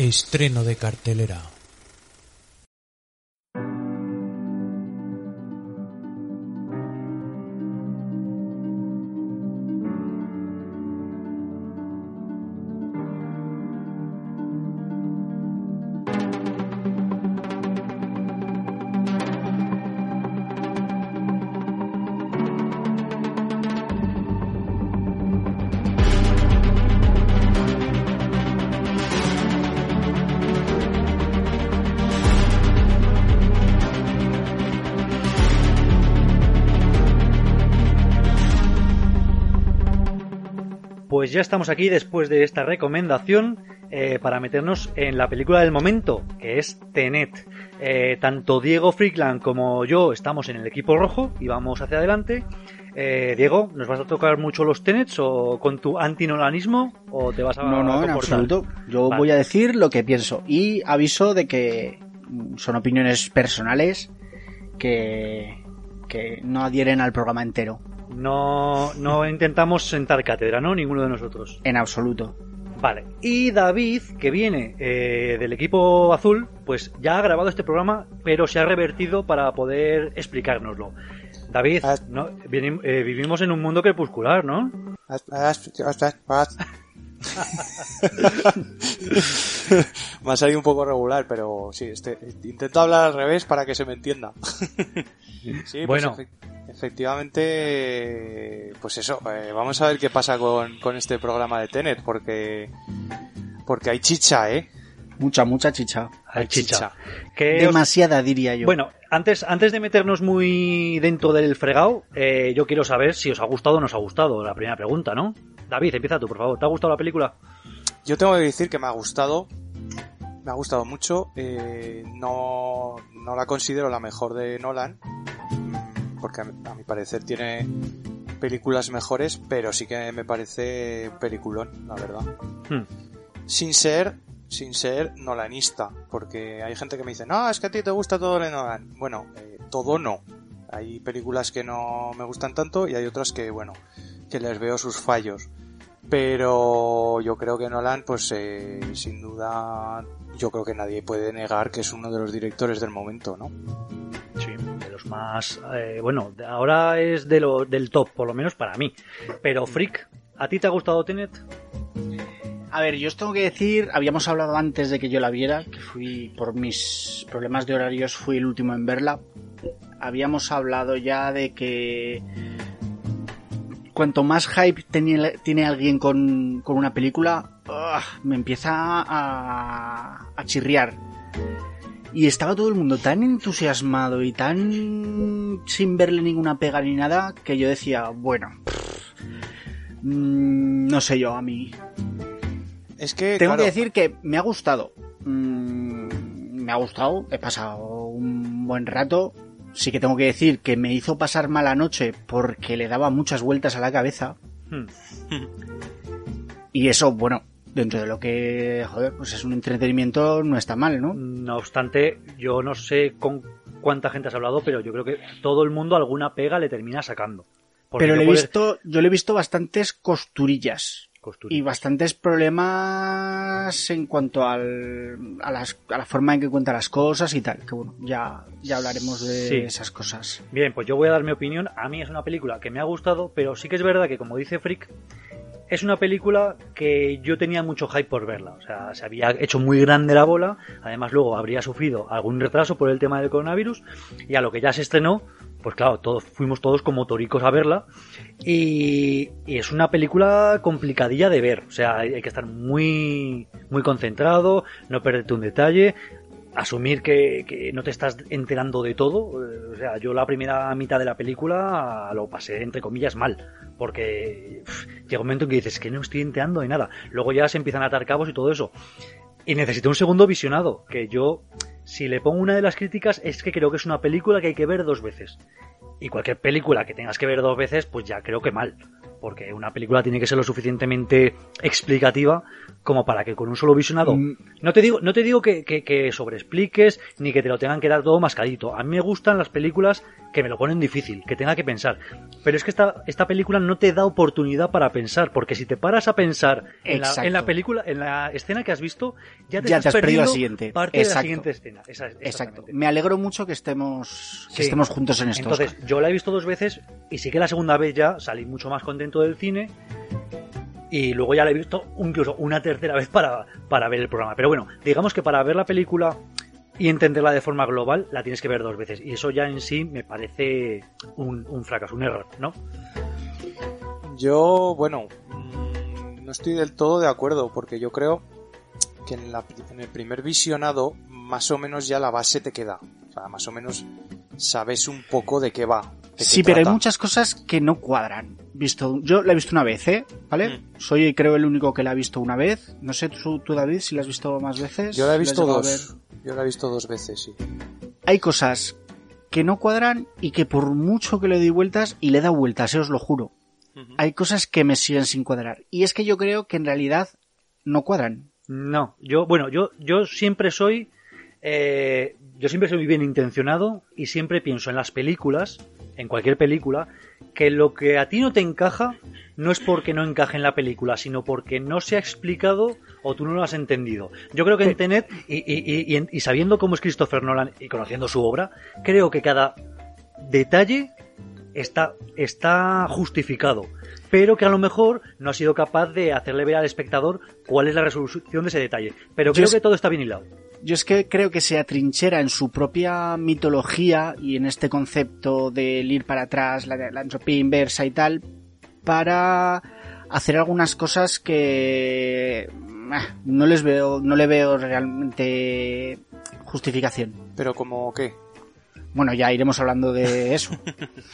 Estreno de cartelera. Estamos aquí después de esta recomendación eh, para meternos en la película del momento, que es Tenet. Eh, tanto Diego Frickland como yo estamos en el equipo rojo y vamos hacia adelante. Eh, Diego, ¿nos vas a tocar mucho los Tenets o con tu antinolanismo o te vas a No, no, en comportar? absoluto. Yo Vale. voy a decir lo que pienso y aviso de que son opiniones personales que, que no adhieren al programa entero, No, no intentamos sentar cátedra, ¿no? Ninguno de nosotros. en absoluto. Vale. Y David, que viene eh, del equipo azul, pues ya ha grabado este programa, pero se ha revertido para poder explicárnoslo. David, Ah. ¿no? Eh, vivimos en un mundo crepuscular, ¿no? Me ha salido un poco regular, pero sí, este, intento hablar al revés para que se me entienda. sí, pues Bueno. efe- efectivamente, pues eso, eh, vamos a ver qué pasa con, con este programa de Tenet, porque, porque hay chicha, ¿eh? Mucha, mucha chicha. Hay chicha. chicha. Que os- Demasiada, diría yo. Bueno, antes, antes de meternos muy dentro del fregado, eh, yo quiero saber si os ha gustado o no os ha gustado. La primera pregunta, ¿no? David, empieza tú, por favor. ¿Te ha gustado la película? Yo tengo que decir que me ha gustado, me ha gustado mucho. eh, no, no la considero la mejor de Nolan, porque a mi, a mi parecer tiene películas mejores, pero sí que me parece peliculón, la verdad. Hmm. Sin ser, sin ser nolanista, porque hay gente que me dice, no, es que a ti te gusta todo de Nolan. Bueno, eh, todo no. Hay películas que no me gustan tanto y hay otras que, bueno, que les veo sus fallos pero yo creo que Nolan, pues eh, sin duda, yo creo que nadie puede negar que es uno de los directores del momento, ¿no? Sí, de los más... eh, bueno, ahora es de lo, del top, por lo menos para mí. Pero, Freak, ¿a ti te ha gustado Tenet? A ver, yo os tengo que decir, habíamos hablado antes de que yo la viera, que fui por mis problemas de horarios, fui el último en verla. Habíamos hablado ya de que cuanto más hype tiene, tiene alguien con, con una película, ugh, me empieza a, a chirriar. Y estaba todo el mundo tan entusiasmado y tan sin verle ninguna pega ni nada que yo decía, bueno, pff, mm, no sé yo, a mí Es que, tengo claro, que decir que me ha gustado. Mm, me ha gustado, he pasado un buen rato. Sí que tengo que decir que me hizo pasar mala noche porque le daba muchas vueltas a la cabeza. Hmm. Y eso, bueno, dentro de lo que, joder, pues es un entretenimiento, no está mal, ¿no? No obstante, yo no sé con cuánta gente has hablado, pero yo creo que todo el mundo alguna pega le termina sacando. Porque Pero le he visto, yo le he visto bastantes costurillas. Costura. Y bastantes problemas en cuanto al, a, las- a la forma en que cuenta las cosas y tal. Que bueno, ya, ya hablaremos de Sí. esas cosas. Bien, pues yo voy a dar mi opinión. A mí es una película que me ha gustado, pero sí que es verdad que, como dice Frick, es una película que yo tenía mucho hype por verla. O sea, se había hecho muy grande la bola. Además, luego habría sufrido algún retraso por el tema del coronavirus. Y a lo que ya se estrenó, pues claro, todos fuimos todos como toricos a verla. Y, y es una película complicadilla de ver. O sea, hay que estar muy, muy concentrado, no perderte un detalle asumir que, no te estás enterando de todo. eh, O sea, yo la primera mitad de la película lo pasé, entre comillas, mal. Porque llega un momento en que dices que no estoy enterando de nada. Luego ya se empiezan a atar cabos y todo eso. Y necesito un segundo visionado. Que yo, si le pongo una de las críticas, es que creo que es una película que hay que ver dos veces. Y cualquier película que tengas que ver dos veces, pues ya creo que mal. Porque una película tiene que ser lo suficientemente explicativa como para que con un solo visionado. Mm. No te digo, no te digo que, que, que sobreexpliques ni que te lo tengan que dar todo mascadito. A mí me gustan las películas que me lo ponen difícil, que tenga que pensar. Pero es que esta, esta película no te da oportunidad para pensar, porque si te paras a pensar en la, Exacto. en la película, en la escena que has visto, ya te Ya estás te has perdido perdiendo la siguiente. parte de la Exacto. siguiente escena. Esa- Exacto. Me alegro mucho que estemos, que Sí. estemos juntos en esto. Entonces, Óscar. yo la he visto dos veces y sí que la segunda vez ya salí mucho más contento del cine y luego ya la he visto incluso una tercera vez para, para ver el programa. Pero bueno, digamos que para ver la película y entenderla de forma global la tienes que ver dos veces y eso ya en sí me parece un, fracaso, un error, ¿no? Yo, bueno, mm, no estoy del todo de acuerdo porque yo creo que en el primer visionado más o menos ya la base te queda. O sea, más o menos sabes un poco de qué va. de qué Sí, pero hay muchas cosas que no cuadran. Visto, yo la he visto una vez, ¿eh? ¿Vale? Mm. Soy, creo, el único que la ha visto una vez. No sé tú, tú, David, si la has visto más veces. Yo la he visto dos. Yo la he visto dos veces, sí. Hay cosas que no cuadran y que por mucho que le doy vueltas, y le he dado vueltas, eh, os lo juro. Hay cosas que me siguen sin cuadrar. Y es que yo creo que en realidad no cuadran. No, yo, bueno, yo, yo siempre soy, eh, yo siempre soy muy bien intencionado y siempre pienso en las películas, en cualquier película, que lo que a ti no te encaja no es porque no encaje en la película, sino porque no se ha explicado o tú no lo has entendido. Yo creo que en Tenet, y, y- y- y en- y sabiendo cómo es Christopher Nolan y conociendo su obra, creo que cada detalle está, está justificado, pero que a lo mejor no ha sido capaz de hacerle ver al espectador cuál es la resolución de ese detalle. Pero Yo creo es- que todo está bien hilado. Yo es que creo que se atrinchera en su propia mitología y en este concepto del ir para atrás, la, la entropía inversa y tal, para hacer algunas cosas que ah, no les veo, no le veo realmente justificación. Pero como qué? Bueno, ya iremos hablando de eso.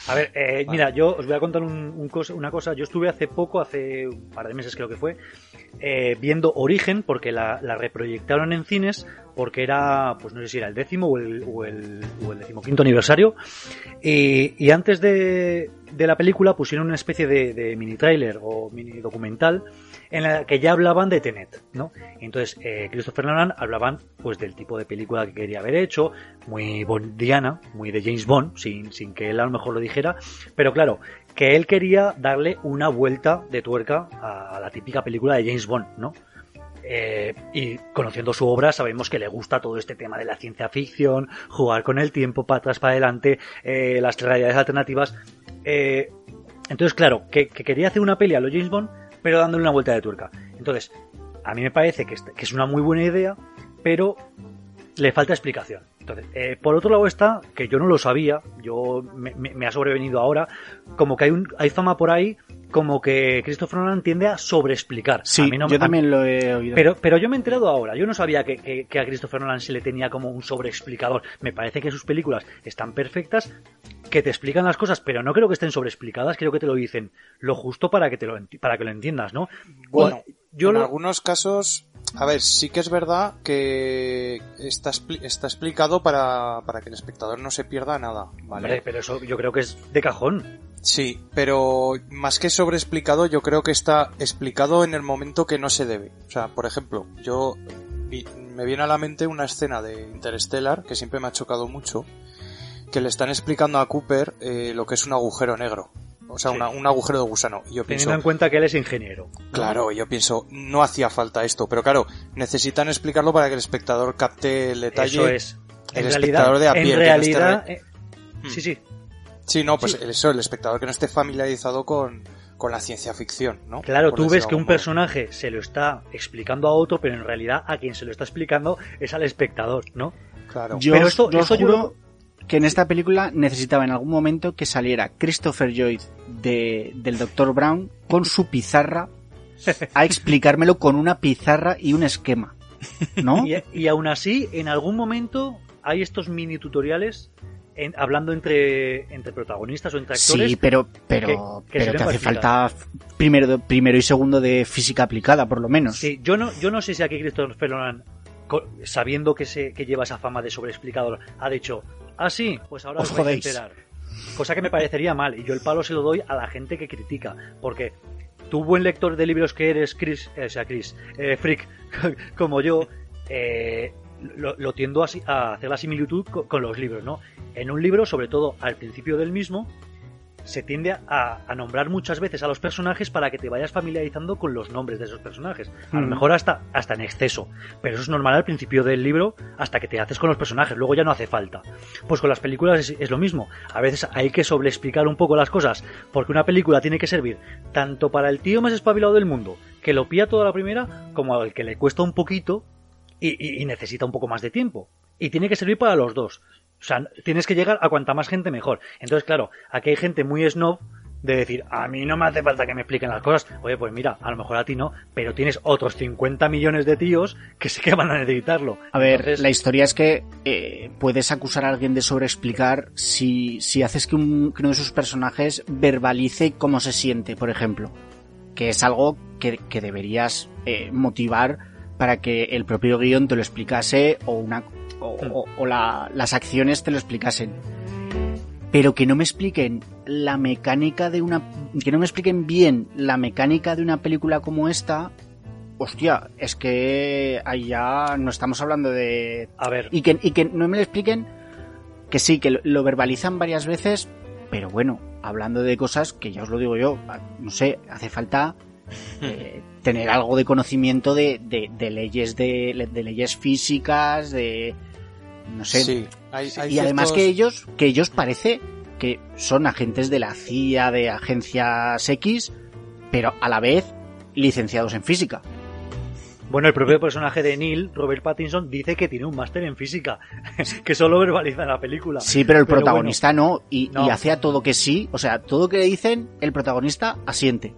A ver, eh, mira, yo os voy a contar un- un cosa- una cosa. Yo estuve hace poco, hace un par de meses creo que fue, eh, viendo Origen, porque la, la reproyectaron en cines, porque era, pues no sé si era el décimo o el, o el, o el decimoquinto aniversario. Y, y antes de, de la película pusieron una especie de, de mini tráiler o mini documental en la que ya hablaban de Tenet, ¿no? Entonces, eh, Christopher Nolan hablaban pues del tipo de película que quería haber hecho, muy bondiana, muy de James Bond, sin, sin que él a lo mejor lo dijera, pero claro, que él quería darle una vuelta de tuerca a, la típica película de James Bond, ¿no? Eh, y conociendo su obra sabemos que le gusta todo este tema de la ciencia ficción, jugar con el tiempo para atrás, para adelante, eh, las realidades alternativas. Eh, entonces, claro, que, que quería hacer una peli a lo James Bond, pero dándole una vuelta de tuerca. Entonces, a mí me parece que es, una muy buena idea, pero le falta explicación. Entonces, eh, por otro lado está, que yo no lo sabía, yo me, me- me ha sobrevenido ahora, como que hay, un, hay fama por ahí, como que Christopher Nolan tiende a sobreexplicar. Sí, A mí no me- yo a- también lo he oído. pero, pero yo me he enterado ahora. Yo no sabía que, que- que a Christopher Nolan se le tenía como un sobreexplicador. Me parece que sus películas están perfectas, que te explican las cosas, pero no creo que estén sobreexplicadas. Creo que te lo dicen lo justo para que te lo para que lo entiendas, ¿no? Bueno, yo en lo- algunos casos, a ver, sí que es verdad que está, expli- está explicado para, para que el espectador no se pierda nada, ¿vale? Hombre, pero eso yo creo que es de cajón. Sí, pero más que sobreexplicado, yo creo que está explicado en el momento que no se debe. O sea, por ejemplo, yo vi- me viene a la mente una escena de Interstellar que siempre me ha chocado mucho, que le están explicando a Cooper eh, lo que es un agujero negro. O sea, Sí. una- un agujero de gusano. Y yo pienso, Teniendo en cuenta que él es ingeniero. Claro, yo pienso, no hacía falta esto, pero claro, necesitan explicarlo para que el espectador capte el detalle. Eso es. el En espectador realidad, de a pie, en no esté realidad, re- eh, Hmm. sí, sí, Sí, no, pues Sí. eso, el espectador que no esté familiarizado con, con la ciencia ficción, ¿no? Claro, Por tú ves que un modo. personaje se lo está explicando a otro, pero en realidad a quien se lo está explicando es al espectador, ¿no? Claro. Yo, Pero esto- yo esto yo juro que en esta película necesitaba en algún momento que saliera Christopher Lloyd de, del Dr. Brown con su pizarra a explicármelo con una pizarra y un esquema. ¿No? Y, y aún así, en algún momento hay estos mini tutoriales en- hablando entre, entre protagonistas o entre actores. Sí, pero, pero, que- que pero te hace falta primero, primero y segundo de física aplicada, por lo menos. Sí, yo no, yo no sé si aquí Christopher Nolan, sabiendo que se que lleva esa fama de sobreexplicador, ha dicho, ah sí, pues ahora Os os, vais a jodéis". enterar. Cosa que me parecería mal, y yo el palo se lo doy a la gente que critica, porque tú, buen lector de libros que eres, Chris, eh, o sea, Chris, eh, Freak, como yo, eh, lo, lo tiendo a, a hacer la similitud co- con, los libros, ¿no? En un libro, sobre todo al principio del mismo, se tiende a, a nombrar muchas veces a los personajes para que te vayas familiarizando con los nombres de esos personajes. A lo mejor hasta, hasta en exceso. Pero eso es normal al principio del libro hasta que te haces con los personajes. Luego ya no hace falta. Pues con las películas es, es lo mismo. A veces hay que sobreexplicar un poco las cosas. Porque una película tiene que servir tanto para el tío más espabilado del mundo, que lo pilla toda la primera, como al que le cuesta un poquito y, y- y necesita un poco más de tiempo. Y tiene que servir para los dos. O sea, tienes que llegar a cuanta más gente mejor. Entonces, claro, aquí hay gente muy snob de decir, a mí no me hace falta que me expliquen las cosas. Oye, pues mira, a lo mejor a ti no, pero tienes otros 50 millones de tíos que sí que van a necesitarlo. A ver, Entonces, la historia es que eh, puedes acusar a alguien de sobreexplicar si, si haces que, un- que uno de sus personajes verbalice cómo se siente, por ejemplo. Que es algo que, que deberías eh, motivar para que el propio guion te lo explicase o, una, o, o- o la- las acciones te lo explicasen. Pero que no me expliquen la mecánica de una... Que no me expliquen bien la mecánica de una película como esta... Hostia, es que ahí ya no estamos hablando de a ver, y que, y que no me lo expliquen que sí, que lo, verbalizan varias veces, pero bueno, hablando de cosas que ya os lo digo yo, no sé, hace falta eh, tener algo de conocimiento de, de, de leyes de, de leyes físicas, de no sé. Sí, hay, hay y además ciertos- que ellos, que ellos parece que son agentes de la CIA, de agencias X, pero a la vez licenciados en física. bueno, el propio personaje de Neil, Robert Pattinson, dice que tiene un máster en física, que solo verbaliza en la película. Sí, pero el Pero protagonista no, y, No. y hace a todo que sí, o sea, todo que le dicen, el protagonista asiente.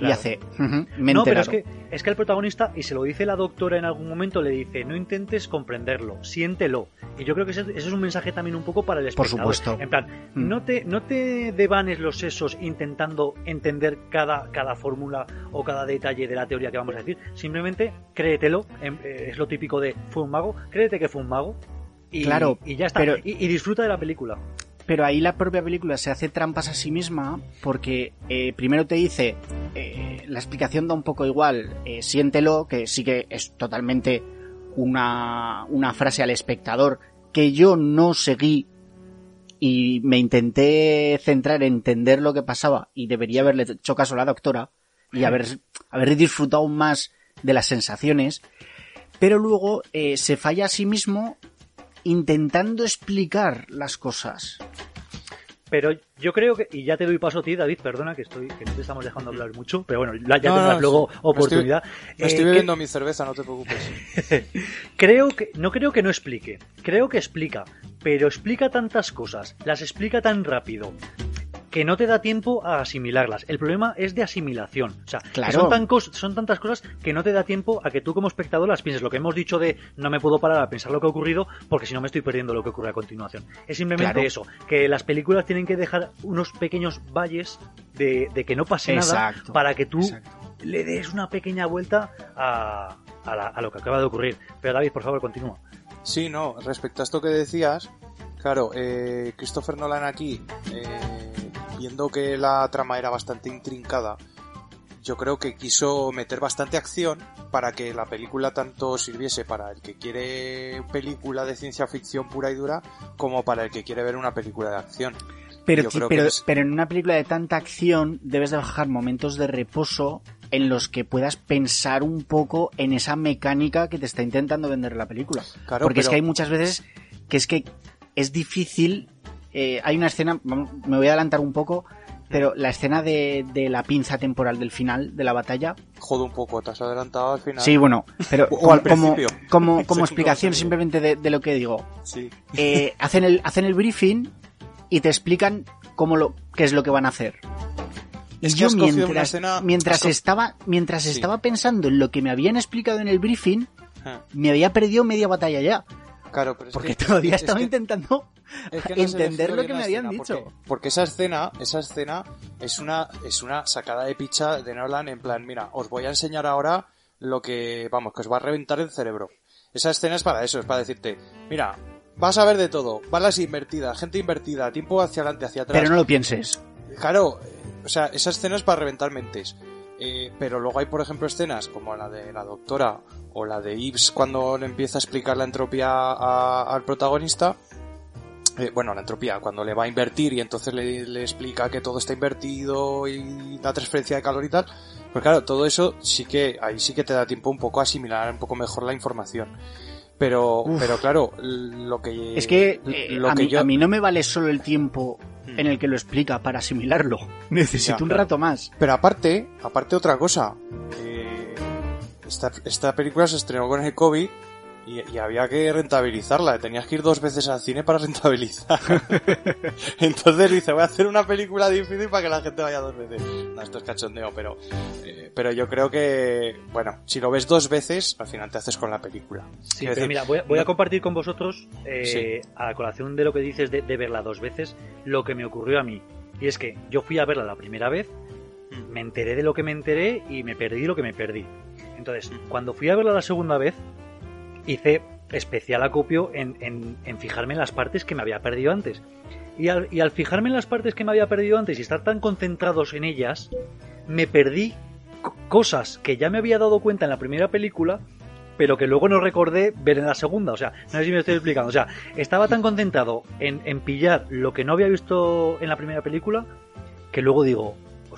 Y hace, "Ujú, me he No, pero es enterado". que, es que el protagonista, y se lo dice la doctora en algún momento, le dice, no intentes comprenderlo, siéntelo. Y yo creo que ese, ese es un mensaje también un poco para el Por espectador. supuesto. En plan, Mm. no te, no te devanes los sesos intentando entender cada, cada fórmula o cada detalle de la teoría que vamos a decir. Simplemente créetelo, em, eh, es lo típico de fue un mago, créete que fue un mago. Y, Claro, y ya está. pero- y, y disfruta de la película. Pero ahí la propia película se hace trampas a sí misma porque eh, primero te dice, eh, la explicación da un poco igual, eh, siéntelo, que sí que es totalmente una, una frase al espectador que yo no seguí y me intenté centrar en entender lo que pasaba y debería haberle hecho caso a la doctora y haber, haber disfrutado más de las sensaciones, pero luego eh, se falla a sí mismo intentando explicar las cosas. Pero yo creo que, y ya te doy paso a ti, David, perdona que estoy, que no te estamos dejando hablar mucho, pero bueno, la- ya No, tendrás no, luego sí. oportunidad. Me estoy Eh, bebiendo mi cerveza, no te preocupes. Creo que, no creo que no explique, creo que explica, pero explica tantas cosas, las explica tan rápido, que no te da tiempo a asimilarlas. El problema es de asimilación. O sea, Claro. son, tan cos- son tantas cosas que no te da tiempo a que tú como espectador las pienses. Lo que hemos dicho de no me puedo parar a pensar lo que ha ocurrido porque si no me estoy perdiendo lo que ocurre a continuación. Es simplemente Claro. eso, que las películas tienen que dejar unos pequeños valles de, de que no pase nada para que tú exacto. le des una pequeña vuelta a, a la- a lo que acaba de ocurrir. Pero David, por favor, continúa. Sí, no, respecto a esto que decías, claro, eh, Christopher Nolan aquí, eh, viendo que la trama era bastante intrincada, yo creo que quiso meter bastante acción para que la película tanto sirviese para el que quiere película de ciencia ficción pura y dura como para el que quiere ver una película de acción. Pero, pero, es- pero en una película de tanta acción debes de bajar momentos de reposo en los que puedas pensar un poco en esa mecánica que te está intentando vender la película. Claro, Porque es que hay muchas veces que es que es difícil. eh, hay una escena, me voy a adelantar un poco, pero la escena de, de la pinza temporal del final de la batalla. Jode un poco, te has adelantado al final. Sí, bueno, pero O como, explicación simplemente de, de lo que digo. Sí. eh, hacen, el, hacen el briefing y te explican cómo lo, qué es lo que van a hacer. Es yo mientras, escena- mientras estaba, mientras Sí. estaba pensando en lo que me habían explicado en el briefing, Ah, me había perdido media batalla ya. Claro, pero es Porque que- todavía es estaba que- intentando Es que no se le entender lo que me habían escena, dicho. Porque, porque esa escena, esa escena es una, es una sacada de picha de Nolan en plan, mira, os voy a enseñar ahora lo que, vamos, que os va a reventar el cerebro. Esa escena es para eso, es para decirte, mira, vas a ver de todo. Balas invertidas, gente invertida, tiempo hacia adelante, hacia atrás. Pero no lo pienses. Claro, eh, o sea, esa escena es para reventar mentes. Eh, pero luego hay, por ejemplo, escenas como la de la doctora o la de Ives cuando le empieza a explicar la entropía a- al protagonista. Eh, bueno, la entropía, cuando le va a invertir y entonces le, le explica que todo está invertido y la transferencia de calor y tal. Pues claro, todo eso sí que, ahí sí que te da tiempo un poco a asimilar un poco mejor la información. Pero, Uf. pero claro, lo que... Es que, eh, lo a, que mí, yo... a mí no me vale solo el tiempo Hmm. en el que lo explica para asimilarlo. Necesito Ya, un claro. rato más. Pero aparte, aparte otra cosa. eh, esta, esta película se estrenó con el COVID y, y había que rentabilizarla. Tenías que ir dos veces al cine para rentabilizar. Entonces dice, voy a hacer una película difícil para que la gente vaya dos veces. No, esto es cachondeo, pero, eh, pero yo creo que, bueno, si lo ves dos veces, al final te haces con la película. Sí, pero decir, mira, voy, a- voy a compartir con vosotros, eh, Sí. a la colación de lo que dices de, de verla dos veces, lo que me ocurrió a mí. Y es que yo fui a verla la primera vez, me enteré de lo que me enteré y me perdí lo que me perdí. Entonces, cuando fui a verla la segunda vez, hice especial acopio en, en- en fijarme en las partes que me había perdido antes. Y al, y al fijarme en las partes que me había perdido antes y estar tan concentrados en ellas, me perdí co- cosas que ya me había dado cuenta en la primera película, pero que luego no recordé ver en la segunda. O sea, no sé si me estoy explicando. O sea, estaba tan concentrado en, en pillar lo que no había visto en la primera película, que luego digo,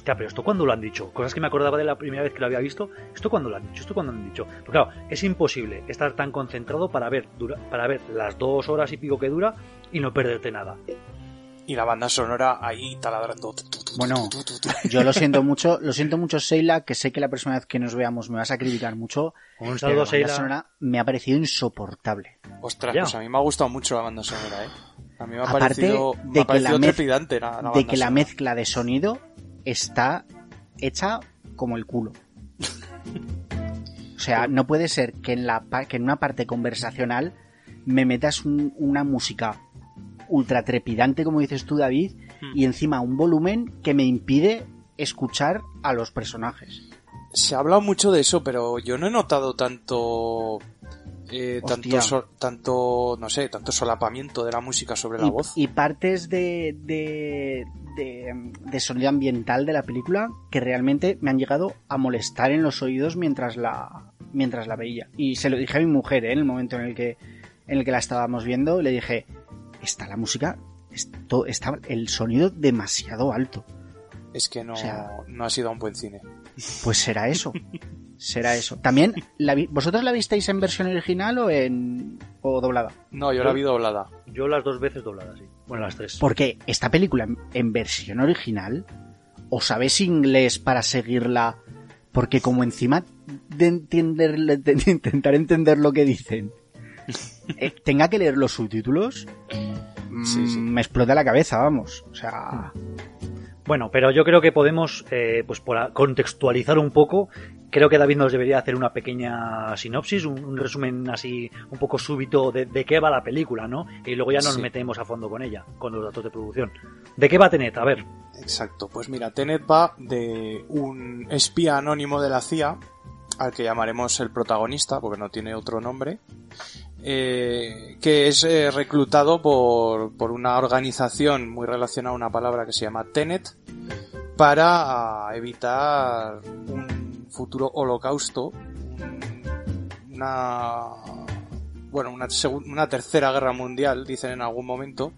hostia, pero esto cuando lo han dicho. Cosas que me acordaba de la primera vez que lo había visto, esto cuando lo han dicho, esto cuando lo han dicho. Porque claro, es imposible estar tan concentrado para ver, dura- para ver las dos horas y pico que dura y no perderte nada. Y la banda sonora ahí taladrando. Bueno, yo lo siento mucho, lo siento mucho, Seila, que sé que la próxima vez que nos veamos me vas a criticar mucho. Un pero saludo la a banda sonora me ha parecido insoportable. Ostras, Ya. pues a mí me ha gustado mucho la banda sonora, eh. A mí me ha Aparte parecido, me de ha que parecido la trepidante la, la de banda que la mezcla de sonido está hecha como el culo. O sea, no puede ser que en, la, que en una parte conversacional me metas un- una música ultra trepidante, como dices tú, David, Hmm. y encima un volumen que me impide escuchar a los personajes. Se ha hablado mucho de eso, pero yo no he notado tanto. Eh, tanto, so- tanto, no sé, tanto solapamiento de la música sobre la y, voz. y partes de, de, de- de sonido ambiental de la película que realmente me han llegado a molestar en los oídos mientras la, mientras la veía. Y se lo dije a mi mujer ¿eh? en el momento en el que, en el que la estábamos viendo. Le dije, está la música, esto, está el sonido demasiado alto. Es que no, o sea- no ha sido un buen cine. Pues será eso. será eso. También, la vi- ¿vosotros la visteis en versión original o en o doblada? No, yo la vi doblada. Yo las dos veces dobladas, sí. Bueno, las tres. Porque esta película en, versión original, o sabes inglés para seguirla, porque como encima de, entender, de intentar entender lo que dicen, eh, tenga que leer los subtítulos, Sí, sí. mm, me explota la cabeza, vamos. O sea, Bueno, pero yo creo que podemos, eh, pues por a- contextualizar un poco, creo que David nos debería hacer una pequeña sinopsis, un, un resumen así un poco súbito de, de qué va la película, ¿no? Y luego ya nos Sí. metemos a fondo con ella, con los datos de producción. ¿De qué va Tenet? A ver. Exacto. Pues mira, Tenet va de un espía anónimo de la CIA, al que llamaremos el protagonista, porque no tiene otro nombre, eh, que es eh, reclutado por, por una organización muy relacionada a una palabra que se llama Tenet, para ah, evitar un futuro holocausto, un- una bueno, una, una tercera guerra mundial, dicen en algún momento,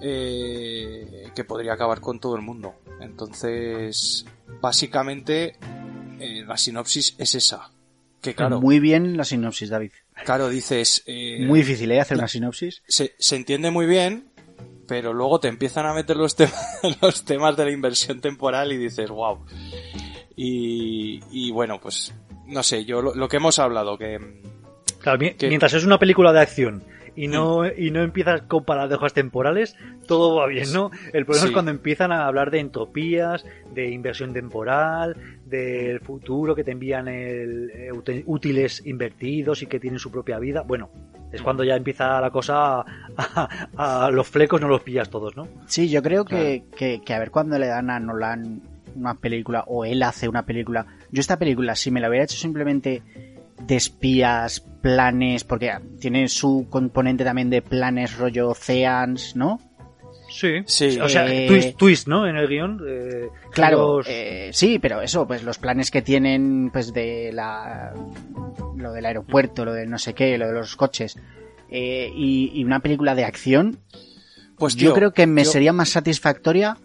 eh, que podría acabar con todo el mundo. Entonces, básicamente, la sinopsis es esa. Que claro, muy bien la sinopsis, David. Claro, dices, eh, Muy difícil, ¿eh? Hacer una sinopsis. se, se entiende muy bien, pero luego te empiezan a meter los, temas los temas de la inversión temporal y dices, wow. Y, y bueno, pues, no sé, yo lo, lo que hemos hablado, que Claro, mientras es una película de acción y no, y no empiezas con paradojas temporales, todo va bien, ¿no? El problema Sí. es cuando empiezan a hablar de entropías, de inversión temporal, del futuro que te envían el, eh, útiles invertidos y que tienen su propia vida. Bueno, es cuando ya empieza la cosa a, a- a los flecos no los pillas todos, ¿no? Sí, yo creo que, que, que a ver cuando le dan a Nolan una película o él hace una película. Yo esta película, si me la hubiera hecho simplemente de espías, planes, porque tiene su componente también de planes rollo Oceans, ¿no? Sí. Sí. O sea, Eh, twist, twist, ¿no? En el guion. eh, Claro, los- eh, sí, pero eso, pues los planes que tienen, pues de la, lo del aeropuerto, lo del no sé qué, lo de los coches, eh, y, y una película de acción, Pues yo creo que me yo- sería más satisfactoria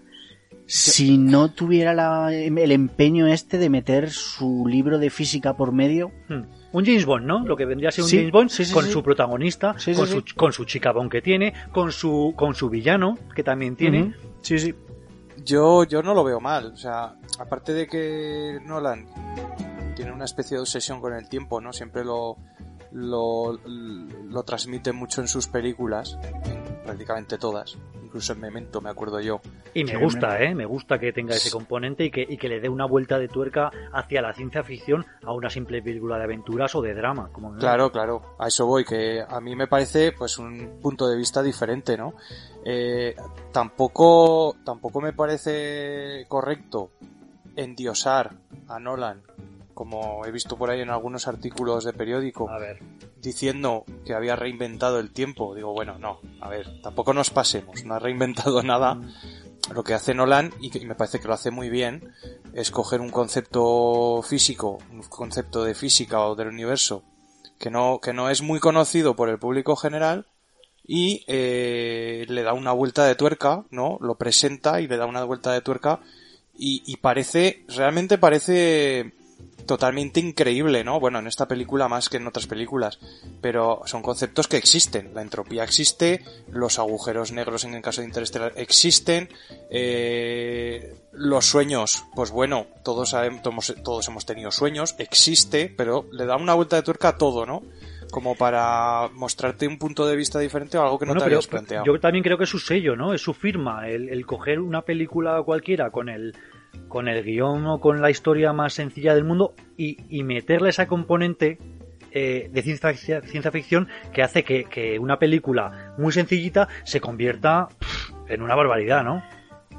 si no tuviera la- el empeño este de meter su libro de física por medio. Hmm. Un James Bond, ¿no? Lo que vendría a ser un Sí, James Bond sí, sí, con sí. su protagonista, con, sí. Su, con su chica Bond que tiene, con su, con su villano que también tiene. Sí, sí. Yo, yo no lo veo mal. O sea, aparte de que Nolan tiene una especie de obsesión con el tiempo, ¿no? Siempre lo, lo, lo transmite mucho en sus películas, prácticamente todas. Incluso en Memento, me acuerdo yo. Y me gusta, ¿eh? Me gusta que tenga ese componente y que, y que le dé una vuelta de tuerca hacia la ciencia ficción a una simple película de aventuras o de drama. Como me- Claro, claro, a eso voy, que a mí me parece pues un punto de vista diferente, ¿no? Eh, tampoco, tampoco me parece correcto endiosar a Nolan, como he visto por ahí en algunos artículos de periódico, A ver. diciendo que había reinventado el tiempo. Digo, bueno, no, a ver, tampoco nos pasemos, no ha reinventado nada. Lo que hace Nolan, y que me parece que lo hace muy bien, es coger un concepto físico, un concepto de física o del universo, que no, que no es muy conocido por el público general, y eh, le da una vuelta de tuerca, ¿no? Lo presenta y le da una vuelta de tuerca, y, y parece, realmente parece totalmente increíble, ¿no? Bueno, en esta película más que en otras películas, pero son conceptos que existen. La entropía existe, los agujeros negros en el caso de Interestelar existen, eh, los sueños, pues bueno, todos sabemos, todos, todos hemos tenido sueños, existe, pero le da una vuelta de tuerca a todo, ¿no? Como para mostrarte un punto de vista diferente o algo que no Bueno, te pero habías planteado. yo también creo que es su sello, ¿no? Es su firma. El, el coger una película cualquiera con el, con el guion o con la historia más sencilla del mundo y, y meterle esa componente eh, de ciencia, ciencia ficción que hace que, que una película muy sencillita se convierta pff, en una barbaridad, ¿no?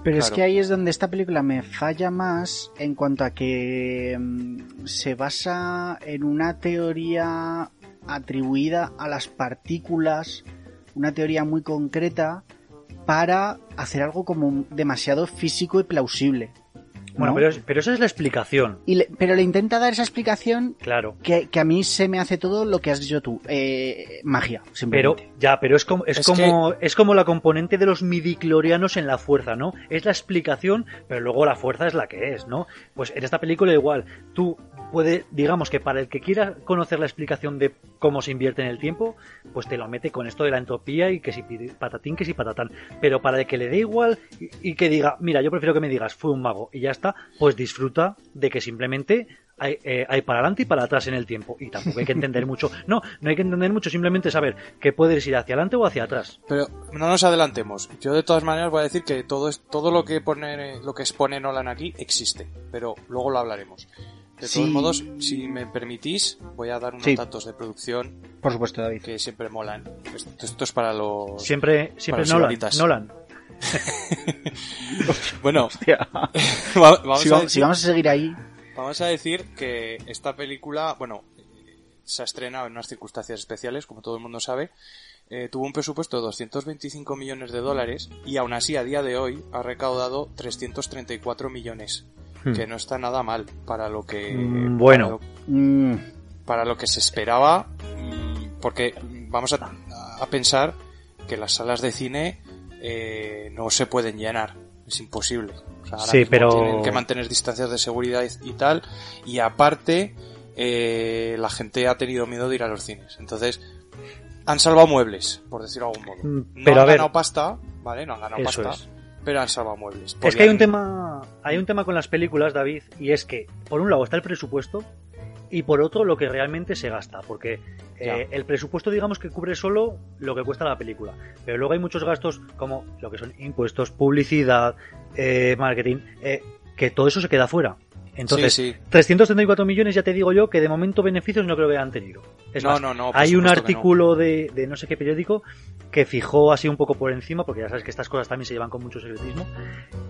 Pero es que ahí es donde esta película me falla más en cuanto a que mm, se basa en una teoría atribuida a las partículas, una teoría muy concreta para hacer algo como demasiado físico y plausible. Bueno, ¿no? pero, pero esa es la explicación, Y le- pero le intenta dar esa explicación claro. que, que a mí se me hace todo lo que has dicho tú, eh, magia, Pero, simplemente. ya, pero es como, es, Es como, es como la componente de los midiclorianos en la fuerza, ¿no? Es la explicación, pero luego la fuerza es la que es, ¿no? Pues en esta película igual, tú puedes, digamos que para el que quiera conocer la explicación de cómo se invierte en el tiempo, pues te lo mete con esto de la entropía y que si patatín, que si patatán. Pero para el que le dé igual y, y que diga, mira, yo prefiero que me digas, fue un mago y ya está, pues disfruta de que simplemente hay, eh, hay para adelante y para atrás en el tiempo. Y tampoco hay que entender mucho. No, no hay que entender mucho, simplemente saber que puedes ir hacia adelante o hacia atrás. Pero no nos adelantemos. Yo de todas maneras voy a decir que todo es, todo lo que pone lo que expone Nolan aquí existe, pero luego lo hablaremos. De Sí. todos modos, si me permitís, voy a dar unos Sí. datos de producción Por supuesto, David. que siempre molan. Esto, esto es para los Siempre, siempre Para Nolan. Nolan. bueno. Vamos, si, a vamos, decir, si vamos a seguir ahí, vamos a decir que esta película, bueno, eh, se ha estrenado en unas circunstancias especiales, como todo el mundo sabe. Eh, tuvo un presupuesto de 225 millones de dólares y aún así a día de hoy ha recaudado 334 millones, Hmm. que no está nada mal para lo que Mm, bueno. para lo, mm, para lo que se esperaba, mm, porque vamos a, a pensar que las salas de cine eh, no se pueden llenar, es imposible. O sea, ahora Sí, mismo pero- tienen que mantener distancias de seguridad y, y tal, y aparte eh, la gente ha tenido miedo de ir a los cines. Entonces, han salvado muebles, por decirlo de algún modo. No pero han a ver, ganado pasta, ¿vale? No han ganado Eso pasta, es. Pero han salvado muebles. Es que hay un tema, hay un tema con las películas, David, y es que por un lado está el presupuesto y por otro lo que realmente se gasta, porque eh, el presupuesto digamos que cubre solo lo que cuesta la película, pero luego hay muchos gastos como lo que son impuestos, publicidad, eh, marketing, eh, que todo eso se queda fuera. Entonces, Sí, sí. 334 millones ya te digo yo que de momento beneficios no creo que hayan tenido. Es No, más, no, no, hay un artículo de, de no sé qué periódico que fijó así un poco por encima, porque ya sabes que estas cosas también se llevan con mucho secretismo,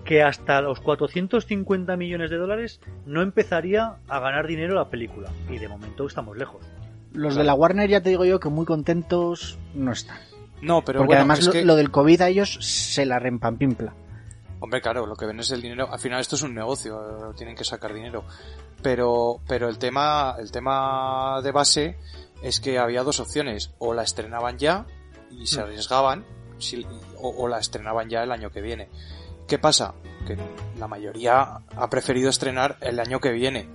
que hasta los 450 millones de dólares no empezaría a ganar dinero la película. Y de momento estamos lejos. Los de la Warner ya te digo yo que muy contentos no están. No, pero Porque bueno, además es lo, que- lo del COVID a ellos se la rempampinpla. Hombre, claro, lo que ven es el dinero. Al final esto es un negocio, tienen que sacar dinero. Pero, pero el tema, el tema de base es que había dos opciones. O la estrenaban ya y se Mm. arriesgaban, si- o, o la estrenaban ya el año que viene. ¿Qué pasa? Que la mayoría ha preferido estrenar el año que viene.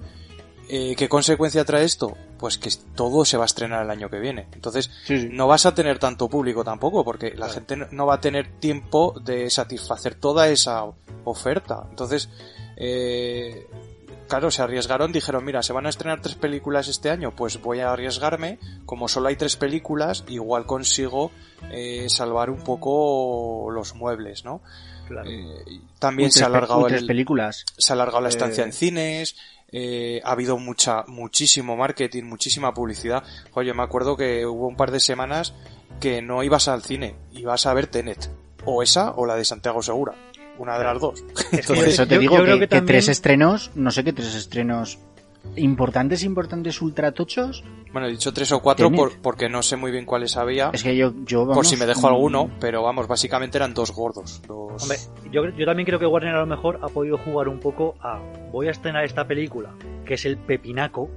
Eh, ¿Qué consecuencia trae esto? Pues que todo se va a estrenar el año que viene. Entonces, Sí, sí. no vas a tener tanto público tampoco, porque la gente no- va a tener tiempo de satisfacer toda esa oferta. Entonces, eh, claro, se arriesgaron, dijeron, mira, se van a estrenar tres películas este año, pues voy a arriesgarme, como solo hay tres películas, igual consigo eh, salvar un poco los muebles, ¿no? Claro. Eh, también se ha alargado el, películas. se ha alargado la estancia Eh, en cines, eh, ha habido mucha, muchísimo marketing, muchísima publicidad. Oye, me acuerdo que hubo un par de semanas que no ibas al cine, ibas a ver Tenet. O esa o la de Santiago Segura. Una de las dos. Es que Por Entonces, eso te yo- digo yo que, creo que que también- tres estrenos, no sé qué tres estrenos importantes, importantes, ultratochos. bueno, he dicho tres o cuatro por- porque no sé muy bien cuáles había. Es que yo, yo por vamos, si me dejo mm, alguno, pero vamos, básicamente eran dos gordos. Dos... Hombre, yo, yo también creo que Warner a lo mejor ha podido jugar un poco a voy a estrenar esta película, que es el pepinaco,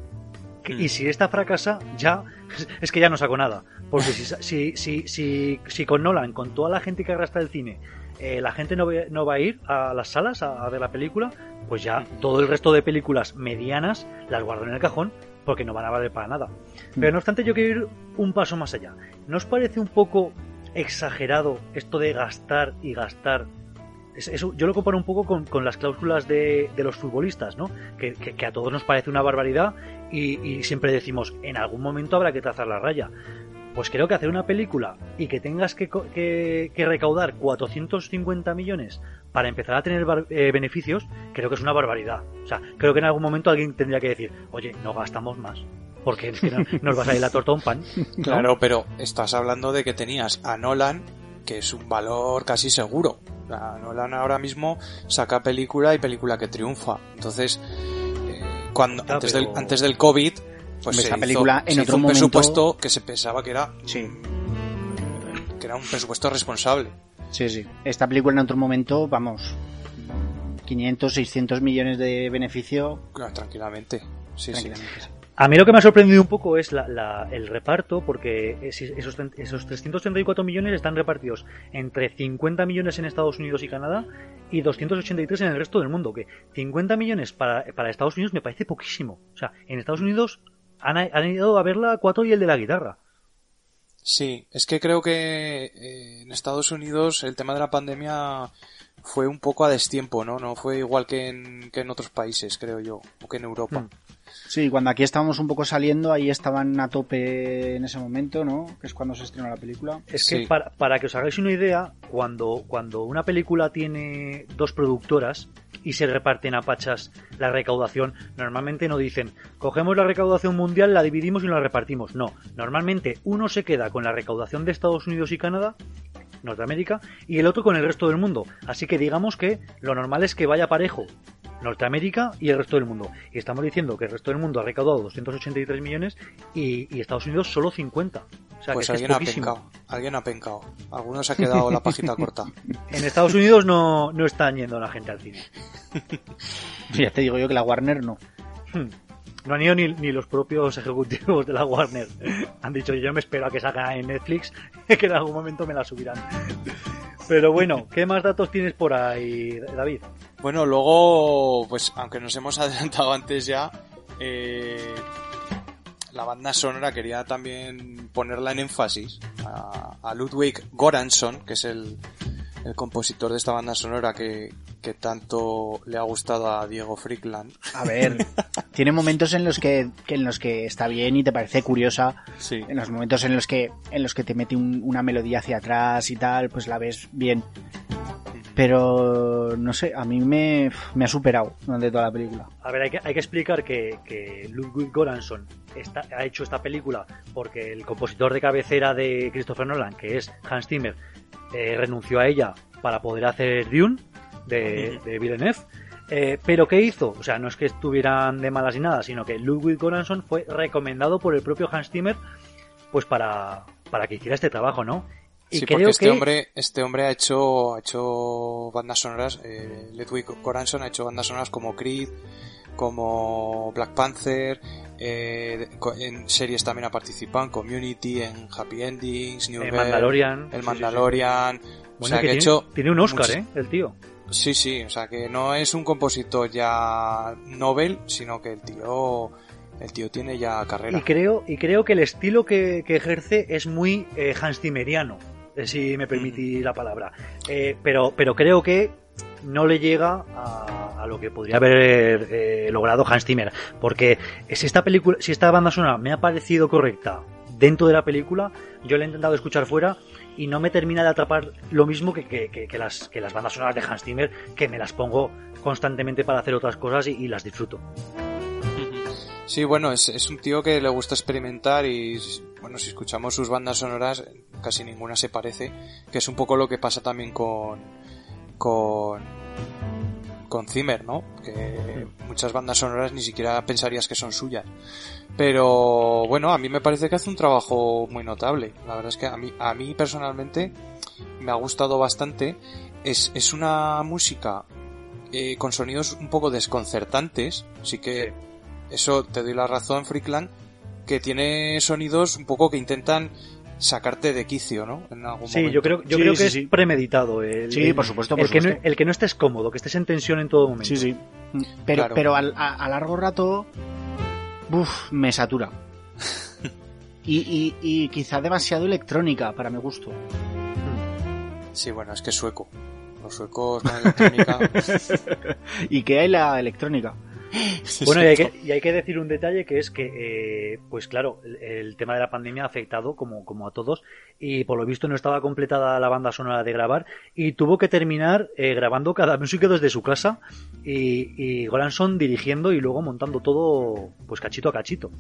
que- Mm. y si esta fracasa, ya es que ya no saco nada. Porque si, si, si, si, si con Nolan, con toda la gente que arrastra el cine, eh, la gente no, ve- no va a ir a las salas a, a ver la película, pues ya todo el resto de películas medianas las guardo en el cajón porque no van a valer para nada. Pero no obstante, yo quiero ir un paso más allá. ¿No os parece un poco exagerado esto de gastar y gastar? Es- eso- yo lo comparo un poco con, con las cláusulas de, de los futbolistas, ¿no? Que, que- que a todos nos parece una barbaridad y, y siempre decimos, en algún momento habrá que trazar la raya. Pues creo que hacer una película y que tengas que, que- que recaudar 450 millones para empezar a tener eh, beneficios, creo que es una barbaridad. O sea, creo que en algún momento alguien tendría que decir, oye, no gastamos más. Porque es que no- nos va a salir la torta a un pan. ¿no? Claro, pero estás hablando de que tenías a Nolan, que es un valor casi seguro. Nolan ahora mismo saca película y película que triunfa. Entonces, eh, cuando antes, pero- del, antes del COVID, pues se hizo- película en se otro hizo un momento- presupuesto que se pensaba que era Sí. que era un presupuesto responsable. Sí, sí. Esta película en otro momento, vamos, 500, 600 millones de beneficio. Claro, tranquilamente. Sí, sí. tranquilamente, sí. A mí lo que me ha sorprendido un poco es la- la- el reparto, porque es- esos, esos 334 millones están repartidos entre 50 millones en Estados Unidos y Canadá y 283 en el resto del mundo. Que 50 millones para, para Estados Unidos me parece poquísimo. O sea, en Estados Unidos han, han ido a verla cuatro y el de la guitarra. Sí, es que creo que eh, en Estados Unidos el tema de la pandemia fue un poco a destiempo, ¿no? No fue igual que en, que en otros países, creo yo, o que en Europa. Hmm. Sí, cuando aquí estábamos un poco saliendo, ahí estaban a tope en ese momento, ¿no? Que es cuando se estrenó la película. Es Sí. que para, para que os hagáis una idea, cuando, cuando una película tiene dos productoras y se reparten a pachas la recaudación, normalmente no dicen, cogemos la recaudación mundial, la dividimos y la repartimos. No, normalmente uno se queda con la recaudación de Estados Unidos y Canadá, Norteamérica, y el otro con el resto del mundo. Así que digamos que lo normal es que vaya parejo. Norteamérica y el resto del mundo. Y estamos diciendo que el resto del mundo ha recaudado 283 millones y, y Estados Unidos solo 50. O sea, pues que alguien es ha pencado, alguien ha pencado. Algunos ha quedado la pajita corta. En Estados Unidos no, no están yendo la gente al cine. Ya te digo yo que la Warner no. Hmm. No han ido ni, ni los propios ejecutivos de la Warner. Han dicho, yo me espero a que salga en Netflix, que en algún momento me la subirán. Pero bueno, ¿qué más datos tienes por ahí, David? Bueno, luego, pues aunque nos hemos adelantado antes ya, eh, la banda sonora quería también ponerla en énfasis a, a Ludwig Göransson, que es el, el compositor de esta banda sonora que, que tanto le ha gustado a Diego Frickland. A ver, tiene momentos en los que, que en los que está bien y te parece curiosa. Sí. En los momentos en los que, en los que te mete un- una melodía hacia atrás y tal, pues la ves bien. Pero no sé, a mí me, me ha superado durante toda la película. A ver, hay que, hay que explicar que, que Ludwig Göransson está- ha hecho esta película porque el compositor de cabecera de Christopher Nolan, que es Hans Zimmer, eh, renunció a ella para poder hacer Dune. de, de Villeneuve. Eh, pero ¿qué hizo? O sea, no es que estuvieran de malas ni nada, sino que Ludwig Göransson fue recomendado por el propio Hans Zimmer pues para, para que hiciera este trabajo, ¿no? Y sí, creo porque este que... hombre, este hombre ha hecho, ha hecho bandas sonoras, eh, Ludwig Göransson ha hecho bandas sonoras como Creed, como Black Panther, eh, en series también ha participado, en Community, en Happy Endings, New El Mandalorian. El Mandalorian. Sí, sí. O Bueno, sea, que que ha tiene, hecho tiene un Oscar, ¿eh? El tío. Sí, sí, o sea que no es un compositor ya Nobel, sino que el tío, el tío tiene ya carrera. Y creo, y creo que el estilo que, que ejerce es muy eh, Hans Zimmeriano, eh, si me permitís la palabra. Eh, pero, pero creo que no le llega a, a lo que podría haber eh, logrado Hans Zimmer. Porque si esta película, si esta banda sonora me ha parecido correcta dentro de la película, yo la he intentado escuchar fuera y no me termina de atrapar lo mismo que, que- que- que las, que las bandas sonoras de Hans Zimmer, que me las pongo constantemente para hacer otras cosas y, y las disfruto. Sí, bueno, es, es un tío que le gusta experimentar y, bueno, si escuchamos sus bandas sonoras, casi ninguna se parece, que es un poco lo que pasa también con, con, con Zimmer, ¿no? Que muchas bandas sonoras ni siquiera pensarías que son suyas. Pero, bueno, a mí me parece que hace un trabajo muy notable. La verdad es que a mí, a mí personalmente me ha gustado bastante. Es, es una música eh, con sonidos un poco desconcertantes, sí que eso te doy la razón, Freakland, que tiene sonidos un poco que intentan sacarte de quicio, ¿no? En algún Sí, momento. yo creo, yo Sí, creo sí, que sí. es premeditado. El, Sí, por supuesto, el que No, supuesto. el que no estés cómodo, que estés en tensión en todo momento. Sí, sí. Pero, Claro. pero al- a, a largo rato, uf, me satura. Y, y, y quizá demasiado electrónica para mi gusto. Sí, bueno, es que es sueco. Los suecos con electrónica. ¿Y qué hay la electrónica? Bueno, y hay, que, y hay que decir un detalle que es que, eh, pues claro, el, el tema de la pandemia ha afectado como, como a todos y por lo visto no estaba completada la banda sonora de grabar y tuvo que terminar eh, grabando cada músico desde su casa y, y Goranson dirigiendo y luego montando todo pues cachito a cachito.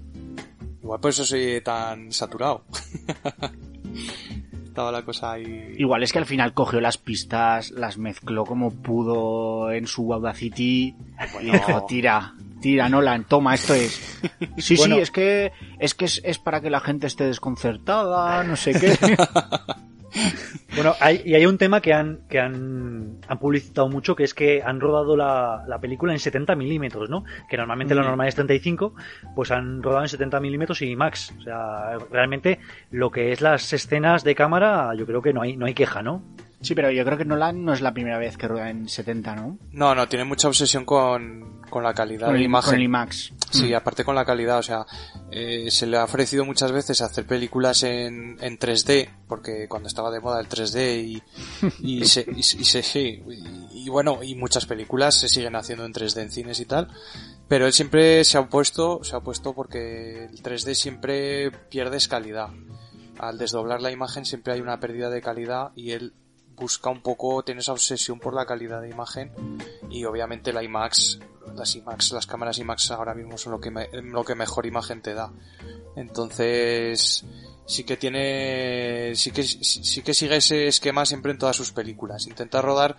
Igual por eso soy tan saturado. Estaba la cosa ahí. Igual es que al final cogió las pistas, las mezcló como pudo en su Audacity y dijo, tira, tira Nolan, toma, esto es. Sí, Bueno. sí, es que, es que es, es para que la gente esté desconcertada, no sé qué. Bueno, hay, y hay un tema que han, que han, han publicitado mucho, que es que han rodado la, la película en 70 milímetros, ¿no? Que normalmente lo Mm. normal es 35, pues han rodado en 70 milímetros y max. O sea, realmente lo que es las escenas de cámara, yo creo que no hay, no hay queja, ¿no? Sí, pero yo creo que Nolan no es la primera vez que rueda en 70, ¿no? No, no, tiene mucha obsesión con, con la calidad Con de la el, imagen. con el IMAX. Sí, aparte con la calidad, o sea, eh, se le ha ofrecido muchas veces hacer películas en, en 3D, porque cuando estaba de moda el 3D y, y, se, y, se- y se- sí, y, y bueno, y muchas películas se siguen haciendo en 3D en cines y tal, pero él siempre se ha opuesto, se ha opuesto porque el 3D siempre pierdes calidad. Al desdoblar la imagen siempre hay una pérdida de calidad y él busca un poco, tiene esa obsesión por la calidad de imagen y obviamente la IMAX, las IMAX, las cámaras IMAX ahora mismo son lo que, lo que mejor imagen te da. Entonces, sí que tiene, sí que, sí, sí que sigue ese esquema siempre en todas sus películas. Intenta rodar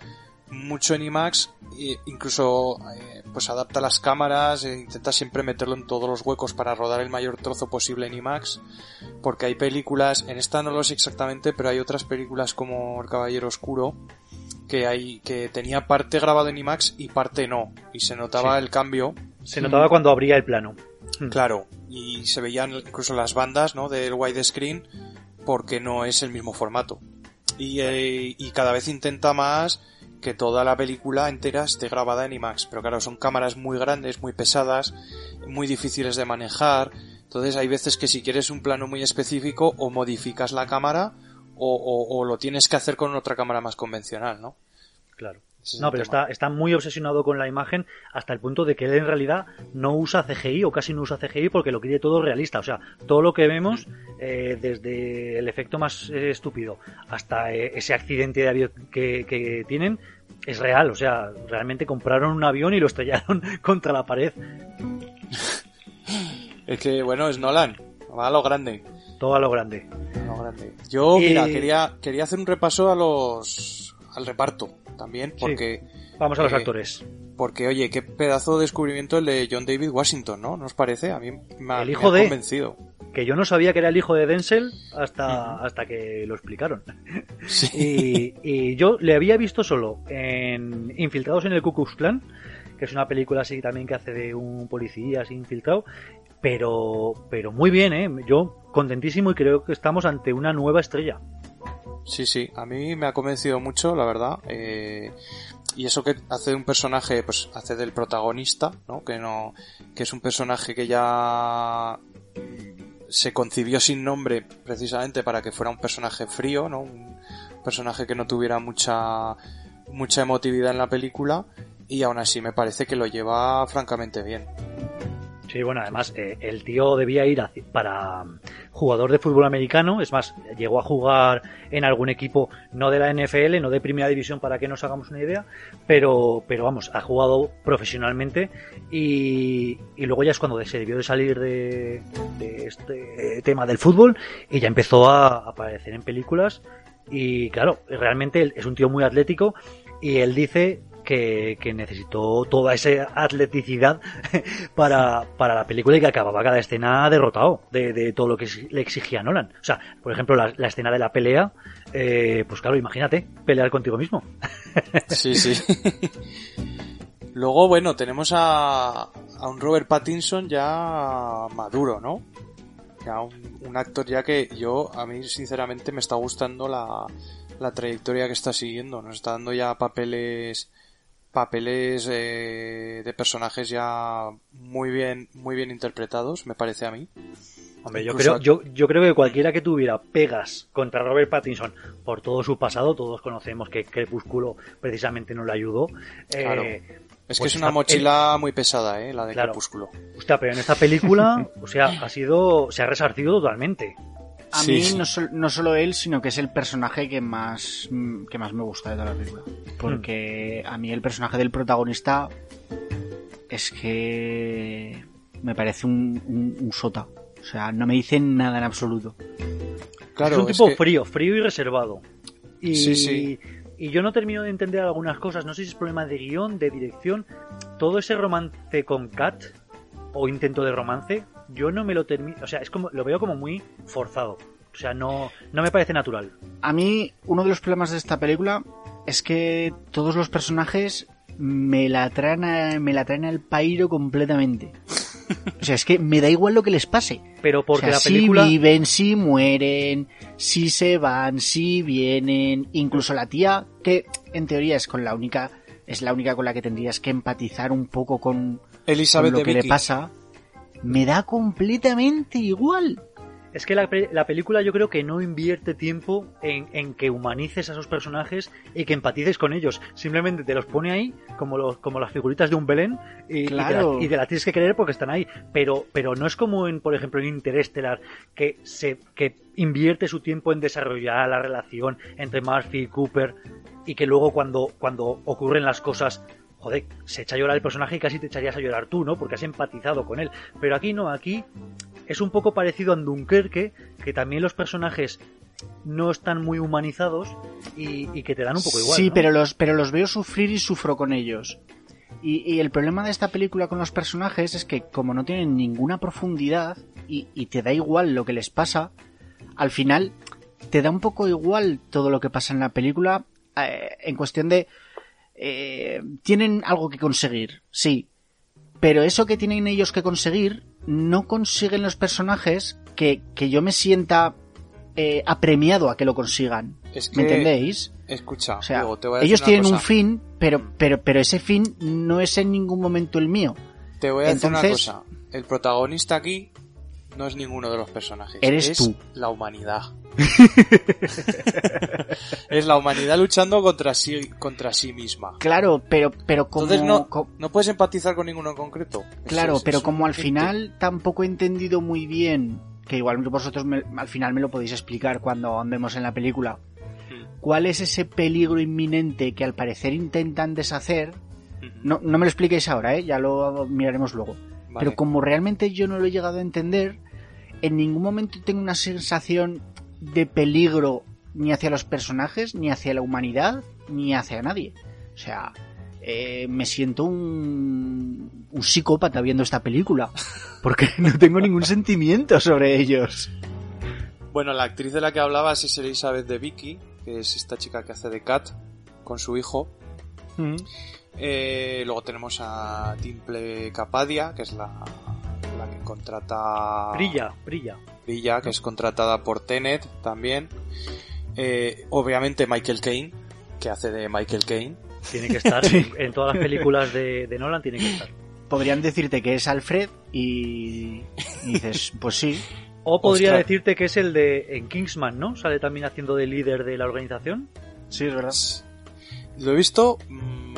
mucho en IMAX, e incluso eh, pues adapta las cámaras, e intenta siempre meterlo en todos los huecos para rodar el mayor trozo posible en IMAX, porque hay películas, en esta no lo sé exactamente, pero hay otras películas como El Caballero Oscuro, que hay, que tenía parte grabado en IMAX y parte no, y se notaba Sí. el cambio, Se notaba cuando abría el plano. claro, y se veían incluso las bandas, ¿no? Del widescreen, porque no es el mismo formato. Y, eh, y cada vez intenta más que toda la película entera esté grabada en IMAX, pero claro, son cámaras muy grandes, muy pesadas, muy difíciles de manejar, entonces hay veces que si quieres un plano muy específico o modificas la cámara o, o- o lo tienes que hacer con otra cámara más convencional, ¿no? Claro. Es No, pero tema. está, está muy obsesionado con la imagen hasta el punto de que él en realidad no usa CGI o casi no usa CGI porque lo quiere todo realista. O sea, todo lo que vemos, eh, desde el efecto más eh, estúpido hasta eh, ese accidente de avión que, que tienen, es real. O sea, realmente compraron un avión y lo estrellaron contra la pared. Es que, bueno, es Nolan, va a lo grande. Todo a lo grande. No, grande. Yo, Y- mira, quería, quería hacer un repaso a los, al reparto también, porque Vamos a los Eh, actores. Porque, oye, qué pedazo de descubrimiento el de John David Washington, ¿no? ¿Nos parece? A mí me ha, El me hijo de- convencido. Que yo no sabía que era el hijo de Denzel hasta, hasta que lo explicaron. Sí. Y, y yo le había visto solo en Infiltrados en el Ku Klux Klan, que es una película así también que hace de un policía así infiltrado, pero, pero muy bien, ¿eh? Yo contentísimo y creo que estamos ante una nueva estrella. Sí, sí, a mí me ha convencido mucho, la verdad. eh, y eso que hace de un personaje, pues hace del protagonista, ¿no? Que no, que es un personaje que ya se concibió sin nombre precisamente para que fuera un personaje frío, ¿no? Un personaje que no tuviera mucha, mucha emotividad en la película y aún así me parece que lo lleva francamente bien. Sí, bueno, además eh, el tío debía ir para mm, jugador de fútbol americano, es más, llegó a jugar en algún equipo no de la NFL, no de primera división para que nos hagamos una idea, pero, pero vamos, ha jugado profesionalmente y, y luego ya es cuando se debió de salir de, de este tema del fútbol y ya empezó a aparecer en películas y claro, realmente es un tío muy atlético y él dice que, que necesitó toda esa atleticidad para, para la película y que acababa cada escena derrotado de, de todo lo que le exigía Nolan. O sea, por ejemplo, la, escena de la pelea, eh, pues claro, imagínate, pelear contigo mismo. Sí, sí. Luego, bueno, tenemos a, a un Robert Pattinson ya maduro, ¿no? Ya un, un actor ya que yo, a mí sinceramente me está gustando la, la trayectoria que está siguiendo. Nos está dando ya papeles papeles eh, de personajes ya muy bien muy bien interpretados, me parece a mí. Hombre, yo creo, yo, yo creo que cualquiera que tuviera pegas contra Robert Pattinson por todo su pasado, todos conocemos que Crepúsculo precisamente no le ayudó. eh, Claro. Es que pues es una mochila muy pesada, eh, la de Claro. Crepúsculo. Hostia, pero en esta película, o sea, ha sido, se ha resarcido totalmente. A Sí, mí sí. No, sol- no solo él, sino que es el personaje que más, que más me gusta de toda la película. Porque a mí el personaje del protagonista es que me parece un, un, un sota. O sea, no me dicen nada en absoluto. Claro, es un es tipo que- frío, frío y reservado. Y, Sí, sí. y yo no termino de entender algunas cosas. No sé si es problema de guion, de dirección. Todo ese romance con Kat, o intento de romance, yo no me lo termino. O sea, es como, lo veo como muy forzado. O sea, no, no me parece natural. A mí, uno de los problemas de esta película es que todos los personajes me la traen, a- me la traen al pairo completamente. O sea, es que me da igual lo que les pase. Pero porque o sea, la película. si viven, si mueren, si se van, si vienen, incluso la tía, que en teoría es con la única, es la única con la que tendrías que empatizar un poco con, con Elizabeth lo de que le pasa, me da completamente igual. Es que la, la película yo creo que no invierte tiempo en, en que humanices a esos personajes y que empatices con ellos. Simplemente te los pone ahí como, los, como las figuritas de un Belén y, y te la- y te las tienes que creer porque están ahí. Pero, pero no es como en, por ejemplo, en Interestelar, que, se, que invierte su tiempo en desarrollar la relación entre Murphy y Cooper y que luego cuando, cuando ocurren las cosas joder, se echa a llorar el personaje y casi te echarías a llorar tú, ¿no? Porque has empatizado con él. Pero aquí no, aquí es un poco parecido a Dunkerque, que también los personajes no están muy humanizados y, y que te dan un poco igual. sí, ¿no? pero los, pero los veo sufrir y sufro con ellos. Y, y el problema de esta película con los personajes es que como no tienen ninguna profundidad y, y te da igual lo que les pasa, al final te da un poco igual todo lo que pasa en la película eh, en cuestión de... eh, tienen algo que conseguir, sí, pero eso que tienen ellos que conseguir no consiguen los personajes que, que yo me sienta eh, apremiado a que lo consigan. Es ¿Me entendéis? Escucha, O sea, Diego, te voy a decir ellos tienen un fin, pero, pero, pero ese fin no es en ningún momento el mío. Te voy a decir una cosa. El protagonista aquí no es ninguno de los personajes. Eres es tú. la humanidad. es la humanidad luchando contra sí, contra sí misma. Claro, pero, pero como, Entonces no, co- no puedes empatizar con ninguno en concreto. Claro, es- pero es como al final tampoco he entendido muy bien, que igual vosotros me- al final me lo podéis explicar cuando andemos en la película, Hmm. cuál es ese peligro inminente que al parecer intentan deshacer. Ujú. No, no me lo expliquéis ahora, ¿eh? ya lo miraremos luego. Vale. Pero como realmente yo no lo he llegado a entender, en ningún momento tengo una sensación de peligro ni hacia los personajes, ni hacia la humanidad, ni hacia nadie. O sea, eh, me siento un, un psicópata viendo esta película. Porque no tengo ningún sentimiento sobre ellos. Bueno, la actriz de la que hablabas es Elizabeth de Vicky, que es esta chica que hace de Cat con su hijo. Eh, luego tenemos a Timple Capadia, que es la, la que contrata. Brilla, brilla. Brilla, que es contratada por Tenet también. Eh, obviamente Michael Caine, que hace de Michael Caine. Tiene que estar en, en todas las películas de, de Nolan, tiene que estar. Podrían decirte que es Alfred y, y dices, pues sí. O podría Ostras. decirte que es el de en Kingsman, ¿no? Sale también haciendo de líder de la organización. Sí, es verdad. Lo he visto mm,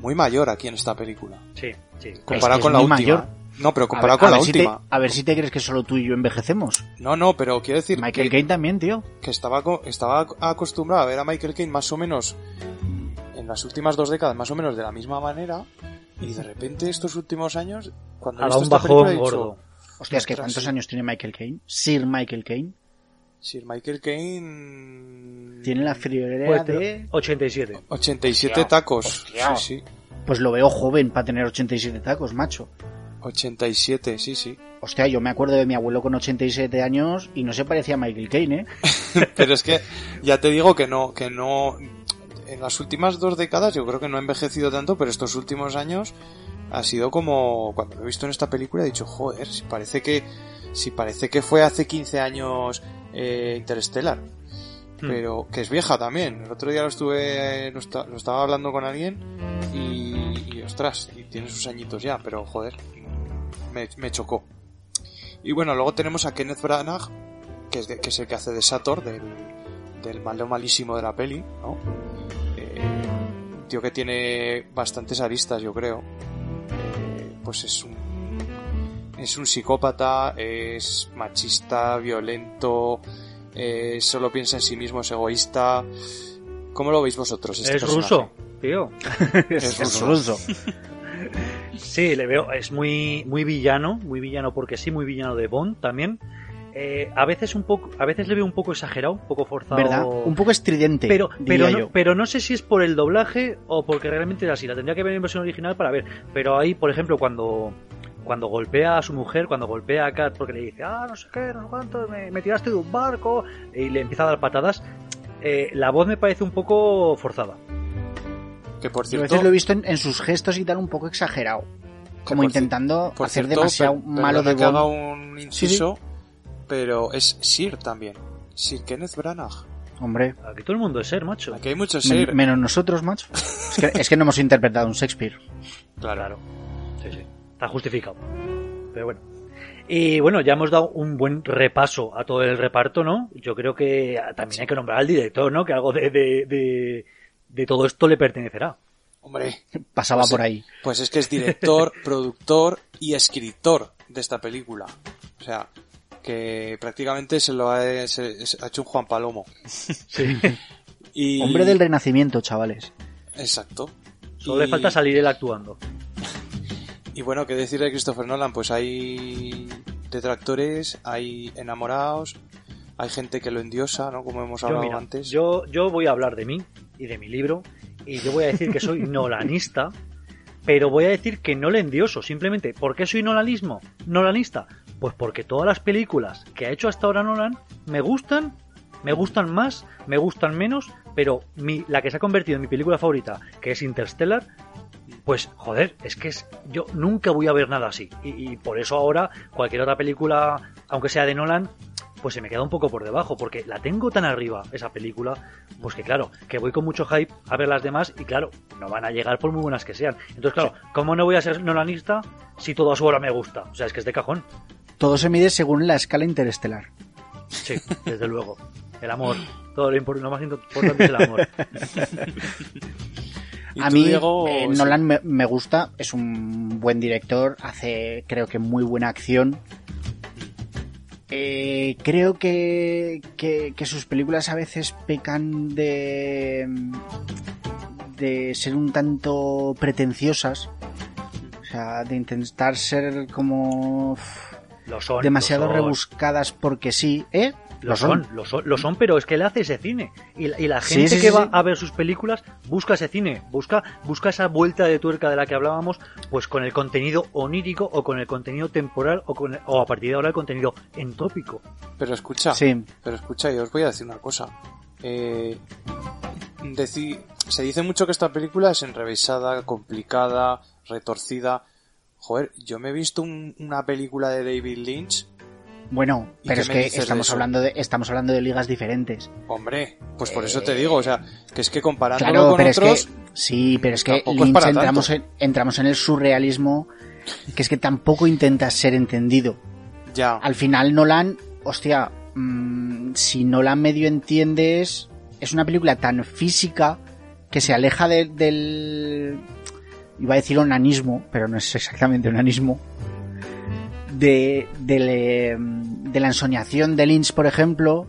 muy mayor aquí en esta película. Sí, sí. Comparado es con la última. mayor. No, pero A comparado ver- con a la te- última. a ver si te crees que solo tú y yo envejecemos. No, no, pero quiero decir Michael Caine también, tío. que estaba, co- estaba acostumbrado a ver a Michael Caine más o menos en las últimas dos décadas, más o menos de la misma manera. Y de repente estos últimos años, cuando he Ha dado visto un esta película, he dicho. Hostia, es que ¿cuántos sí. años tiene Michael Caine? Sir Michael Caine. Sir Michael Caine... Tiene la friolera Pues, de... 87. 87 Hostia, tacos. hostia. Sí, sí. Pues lo veo joven para tener 87 tacos, macho. 87, sí, sí. Hostia, yo me acuerdo de mi abuelo con 87 años y no se parecía a Michael Caine, ¿eh? Pero es que ya te digo que no, que no. En las últimas dos décadas yo creo que no ha envejecido tanto, pero estos últimos años ha sido como cuando lo he visto en esta película he dicho, joder, si parece que si parece que fue hace 15 años eh, Interstellar, Hmm. pero que es vieja también. El otro día lo estuve lo, esta- lo estaba hablando con alguien y, y ostras, y tiene sus añitos ya, pero joder, me, me chocó. Y bueno, luego tenemos a Kenneth Branagh, que es, de- que es el que hace de Sator, del, del malo malísimo de la peli, ¿no? Eh, tío que tiene bastantes aristas, yo creo. Eh, pues es un es un psicópata, es machista, violento, eh, solo piensa en sí mismo, es egoísta. ¿Cómo lo veis vosotros? Este es personaje? ruso, tío. Es Es ruso. Sí, le veo, es muy, muy villano, muy villano porque sí, muy villano de Bond también. Eh, a veces un poco, a veces le veo un poco exagerado, un poco forzado. ¿Verdad? Un poco estridente, pero, pero, no, yo. pero no sé si es por el doblaje o porque realmente era así. La tendría que ver en versión original para ver. Pero ahí, por ejemplo, cuando, cuando golpea a su mujer, cuando golpea a Kat porque le dice, ah, no sé qué, no sé cuánto, me, me tiraste de un barco, y le empieza a dar patadas, eh, la voz me parece un poco forzada. Que por Yo a cierto, veces lo he visto en, en sus gestos y tal un poco exagerado. Como por intentando por hacer cierto, demasiado per- malo de haga un inciso, pero es Sir también. Sir Kenneth Branagh. Hombre, Aquí todo el mundo es ser, macho. Aquí hay muchos men- Sir. menos nosotros, macho. Es que, es que no hemos interpretado un Shakespeare. Claro. Sí, sí. Está justificado. Pero bueno. Y bueno, ya hemos dado un buen repaso a todo el reparto, ¿no? Yo creo que también hay que nombrar al director, ¿no? Que algo de, de, de, de todo esto le pertenecerá. Hombre, Pasaba Pues por ahí. pues es que es director, productor y escritor de esta película. O sea, que prácticamente se lo ha, se- se ha hecho un Juan Palomo. Sí. Y... Hombre del renacimiento, chavales. Exacto. Solo Y- le falta salir él actuando. Y bueno, ¿qué decir de Christopher Nolan? Pues hay detractores, hay enamorados, hay gente que lo endiosa, ¿no? Como hemos Yo, hablado mira, antes. yo, yo voy a hablar de mí y de mi libro. Y yo voy a decir que soy nolanista. Pero voy a decir que no le endioso. Simplemente, ¿por qué soy nolanismo? Nolanista. Pues porque todas las películas que ha hecho hasta ahora Nolan me gustan. Me gustan más, me gustan menos, pero mi, la que se ha convertido en mi película favorita, que es Interstellar, pues joder, es que es, yo nunca voy a ver nada así. Y, y por eso ahora cualquier otra película, aunque sea de Nolan, pues se me queda un poco por debajo, porque la tengo tan arriba, esa película, pues que claro, que voy con mucho hype a ver las demás y claro, no van a llegar por muy buenas que sean. Entonces claro, ¿cómo no voy a ser nolanista si todo a su hora me gusta? O sea, es que es de cajón. Todo se mide según la escala interestelar. Sí, desde luego. El amor. Todo lo, lo más importante es el amor. A mí, Diego, eh. Nolan me, me gusta, es un buen director, hace creo que muy buena acción. Eh, creo que, que, que sus películas a veces pecan de, de ser un tanto pretenciosas. O sea, de intentar ser como uf, Lo son. demasiado lo son. rebuscadas porque sí, ¿eh? Lo son, lo son, lo son, pero es que él hace ese cine. Y, la- y la gente sí, que sí, va sí. a ver sus películas busca ese cine, busca, busca esa vuelta de tuerca de la que hablábamos, pues con el contenido onírico o con el contenido temporal o, con, o a partir de ahora el contenido entópico. Pero escucha, Sí. pero escucha, yo os voy a decir una cosa. Eh, deci- se dice mucho que esta película es enrevesada, complicada, retorcida. Joder, yo me he visto un- una película de David Lynch. Bueno, ¿Y pero es que estamos hablando de estamos hablando de ligas diferentes. Hombre, pues por eso te digo, o sea, que es que comparándolo Claro, con pero otros, es que sí, pero es que es entramos en, entramos en el surrealismo, que es que tampoco intenta ser entendido. ya, Al final Nolan, hostia, mm, si Nolan medio entiendes, es una película tan física que se aleja de- del iba a decir onanismo, pero no es exactamente onanismo. De, de la ensoñación de Lynch, por ejemplo,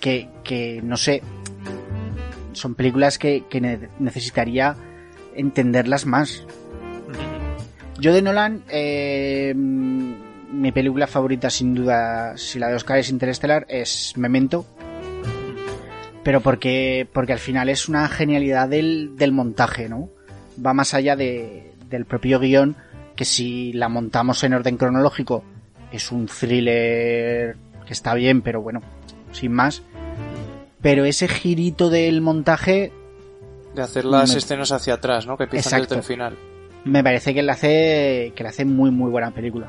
que, que no sé, son películas que, que ne- necesitaría entenderlas más. Yo de Nolan, eh, mi película favorita sin duda, si la de Oscar es Interestelar, es Memento. Pero porque, porque al final es una genialidad del, del montaje, ¿no? Va más allá de, del propio guion, que si la montamos en orden cronológico, es un thriller que está bien, pero bueno, sin más. Pero ese girito del montaje de hacer las me- escenas hacia atrás, ¿no? Que empiezan desde el final. me parece que le hace, que le hace muy muy buena película.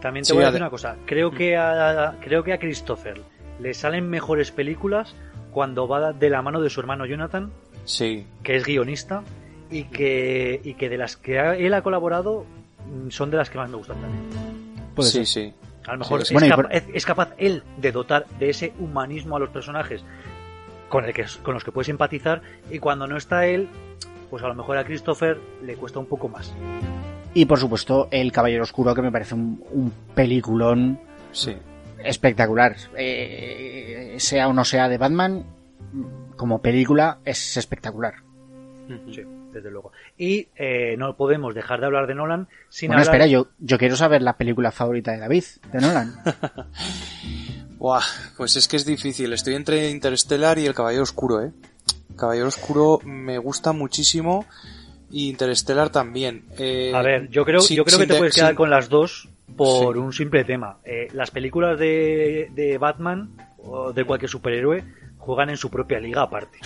También te Sí, voy a decir una cosa. Creo que a, creo que a Christopher le salen mejores películas cuando va de la mano de su hermano Jonathan, Sí, que es guionista, y que, y que de las que él ha colaborado mm, son de las que más me gustan también. Puede sí, ser. sí. A lo mejor Sí, es, sí. Bueno, y capa- por- es- es capaz él de dotar de ese humanismo a los personajes con, el que, con los que puedes empatizar y cuando no está él, pues a lo mejor a Christopher le cuesta un poco más. Y por supuesto, El Caballero Oscuro, que me parece un, un peliculón Sí. espectacular. Eh, sea o no sea de Batman, como película es espectacular. Sí, desde luego. Y eh, no podemos dejar de hablar de Nolan sin Bueno, hablar... espera, yo, yo quiero saber la película favorita de David, de Nolan. Buah, pues es que es difícil. Estoy entre Interstellar y El Caballero Oscuro, ¿eh? Caballero Oscuro me gusta muchísimo y Interstellar también. Eh, A ver, yo creo, sin- yo creo que te de- puedes quedar sin- con las dos por Sí. un simple tema. Eh, las películas de, de Batman o de cualquier superhéroe juegan en su propia liga aparte.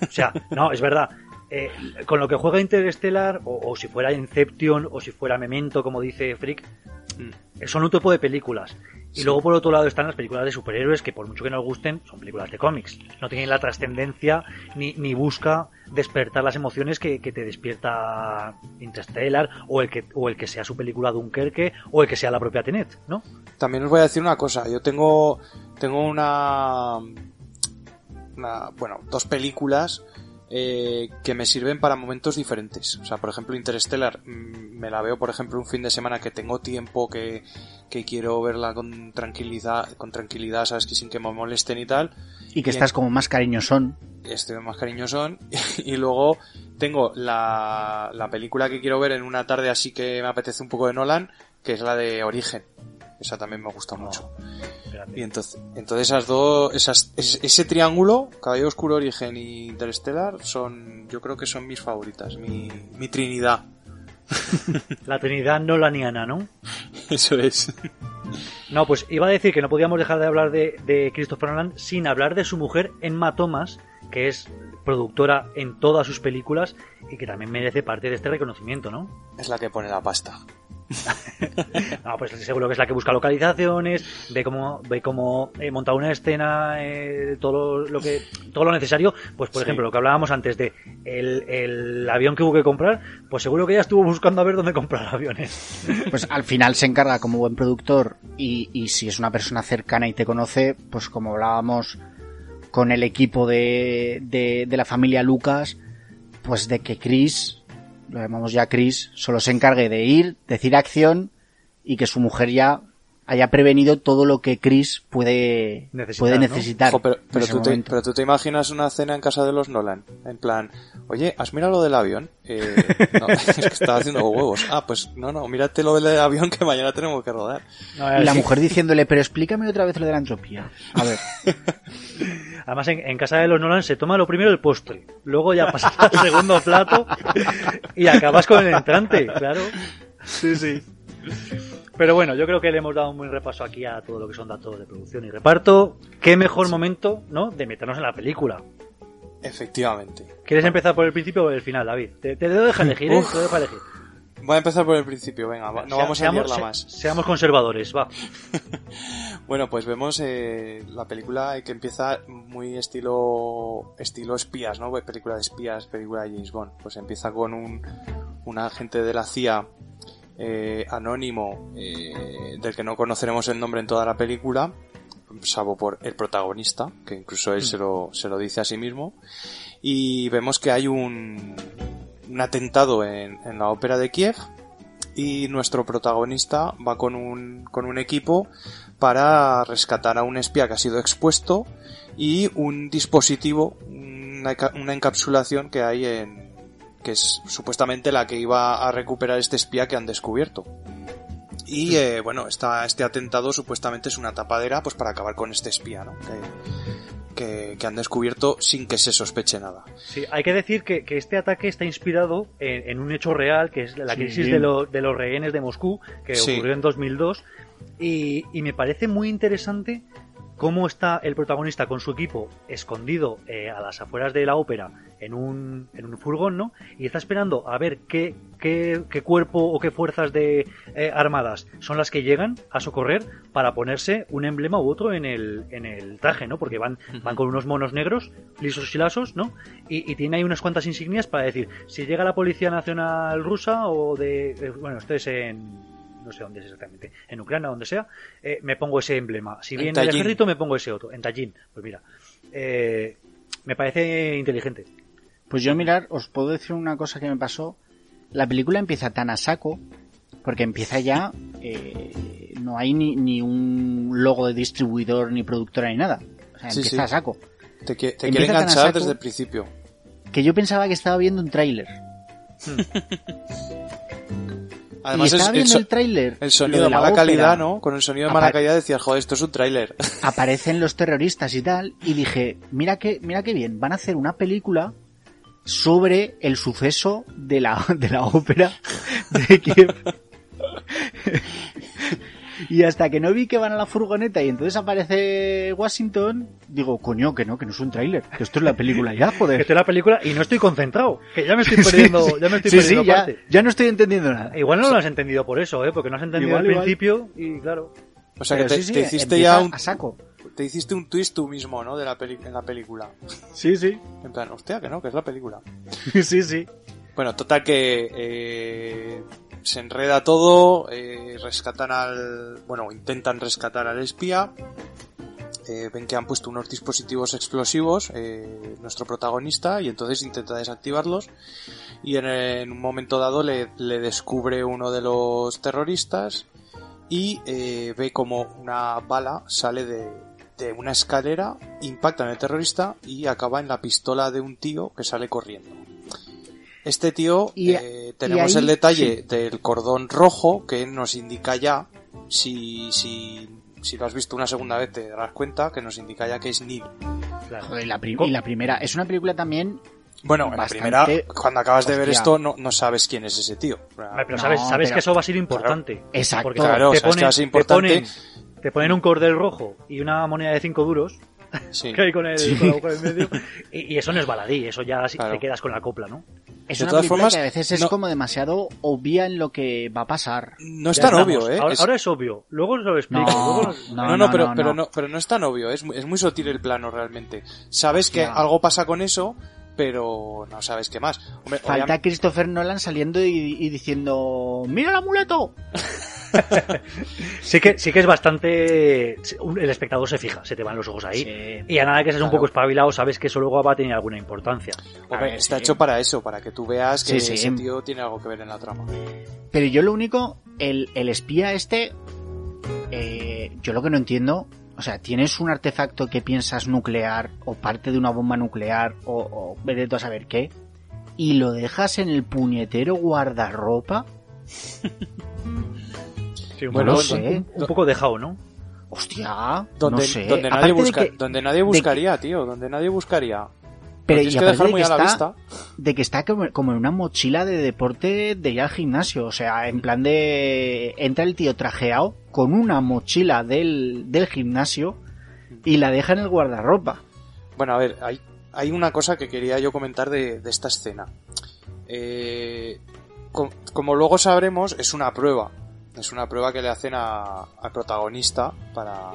O sea, no, es verdad. Eh, con lo que juega Interstellar, o, o si fuera Inception, o si fuera Memento, como dice Frick, Mm. son un tipo de películas. Y luego por otro lado están las películas de superhéroes que por mucho que nos gusten son películas de cómics. No tienen la trascendencia ni, ni busca despertar las emociones que, que te despierta Interstellar o el que o el que sea su película Dunkerque o el que sea la propia Tenet, ¿no? También os voy a decir una cosa. Yo tengo, tengo una, una- bueno, dos películas eh, que me sirven para momentos diferentes. O sea, por ejemplo, Interstellar mm, me la veo, por ejemplo, un fin de semana que tengo tiempo, que, que quiero verla con tranquilidad, con tranquilidad, sabes que sin que me molesten y tal. Y que Bien. estás como más cariñosón. Estoy más cariñosón. y luego tengo la, la película que quiero ver en una tarde así que me apetece un poco de Nolan, que es la de Origen. Esa también me gusta mucho. Y entonces, entonces esas dos, esas, ese, ese triángulo, Caballero Oscuro, Origen y Interstellar, son, yo creo que son mis favoritas, mi, mi trinidad. La Trinidad Nolaniana, ¿no? Eso es. No, pues iba a decir que no podíamos dejar de hablar de, de Christopher Nolan sin hablar de su mujer Emma Thomas, que es productora en todas sus películas y que también merece parte de este reconocimiento, ¿no? Es la que pone la pasta. No, pues seguro que es la que busca localizaciones, ve cómo, ve cómo eh, monta una escena, eh, todo lo que, todo lo necesario. Pues por Sí. ejemplo, lo que hablábamos antes de el, el avión que hubo que comprar, pues seguro que ella estuvo buscando a ver dónde comprar aviones. Pues al final se encarga como buen productor y, y si es una persona cercana y te conoce, pues como hablábamos con el equipo de, de, de la familia Lucas, pues de que Chris, lo llamamos ya Chris, solo se encargue de ir, decir acción y que su mujer ya haya prevenido todo lo que Chris puede Necesitar, puede ¿no? necesitar. Jo, pero, pero tú te, momento. pero tú te imaginas una cena en casa de los Nolan, en plan, oye, ¿has mirado lo del avión? Eh, no, es que estaba haciendo huevos. Ah, pues no, no, mírate lo del avión que mañana tenemos que rodar. No, Y la sí. mujer diciéndole, pero explícame otra vez lo de la entropía. A ver, Además, en, en casa de los Nolan se toma lo primero el postre, luego ya pasas al segundo plato y acabas con el entrante, claro. Sí, sí. Pero bueno, yo creo que le hemos dado un buen repaso aquí a todo lo que son datos de producción y reparto. Qué mejor momento, ¿no?, de meternos en la película. Efectivamente. ¿Quieres empezar por el principio o por el final, David? Te, te dejo elegir, ¿eh? Te dejo elegir. Voy a empezar por el principio, venga, no vamos a seamos, liarla se- más. Seamos conservadores, va. Bueno, pues vemos eh, la película que empieza muy estilo estilo espías, ¿no? Pues película de espías, película de James Bond. Pues empieza con un, un agente de la CIA eh, anónimo eh, del que no conoceremos el nombre en toda la película, salvo por el protagonista, que incluso él se, lo, se lo dice a sí mismo. Y vemos que hay un, un atentado en, en la ópera de Kiev y nuestro protagonista va con un, con un equipo para rescatar a un espía que ha sido expuesto y un dispositivo, una, enca- una encapsulación que hay en, que es supuestamente la que iba a recuperar este espía que han descubierto. Y eh, bueno, esta, este atentado supuestamente es una tapadera pues para acabar con este espía, ¿no? Que, que, que han descubierto sin que se sospeche nada. Sí, hay que decir que, que este ataque está inspirado en, en un hecho real, que es la Sí. crisis de, lo- de los rehenes de Moscú, que Sí. ocurrió en 2002. Y, y me parece muy interesante cómo está el protagonista con su equipo escondido eh, a las afueras de la ópera en un, en un furgón, ¿no? Y está esperando a ver qué, qué, qué cuerpo o qué fuerzas de eh, armadas son las que llegan a socorrer para ponerse un emblema u otro en el, en el traje, ¿no? Porque van, van con unos monos negros, lisos y lasos, ¿no? Y, y tiene ahí unas cuantas insignias para decir, si llega la Policía Nacional Rusa o de... eh, bueno, esto es en no sé dónde es exactamente, en Ucrania, donde sea, eh, me pongo ese emblema. Si En viene el ejército, me pongo ese otro. En Tallinn, pues mira, eh, me parece inteligente. pues yo mirar, os puedo decir una cosa que me pasó. La película empieza tan a saco, porque empieza ya, eh, no hay ni, ni un logo de distribuidor, ni productora, ni nada. O sea, Sí, empieza sí. a saco. Te, qui- te Empieza quiere tan a enganchar saco. desde el principio. Que yo pensaba que estaba viendo un tráiler. Además, y estaba es- el, viendo so- el tráiler. el sonido de la mala ópera, calidad, ¿no? Con el sonido de mala calidad decías, joder, esto es un tráiler. aparecen los terroristas y tal, y dije, mira que, mira qué bien, van a hacer una película sobre el suceso de la, de la ópera de Kiev. Y hasta que no vi que van a la furgoneta y entonces aparece Washington, digo, coño, que no, que no es un tráiler, que esto es la película ya, Que joder. estoy en la película y no estoy concentrado, que ya me estoy perdiendo, ya me estoy Sí, perdiendo ya, parte. ya no estoy entendiendo nada. Igual no lo has entendido por eso, ¿eh? Porque no has entendido Igual, al igual. principio y claro. O sea, Pero que te, sí, sí, te hiciste ya un, a saco. te hiciste un twist tú mismo, ¿no? De la peli en la película. Sí, sí. En plan, hostia, que no, que es la película. sí, sí. Bueno, total que eh, se enreda todo, eh, rescatan al... Bueno, intentan rescatar al espía. eh, ven que han puesto unos dispositivos explosivos, eh, nuestro protagonista, y entonces intenta desactivarlos. Y en, en un momento dado le, le descubre uno de los terroristas y eh, ve como una bala sale de, de una escalera, impacta en el terrorista y acaba en la pistola de un tío que sale corriendo. Este tío, Y- eh, tenemos ahí- el detalle del cordón rojo que nos indica ya, si, si, si lo has visto una segunda vez te darás cuenta, que nos indica ya que es Neil. claro. Joder, la, y la primera, es una película también Bueno, en la primera, cuando acabas de ver esto, no, no sabes quién es ese tío. Pero No, sabes, sabes pero- que eso va a ser importante. Exacto. Porque Claro, te, ponen, ser te importante. ponen- te ponen un cordel rojo y una moneda de 5 duros Sí. que hay con el, Sí. con la boca en medio. Y, y eso no es baladí, eso ya Claro. te quedas con la copla, ¿no? Es De una todas formas, que a veces es no- como demasiado obvia en lo que va a pasar. No es Ya tan estamos. obvio, ¿eh? Ahora, Es- ahora es obvio, luego os lo explico. No, luego- no, No, no, pero, no, pero no. no, pero no es tan obvio, es, muy- es muy sutil el plano realmente. Sabes que algo pasa con eso, pero no sabes qué más. Hombre, Falta obviamente- Christopher Nolan saliendo y, y diciendo ¡Mira el amuleto! Sí que, sí que es bastante... El espectador se fija, se te van los ojos ahí. Sí. Y a nada que seas un poco espabilado, sabes que eso luego va a tener alguna importancia. hombre, ver, está sí. hecho para eso, para que tú veas que Sí, sí. ese tío tiene algo que ver en la trama. Pero yo lo único, el, el espía este eh, yo lo que no entiendo, o sea, tienes un artefacto que piensas nuclear o parte de una bomba nuclear o, o vete tú a saber qué y lo dejas en el puñetero guardarropa. Sí, un, Bueno, poco, no sé. un, un poco dejado, ¿no? Hostia, Donde, no sé. donde, nadie, de busca, que- donde nadie buscaría, tío. Donde nadie buscaría. pero y que aparte dejar de muy que a la está- vista. de que está como, como en una mochila de deporte de ir al gimnasio. O sea, en plan de. Entra el tío trajeado con una mochila del, del gimnasio y la deja en el guardarropa. Bueno, a ver, hay, hay una cosa que quería yo comentar de, de esta escena. Eh, com- como luego sabremos, es una prueba. Es una prueba que le hacen a- al protagonista para,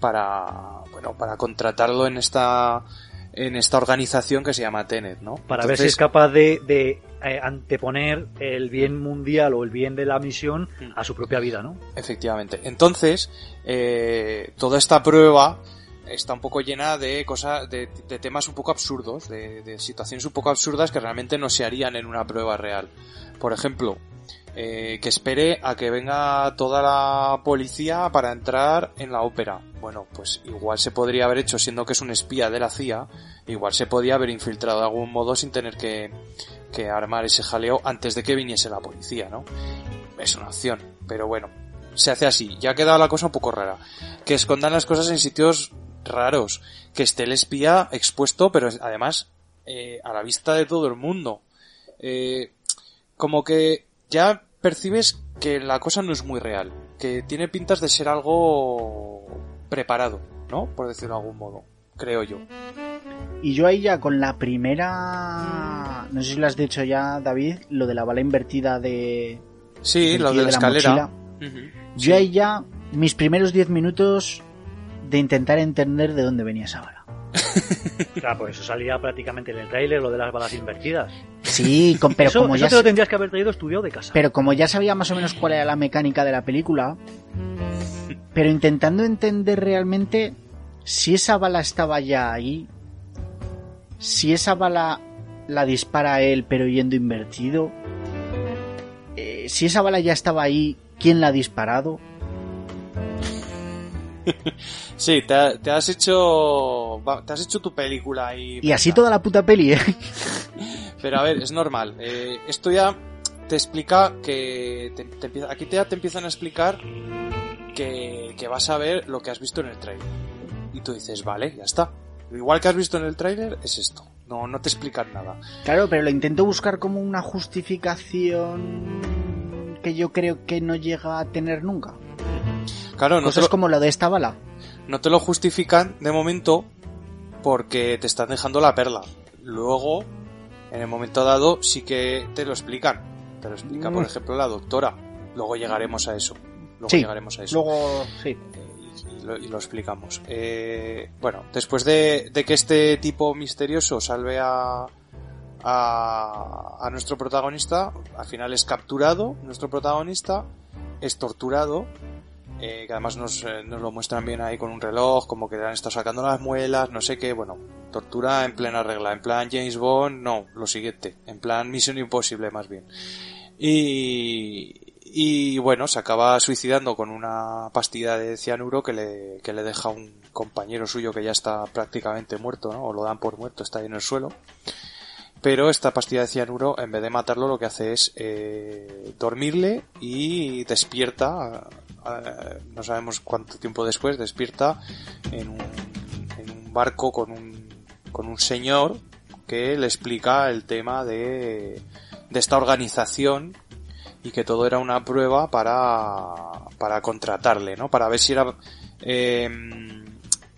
para, bueno, para contratarlo en esta, en esta organización que se llama Tenet, ¿no? Para ver si es capaz de, de, eh, anteponer el bien mundial o el bien de la misión a su propia vida, ¿no? Efectivamente. Entonces, eh, toda esta prueba está un poco llena de cosas, de, de temas un poco absurdos, de, de situaciones un poco absurdas que realmente no se harían en una prueba real. Por ejemplo, eh, que espere a que venga toda la policía para entrar en la ópera. Bueno, pues igual se podría haber hecho siendo que es un espía de la CIA, igual se podía haber infiltrado de algún modo sin tener que, que armar ese jaleo antes de que viniese la policía, ¿no? Es una opción, pero bueno, se hace así. Ya ha quedado la cosa un poco rara. Que escondan las cosas en sitios raros. Que esté el espía expuesto, pero además eh, a la vista de todo el mundo. Eh, como que ya percibes que la cosa no es muy real. Que tiene pintas de ser algo preparado, ¿no? Por decirlo de algún modo. Creo yo. Y yo ahí ya con la primera. No sé si lo has dicho ya, David, lo de la bala invertida de. Sí, lo de la escalera. mochila. Ujú. Yo ahí ya, mis primeros 10 minutos de intentar entender de dónde venía esa bala. Claro, pues eso salía prácticamente en el tráiler, lo de las balas invertidas. Sí, con- pero eso como eso ya. te lo tendrías que haber traído estudiado de casa. Pero como ya sabía más o menos cuál era la mecánica de la película, pero intentando entender realmente si esa bala estaba ya ahí, si esa bala la dispara él pero yendo invertido, eh, si esa bala ya estaba ahí, ¿quién la ha disparado? Sí, te, ha- te has hecho. Te has hecho tu película y. Y así toda la puta peli, ¿eh? Pero a ver, es normal. Eh, esto ya te explica que. te- te empieza- aquí te, ya te empiezan a explicar que, que vas a ver lo que has visto en el trailer. Y tú dices, vale, ya está. Igual que has visto en el tráiler, es esto. No, no te explican nada. Claro, pero lo intento buscar como una justificación que yo creo que no llega a tener nunca. Claro, no Cosas lo, como lo de esta bala. no te lo justifican de momento porque te están dejando la perla. Luego, en el momento dado, sí que te lo explican. Te lo explica, por Mm. ejemplo, la doctora. Luego llegaremos a eso. Luego Sí, llegaremos a eso. Luego, sí. Y, y lo, y lo explicamos. Eh, bueno, después de, de que este tipo misterioso salve a, a, a nuestro protagonista, al final es capturado nuestro protagonista, es torturado, eh, que además nos, eh, nos lo muestran bien ahí con un reloj, como que le han estado sacando las muelas, no sé qué, bueno, tortura en plena regla, en plan James Bond, no, lo siguiente, en plan Misión Imposible más bien. Y, y bueno, se acaba suicidando con una pastilla de cianuro que le, que le deja un compañero suyo que ya está prácticamente muerto, ¿no? O lo dan por muerto, está ahí en el suelo. Pero esta pastilla de cianuro, en vez de matarlo, lo que hace es eh, dormirle y despierta, eh, no sabemos cuánto tiempo después, despierta en un, en un barco con un, con un señor que le explica el tema de, de esta organización y que todo era una prueba para, para contratarle, ¿no? Para ver si era, eh,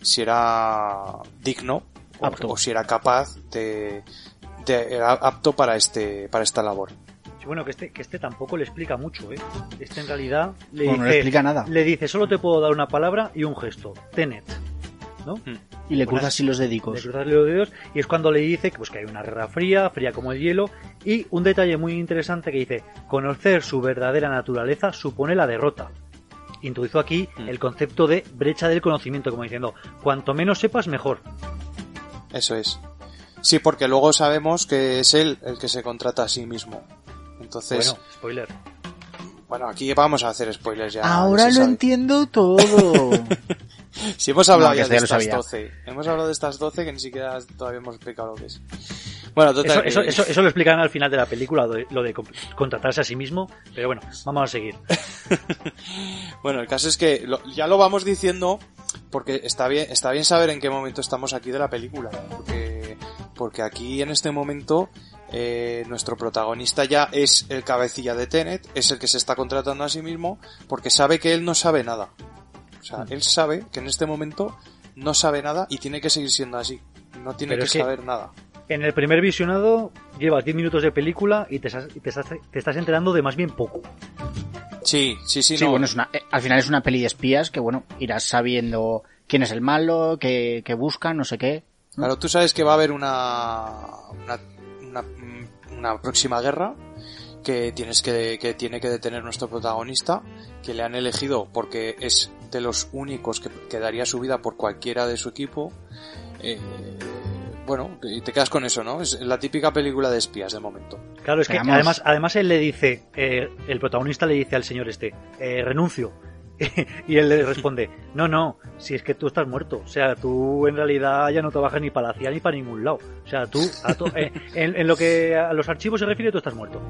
si era digno o- o si era capaz de, de- era apto para este, para esta labor. Sí, bueno, que este, que este tampoco le explica mucho, ¿eh? Este en realidad le Bueno, no le dice, explica nada. le dice, solo te puedo dar una palabra y un gesto. Tenet. ¿No? Y le Buenas- cruza así los Le dedicos. cruzas los dedos y es cuando le dice que, pues, que hay una guerra fría, fría como el hielo, y un detalle muy interesante que dice, conocer su verdadera naturaleza supone la derrota. Introdujo aquí Mm. el concepto de brecha del conocimiento, como diciendo, cuanto menos sepas, mejor. Eso es. Sí, porque luego sabemos que es él el que se contrata a sí mismo. Entonces, Bueno, spoiler. Bueno, aquí vamos a hacer spoilers ya. Ahora lo sabe. entiendo todo. Si hemos hablado No, ya de estas sabía. 12. Hemos hablado de estas 12 que ni siquiera todavía hemos explicado lo que es. Bueno, total. Eso, eso, eso, eso lo explicarán al final de la película, lo de, contratarse a sí mismo. Pero bueno, vamos a seguir. Bueno, el caso es que lo- ya lo vamos diciendo porque está bien, está bien saber en qué momento estamos aquí de la película. Porque, porque aquí en este momento eh, nuestro protagonista ya es el cabecilla de Tenet, es el que se está contratando a sí mismo porque sabe que él no sabe nada. O sea, él sabe que en este momento no sabe nada y tiene que seguir siendo así. No tiene que es que- saber nada. En el primer visionado llevas 10 minutos de película y te, estás- te estás, te estás enterando de más bien poco. Sí, sí, sí, Sí, no. bueno, es una, eh, al final es una peli de espías que, bueno, irás sabiendo quién es el malo, qué, qué buscan, no sé qué. Claro, tú sabes que va a haber una, una, una, una próxima guerra que tienes que, que tiene que detener nuestro protagonista, que le han elegido porque es de los únicos que, que daría su vida por cualquiera de su equipo. Eh, bueno, y te quedas con eso, ¿no? Es la típica película de espías de momento. Claro, es que Veamos. además, además él le dice, eh, el protagonista le dice al señor este, eh, renuncio. y él le responde, no, no, si es que tú estás muerto. O sea, tú en realidad ya no trabajas ni para la CIA ni para ningún lado. O sea, tú, a to- eh, en, en lo que a los archivos se refiere, tú estás muerto.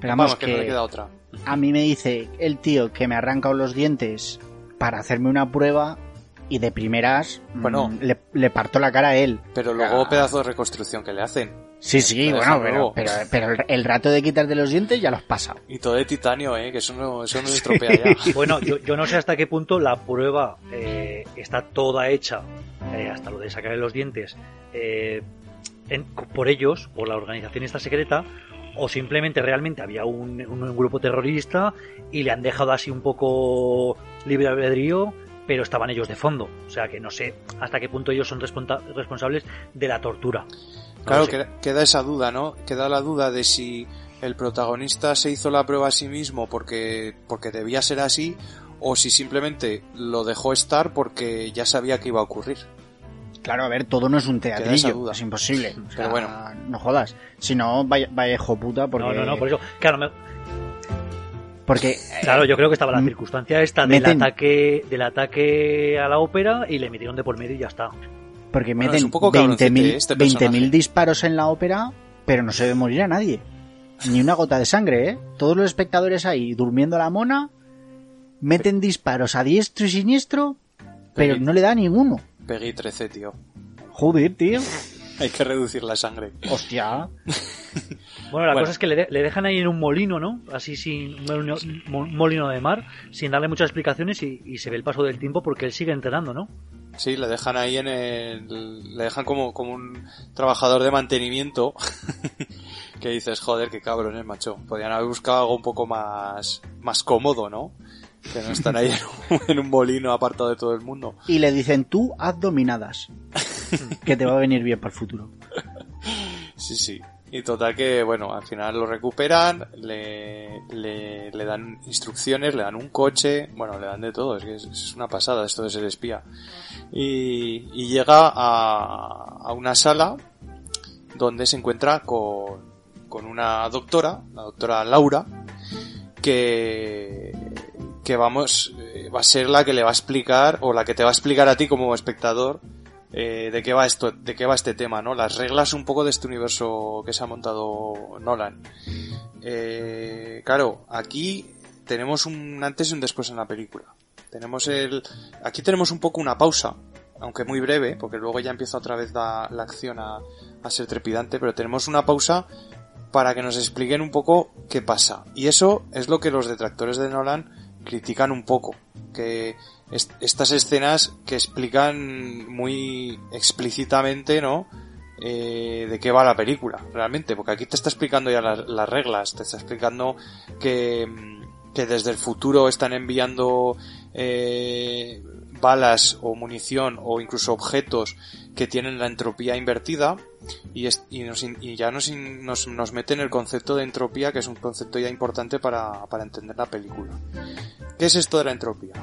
Pero Vamos, vamos, que no le que queda otra. a mí me dice el tío que me ha arrancado los dientes para hacerme una prueba y de primeras mm, Bueno. le, le parto la cara a él. Pero luego Ah. pedazo de reconstrucción que le hacen. Sí, sí, Te bueno, pero, nuevo. pero, pero el- rato de quitarte los dientes ya los pasa. Y todo de titanio, ¿eh? Que eso no, eso no se estropea ya. Bueno, yo, yo no sé hasta qué punto la prueba eh, está toda hecha, eh, hasta lo de sacarle los dientes, eh, en- por ellos, por la organización esta secreta, o simplemente realmente había un, un grupo terrorista y le han dejado así un poco libre albedrío, pero estaban ellos de fondo. O sea que no sé hasta qué punto ellos son responsa- responsables de la tortura. Claro, lo sé. queda, esa duda, ¿no? Queda la duda de si el protagonista se hizo la prueba a sí mismo porque, porque debía ser así o si simplemente lo dejó estar porque ya sabía que iba a ocurrir. Claro, a ver, todo no es un teatrillo, duda. es imposible. O sea, Pero bueno. no jodas. Si no, vaya, vaya hijo puta, porque... No, no, no, por eso. Claro, me- Porque, Claro, yo creo que estaba la Mm. circunstancia esta del Meten- ataque, del ataque a la ópera y le metieron de por medio y ya está. Porque Bueno, meten un poco 20.000 cabroncete este personaje. 20.000 disparos en la ópera, pero no se ve morir a nadie. Ni una gota de sangre, ¿eh? Todos los espectadores ahí durmiendo la mona, meten disparos a diestro y siniestro, pero Peggy. no le da ninguno. Peggy 13, tío. Joder, tío. Hay que reducir la sangre. Hostia. Bueno, la Bueno. cosa es que le, de- le dejan ahí en un molino, ¿no? Así sin un molino, mo- molino de mar, sin darle muchas explicaciones y, y se ve el paso del tiempo porque él sigue entrenando, ¿no? Sí, le dejan ahí en el... Le dejan como, como un trabajador de mantenimiento que dices, joder, qué cabrones, macho. Podrían haber buscado algo un poco más, más cómodo, ¿no? Que no están ahí en un, en un molino apartado de todo el mundo. Y le dicen, tú haz dominadas. que te va a venir bien para el futuro. Sí, sí. Y total que, bueno, al final lo recuperan, le, le, le dan instrucciones, le dan un coche, bueno, le dan de todo, es que es, es una pasada esto de ser espía. Y, llega a, a una sala donde se encuentra con, con una doctora, la doctora Laura, que, que vamos, eh, va a ser la que le va a explicar, o la que te va a explicar a ti como espectador, eh, de qué va esto, de qué va este tema, ¿no? Las reglas un poco de este universo que se ha montado Nolan. Eh, claro, aquí tenemos un antes y un después en la película. Tenemos el, aquí tenemos un poco una pausa, aunque muy breve, porque luego ya empieza otra vez la, la acción a, a ser trepidante, pero tenemos una pausa para que nos expliquen un poco qué pasa. Y eso es lo que los detractores de Nolan critican un poco, que est- estas escenas que explican muy explícitamente, ¿no? Eh, de qué va la película, realmente, porque aquí te está explicando ya las, las reglas, te está explicando que, que desde el futuro están enviando eh, balas o munición o incluso objetos que tienen la entropía invertida y, es- y, nos y ya nos, nos, nos mete en el concepto de entropía, que es un concepto ya importante para, para entender la película. ¿Qué es esto de la entropía?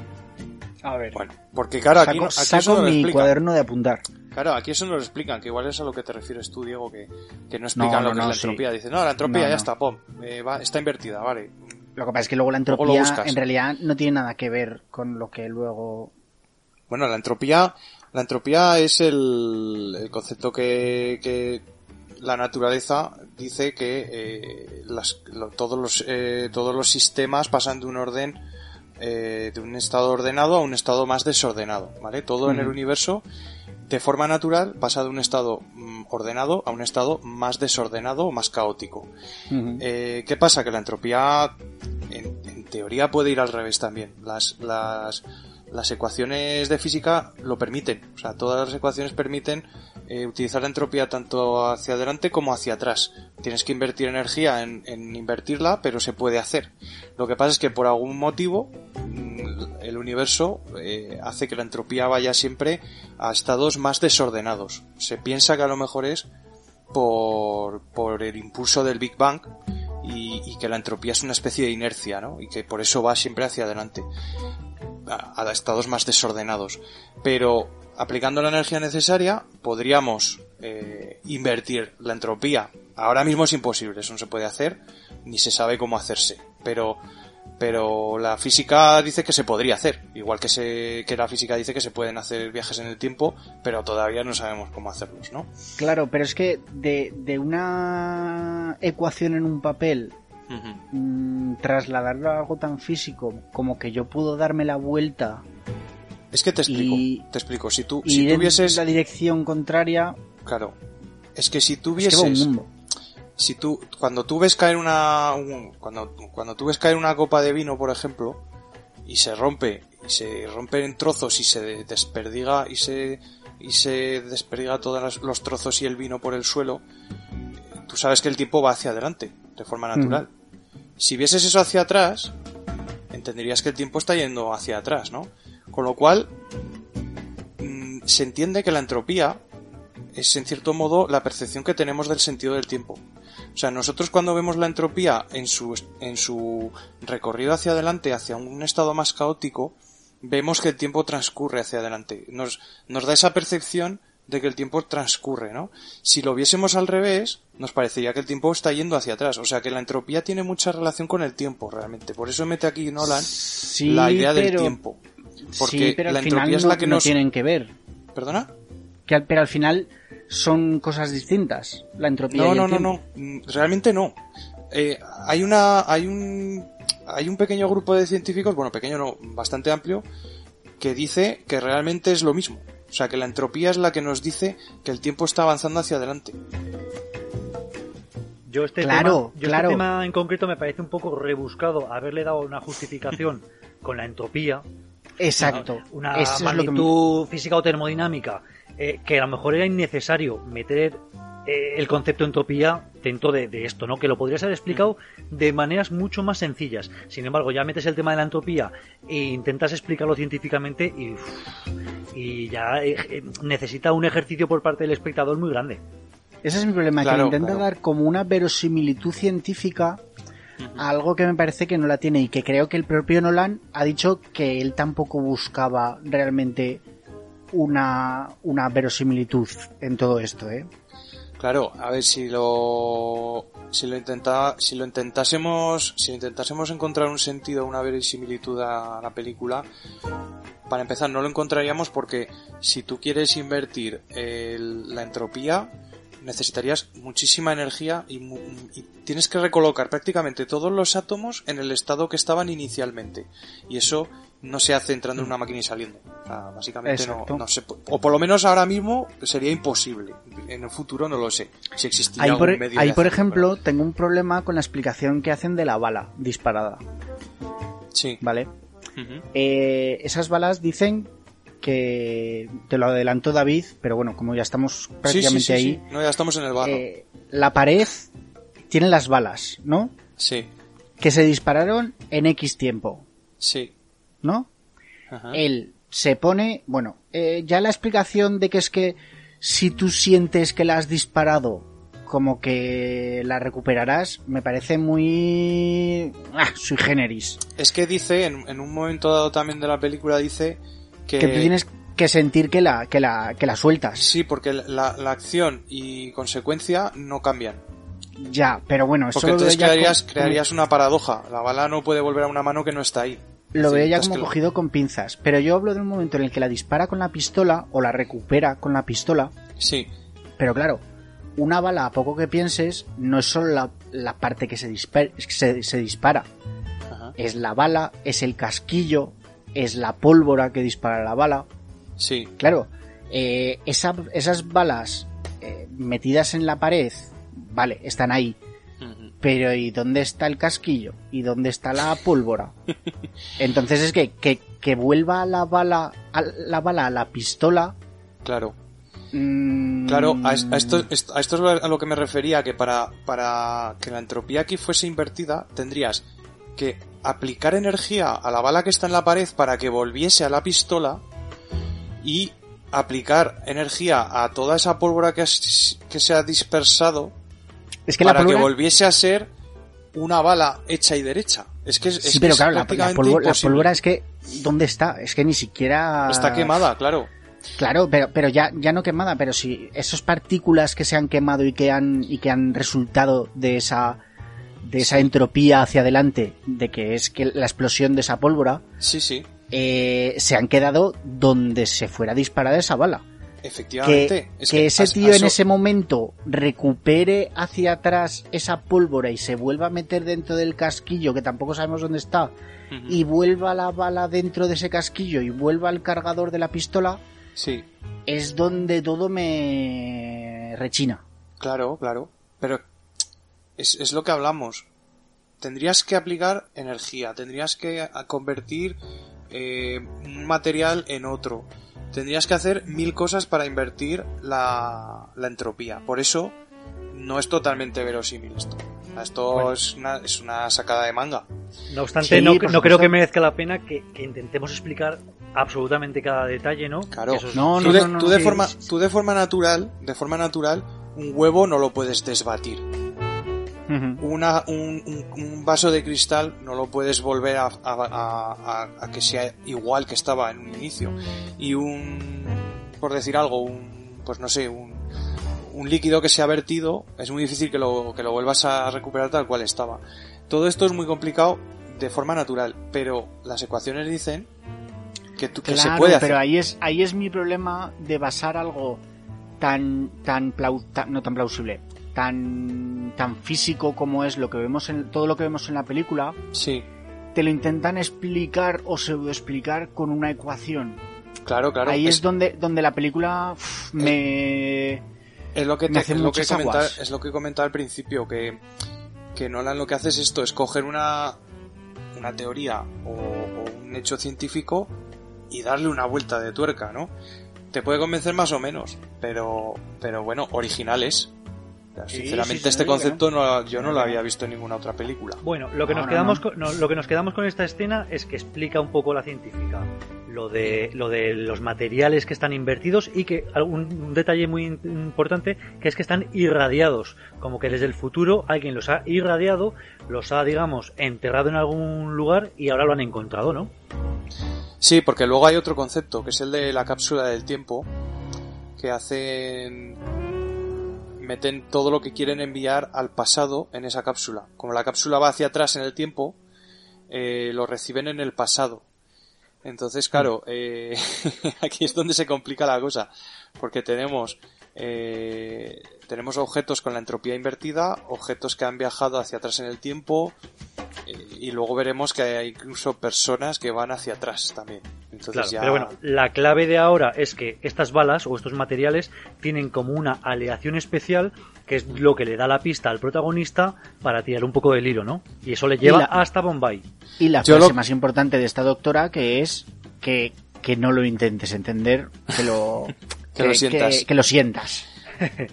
A ver. Bueno, porque claro, aquí, saco aquí eso saco no lo mi cuaderno de apuntar. Claro, aquí eso no lo explican, que igual es a lo que te refieres tú, Diego, que, que no explican No, lo no, que no, es la sí. entropía. Dicen, no, la entropía ya está, pom, eh, va- está invertida, vale. Lo que pasa es que luego la entropía en realidad no tiene nada que ver con lo que luego... Bueno, la entropía, la entropía es el, el concepto que, que la naturaleza dice que eh, las- lo- todos los eh, todos los sistemas pasan de un orden eh, de un estado ordenado a un estado más desordenado, ¿vale? Todo en el universo de forma natural pasa de un estado mm, ordenado a un estado más desordenado o más caótico. Eh, ¿Qué pasa? Que la entropía, en, en teoría, puede ir al revés también. Las, las, las ecuaciones de física lo permiten. O sea, todas las ecuaciones permiten eh, utilizar la entropía tanto hacia adelante como hacia atrás. Tienes que invertir energía en, invertirla, pero se puede hacer. Lo que pasa es que por algún motivo mm, el universo eh, hace que la entropía vaya siempre a estados más desordenados. Se piensa que a lo mejor es por, por el impulso del Big Bang y, y que la entropía es una especie de inercia, ¿no? Y que por eso va siempre hacia adelante, a, estados más desordenados. Pero aplicando la energía necesaria, podríamos eh, invertir la entropía. Ahora mismo es imposible, eso no se puede hacer, ni se sabe cómo hacerse. Pero pero la física dice que se podría hacer, igual que se que la física dice que se pueden hacer viajes en el tiempo, pero todavía no sabemos cómo hacerlos, ¿no? Claro, pero es que de, de una ecuación en un papel Mm, trasladarlo a algo tan físico como que yo puedo darme la vuelta Es que te explico, Y- te explico. Si tú, si tuvieses, la dirección contraria, claro, es que si es que tuvieses, mundo. si tú, cuando tú ves caer una, un- cuando, cuando tú ves caer una copa de vino, por ejemplo, y se rompe, y se rompe en trozos y se de- desperdiga y se, y se desperdiga todos los- los trozos y el vino por el suelo, tú sabes que el tiempo va hacia adelante, de forma natural. Si vieses eso hacia atrás, entenderías que el tiempo está yendo hacia atrás, ¿no? Con lo cual, mm, se entiende que la entropía es en cierto modo la percepción que tenemos del sentido del tiempo. O sea, nosotros cuando vemos la entropía en su, en su recorrido hacia adelante, hacia un estado más caótico, vemos que el tiempo transcurre hacia adelante. Nos, nos da esa percepción de que el tiempo transcurre, ¿no? Si lo viésemos al revés, nos parecería que el tiempo está yendo hacia atrás. O sea, que la entropía tiene mucha relación con el tiempo, realmente. Por eso mete aquí Nolan Sí, la idea del tiempo. Porque sí, pero la al final entropía es la que no nos... tienen que ver. ¿Perdona? Que al- pero al final son cosas distintas. La entropía No, y el no, no, tiempo. no. Mm, Realmente no. Eh, hay una, hay un, hay un pequeño grupo de científicos, bueno, pequeño no, bastante amplio, que dice que realmente es lo mismo. O sea, que la entropía es la que nos dice que el tiempo está avanzando hacia adelante. Yo este, Claro, tema, yo claro. este tema en concreto me parece un poco rebuscado haberle dado una justificación con la entropía, Exacto. una Eso es lo que me- magnitud física o termodinámica, eh, que a lo mejor era innecesario meter eh, el concepto de entropía dentro de, de esto, ¿no? Que lo podrías haber explicado de maneras mucho más sencillas. Sin embargo, ya metes el tema de la entropía e intentas explicarlo científicamente y, y ya eh, eh, necesita un ejercicio por parte del espectador muy grande. Ese es mi problema, que Claro, le intenta claro. dar como una verosimilitud científica a algo que me parece que no la tiene y que creo que el propio Nolan ha dicho que él tampoco buscaba realmente una, una verosimilitud en todo esto, ¿eh? Claro, a ver si lo si lo intenta si lo intentásemos si intentásemos encontrar un sentido, una verisimilitud a la película, para empezar no lo encontraríamos porque si tú quieres invertir el- la entropía necesitarías muchísima energía y, y tienes que recolocar prácticamente todos los átomos en el estado que estaban inicialmente y eso no se hace entrando en una máquina y saliendo. O sea, básicamente no, no se o por lo menos ahora mismo sería imposible. En el futuro no lo sé. Si existiría Ahí, por, algún medio ahí, de por ejemplo, tengo un problema con la explicación que hacen de la bala disparada, sí. ¿vale? Eh, esas balas dicen que te lo adelantó David, pero bueno, como ya estamos Sí, prácticamente sí, sí, ahí, sí. No, ya estamos en el barro. eh, la pared tiene las balas, ¿no? Sí, Que se dispararon en X tiempo, sí. ¿no? Ajá. Él se pone, bueno, eh, ya la explicación de que es que si tú sientes que la has disparado, como que la recuperarás, me parece muy... Ah, sui generis. Es que dice, en, en un momento dado también de la película, dice que... Que tú tienes que sentir que la, que la, que la sueltas. Sí, porque la, la acción y consecuencia no cambian. Ya, pero bueno, eso Porque entonces crearías, con- crearías una paradoja. La bala no puede volver a una mano que no está ahí. Lo Sí, veo ya como cogido con pinzas. Pero yo hablo de un momento en el que la dispara con la pistola o la recupera con la pistola. Sí, Pero claro, una bala, a poco que pienses, no es solo la, la parte que se, dispa- se, se dispara. Ajá. Es la bala, es el casquillo, es la pólvora que dispara la bala. sí, Claro, eh, esa- esas balas eh, metidas en la pared, vale, están ahí. Pero ¿y dónde está el casquillo? ¿Y dónde está la pólvora? Entonces es que, que, que vuelva la bala, a la bala a la pistola. claro. mm, Claro, a, es- a esto, est- a esto es a lo que me refería, que para, para que la entropía aquí fuese invertida, tendrías que aplicar energía a la bala que está en la pared para que volviese a la pistola y aplicar energía a toda esa pólvora que, has- que se ha dispersado Es que la para que pólvora. volviese a ser una bala hecha y derecha. Es que es, es Sí, que pero es claro, la, la pólvora, la pólvora es que. ¿Dónde está? Es que ni siquiera. Está quemada, claro. Claro, pero, pero ya, ya no quemada, pero si esas partículas que se han quemado y que han, y que han resultado de esa, de esa entropía hacia adelante, de que es que la explosión de esa pólvora, Sí, sí, eh, se han quedado donde se fuera disparada esa bala. Efectivamente. Que, Es que ese tío en ese momento recupere hacia atrás esa pólvora y se vuelva a meter dentro del casquillo, que tampoco sabemos dónde está, y vuelva la bala dentro de ese casquillo y vuelva al cargador de la pistola, Sí, es donde todo me rechina. Claro, claro. Pero es, es lo que hablamos. Tendrías que aplicar energía, tendrías que convertir eh, un material en otro. Tendrías que hacer mil cosas para invertir la, la entropía. Por eso no es totalmente verosímil esto. Esto Bueno. es, una, es una sacada de manga. No obstante, Sí, no, no creo que merezca la pena que, que intentemos explicar absolutamente cada detalle, ¿no? Claro. Eso es- No, tú, de, de forma, tú de forma natural, de forma natural, un huevo no lo puedes desbatir. Una, un, un- un vaso de cristal no lo puedes volver a, a- a- a- a que sea igual que estaba en un inicio. Y un, por decir algo, un, pues no sé, un, un líquido que se ha vertido, es muy difícil que lo, que lo vuelvas a recuperar tal cual estaba. Todo esto es muy complicado de forma natural, pero las ecuaciones dicen que, tú- que Claro, se puede hacer. pero ahí es, ahí es mi problema de basar algo tan, tan, plau- tan- no tan plausible, tan, tan físico como es lo que vemos en, todo lo que vemos en la película, Sí, te lo intentan explicar o pseudo explicar con una ecuación. claro, claro. ahí es, es- donde, donde la película me... Es lo que, Me te- hace es lo que comentaba, es lo que comentaba al principio, que, que Nolan lo que hace es esto, es coger una, una teoría o, o un hecho científico y darle una vuelta de tuerca, ¿no? Te puede convencer más o menos, pero, pero bueno, originales. Sí, Sinceramente sí, sí, este concepto no, yo no lo había visto en ninguna otra película. Bueno, lo que, No, nos no, quedamos no. Con, no, lo que nos quedamos con esta escena es que explica un poco la científica. Lo de, lo de los materiales que están invertidos y que un, un detalle muy in- importante que es que están irradiados. Como que desde el futuro alguien los ha irradiado, los ha, digamos, enterrado en algún lugar y ahora lo han encontrado, ¿no? Sí, porque luego hay otro concepto, que es el de la cápsula del tiempo, que hacen... meten todo lo que quieren enviar al pasado en esa cápsula. Como la cápsula va hacia atrás en el tiempo, eh, lo reciben en el pasado. Entonces, claro, eh, aquí es donde se complica la cosa, porque tenemos eh, tenemos objetos con la entropía invertida, objetos que han viajado hacia atrás en el tiempo, y luego veremos que hay incluso personas que van hacia atrás también. Entonces Claro, ya... pero bueno, la clave de ahora es que estas balas o estos materiales tienen como una aleación especial que es lo que le da la pista al protagonista para tirar un poco del hilo, ¿no? Y eso le lleva la- hasta Bombay. Y la Yo frase lo- más importante de esta doctora que es que, que no lo intentes entender, que lo, Que lo sientas. que- que lo sientas.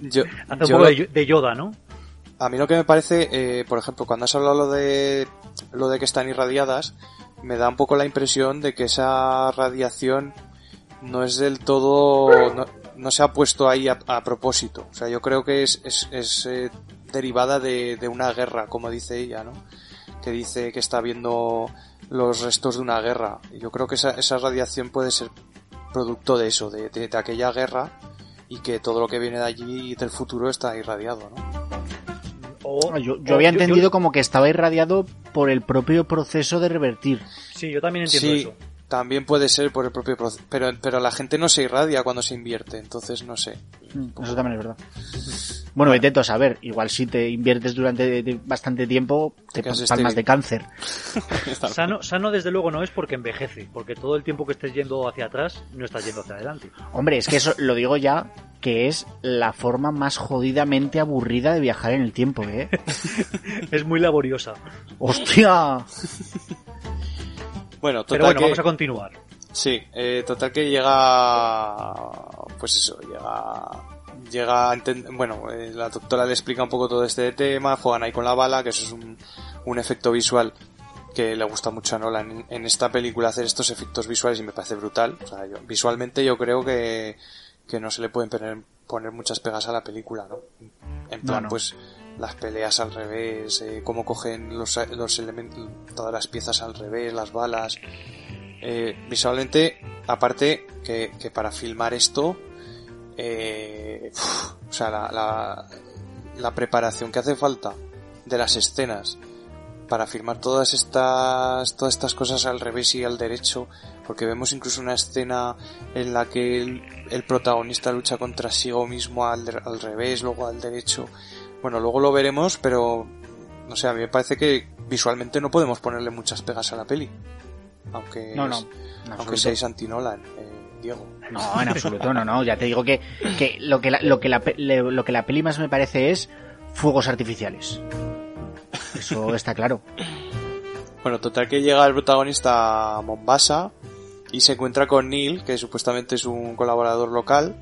yo- Hace un yo poco lo- de Yoda, ¿no? A mí lo que me parece, eh, por ejemplo, cuando has hablado lo de lo de que están irradiadas, me da un poco la impresión de que esa radiación no es del todo, no, no se ha puesto ahí a, a propósito. O sea, yo creo que es, es, eh, derivada de, una guerra, como dice ella, ¿no? Que dice que está viendo los restos de una guerra. Y Yo creo que esa, esa radiación puede ser producto de eso, de, de- de aquella guerra, y que todo lo que viene de allí del futuro está irradiado, ¿no? O, Yo, o yo había entendido como que estaba irradiado por el propio proceso de revertir. Sí, yo también entiendo Sí, eso. También puede ser por el propio proceso. Pero, pero la gente no se irradia cuando se invierte, entonces no sé. Mm, Eso también es verdad. Bueno, intento saber. Igual si te inviertes durante bastante tiempo, te quedas palmas estéril. de cáncer. Sano, sano desde luego no es porque envejece, porque todo el tiempo que estés yendo hacia atrás no estás yendo hacia adelante. Hombre, es que eso lo digo ya, que es la forma más jodidamente aburrida de viajar en el tiempo, ¿eh? Es muy laboriosa. ¡Hostia! Bueno, total Pero bueno, que... vamos a continuar. Sí, eh, total que llega, pues eso, llega, llega, a bueno, eh, la doctora le explica un poco todo este tema, juegan ahí con la bala, que eso es un, un efecto visual que le gusta mucho a Nolan en, en esta película hacer estos efectos visuales y me parece brutal. O sea, yo- visualmente yo creo que, que no se le pueden poner, poner muchas pegas a la película, ¿no? En plan, no. pues las peleas al revés, eh, cómo cogen los, los elementos, todas las piezas al revés, las balas. Eh, visualmente, aparte que, que para filmar esto, eh, o sea, la, la, la preparación que hace falta de las escenas para filmar todas estas, todas estas cosas al revés y al derecho, porque vemos incluso una escena en la que el, el protagonista lucha contra sí mismo al, al revés, luego al derecho. Bueno, luego lo veremos, pero no sé, a mí me parece que visualmente no podemos ponerle muchas pegas a la peli. Aunque, No, no. aunque seáis anti-Nolan, eh, Diego. No, en absoluto, no, no. Ya te digo que, que lo que la, lo que la, lo que la peli más me parece es fuegos artificiales. Eso está claro. Bueno, total que llega el protagonista a Mombasa y se encuentra con Neil, que supuestamente es un colaborador local,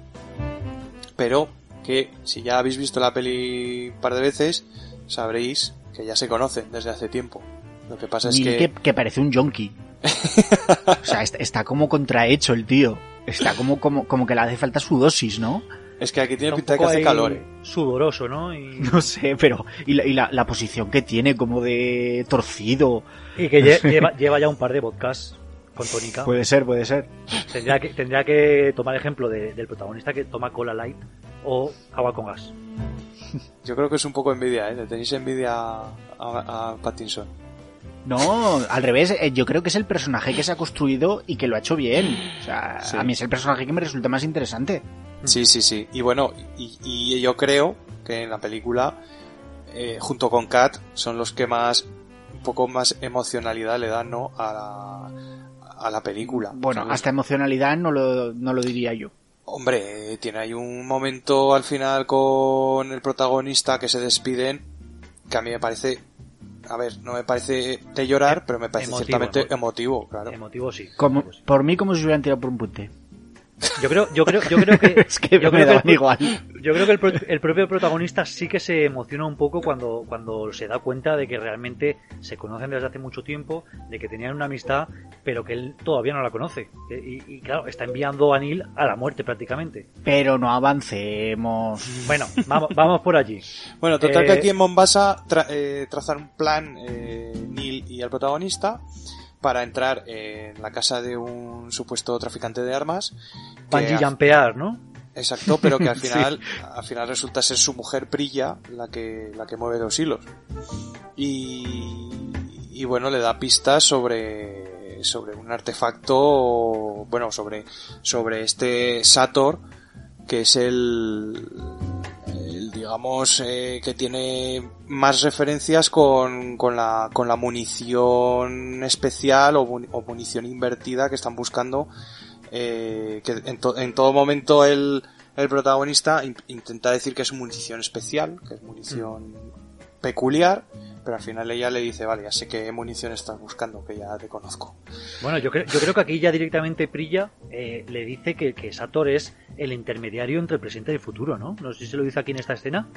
pero que si ya habéis visto la peli un par de veces, sabréis que ya se conocen desde hace tiempo. Lo que pasa es que... que, que parece un yonki. O sea, está, está como contrahecho el tío. Está como, como, como que le hace falta su dosis, ¿no? Es que aquí tiene pinta de que hace calor. eh. Sudoroso, ¿no? Y, No sé, pero. Y la, y la, la posición que tiene, como de torcido. y que lle- lleva, lleva ya un par de vodkas con tónica. Puede ser, puede ser. Tendría que, tendría que tomar ejemplo de- del protagonista que toma cola light o agua con gas. Yo creo que es un poco envidia, ¿eh? Le tenéis envidia a, a Pattinson. No, al revés, eh, yo creo que es el personaje que se ha construido y que lo ha hecho bien. O sea, Sí. a mí es el personaje que me resulta más interesante. Sí, sí, sí. Y bueno, y, y yo creo que en la película, eh, junto con Kat, son los que más, un poco más emocionalidad le dan, ¿no? A la, a la película. Bueno, hasta emocionalidad no lo, no lo diría yo. Hombre, tiene ahí un momento al final con el protagonista que se despiden, que a mí me parece, a ver, no me parece de llorar, pero me parece Emotivo, ciertamente emotivo, claro. Emotivo sí. Como, Emotivo, sí. por mí, como si se hubieran tirado por un puente. Yo creo, yo creo, yo creo que, Es que yo me creo que el, igual. yo creo que el, pro- el propio protagonista sí que se emociona un poco cuando, cuando se da cuenta de que realmente se conocen desde hace mucho tiempo, de que tenían una amistad, pero que él todavía no la conoce. Y, y, claro, está enviando a Neil a la muerte prácticamente. Pero no avancemos. Bueno, vamos, vamos por allí. Bueno, total Eh, que aquí en Mombasa tra- eh, trazan un plan eh, Neil y el protagonista para entrar en la casa de un supuesto traficante de armas. al- jumpear, ¿no? Exacto, pero que al final, al final resulta ser su mujer Prilla la que, la que mueve los hilos. Y, y bueno, le da pistas sobre, sobre un artefacto, bueno, sobre, sobre este Sator, que es el, digamos, eh, que tiene más referencias con, con la, con la munición especial o, mun- o munición invertida que están buscando eh, que en, to- en todo momento el, el protagonista in- intenta decir que es munición especial, que es munición peculiar, pero al final ella le dice, vale, ya sé qué munición estás buscando, que ya te conozco. Bueno, yo creo, yo creo que aquí ya directamente Prilla eh, le dice que, que Sator es el intermediario entre el presente y el futuro, ¿no? No sé si se lo dice aquí en esta escena.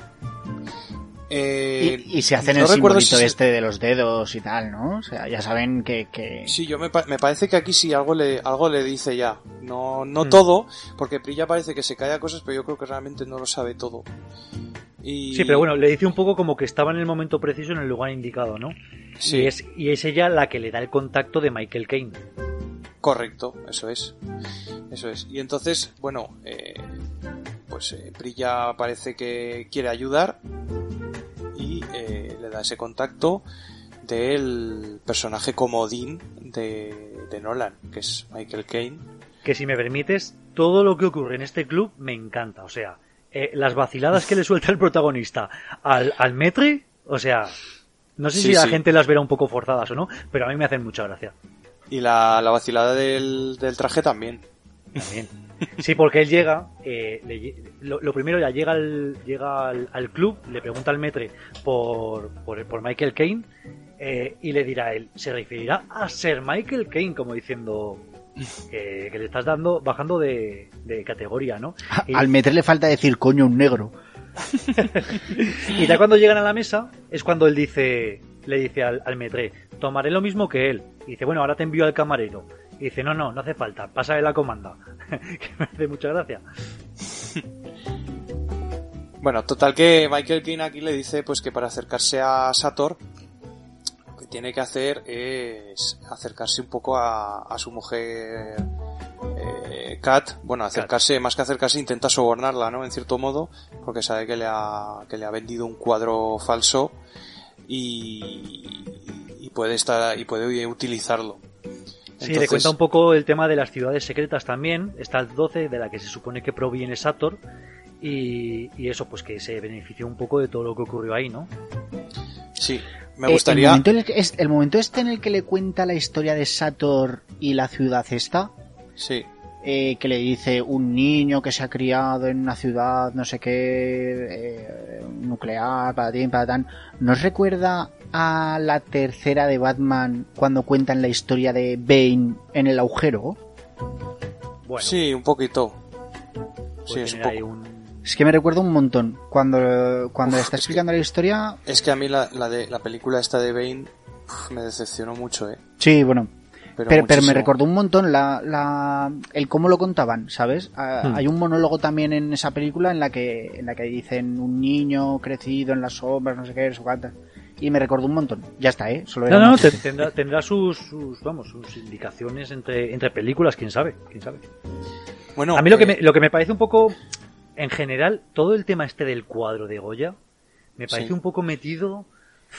Eh, Y, y se hacen no el recuerdo simbolito si se- este de los dedos y tal, ¿no? O sea, ya saben que... que... Sí, yo me, pa- me parece que aquí sí algo le, algo le dice ya. No, no Mm. todo, porque Prilla parece que se calla cosas, pero yo creo que realmente no lo sabe todo. Y... Sí, pero bueno, le dice un poco como que estaba en el momento preciso en el lugar indicado, ¿no? Sí. Y, es, y es ella la que le da el contacto de Michael Caine. Correcto, eso es. Eso es. Y entonces, bueno, eh, pues eh, Prilla parece que quiere ayudar y eh, le da ese contacto del personaje comodín de, de Nolan, que es Michael Caine. Que si me permites, todo lo que ocurre en este club me encanta. O sea, eh, las vaciladas que le suelta el protagonista al, al Metre, o sea, no sé Sí, si la sí. gente las verá un poco forzadas o no, pero a mí me hacen mucha gracia. Y la, la vacilada del, del traje también. También. Sí, porque él llega, eh, le lo, lo primero ya llega al, llega al, al club, le pregunta al metre por, por, por Michael Caine eh, y le dirá él, se referirá a ser Michael Caine, como diciendo que, que le estás dando, bajando de, de categoría, ¿no? Y- Al meter le falta decir coño un negro. Y ya cuando llegan a la mesa es cuando él dice, le dice al, al metre, tomaré lo mismo que él. Y dice, bueno, ahora te envío al camarero. Y dice, no, no, no hace falta, pásale la comanda. que me hace mucha gracia. Bueno, total que Michael Caine aquí le dice pues que para acercarse a Sator que tiene que hacer es acercarse un poco a, a su mujer eh, Kat. Bueno, acercarse, más que acercarse, intenta sobornarla, ¿no? En cierto modo, porque sabe que le ha, que le ha vendido un cuadro falso y, y puede estar, y puede utilizarlo. Sí, le Entonces- cuenta un poco el tema de las ciudades secretas también. Está el 12, de la que se supone que proviene Sator. Y, y eso, pues que se benefició un poco de todo lo que ocurrió ahí, ¿no? Sí, me Eh, gustaría. el, momento en el, que- es- el momento este en el que le cuenta la historia de Sator y la ciudad esta, Sí, eh, que le dice un niño que se ha criado en una ciudad, no sé qué, eh, nuclear, patatín, patatán, ¿nos recuerda a la tercera de Batman cuando cuentan la historia de Bane en el agujero? Bueno, sí, un poquito. Sí, es un poco. un- Es que me recuerda un montón. Cuando, cuando Uf, está es que- explicando la historia, Es que a mí la, la de la película esta de Bane me decepcionó mucho, eh. sí, bueno, Pero, Pero, pero me recordó un montón la, la, el cómo lo contaban, ¿sabes? Ah, Hmm. Hay un monólogo también en esa película en la que en la que dicen un niño crecido en las sombras, no sé qué, su gata. Y me recordó un montón. Ya está, ¿eh? Solo era No, no, tendrá, tendrá sus, sus, vamos, sus indicaciones entre, entre películas, quién sabe, quién sabe. Bueno, A mí lo que, eh, me, lo que me parece un poco, en general, todo el tema este del cuadro de Goya, me parece Sí. un poco metido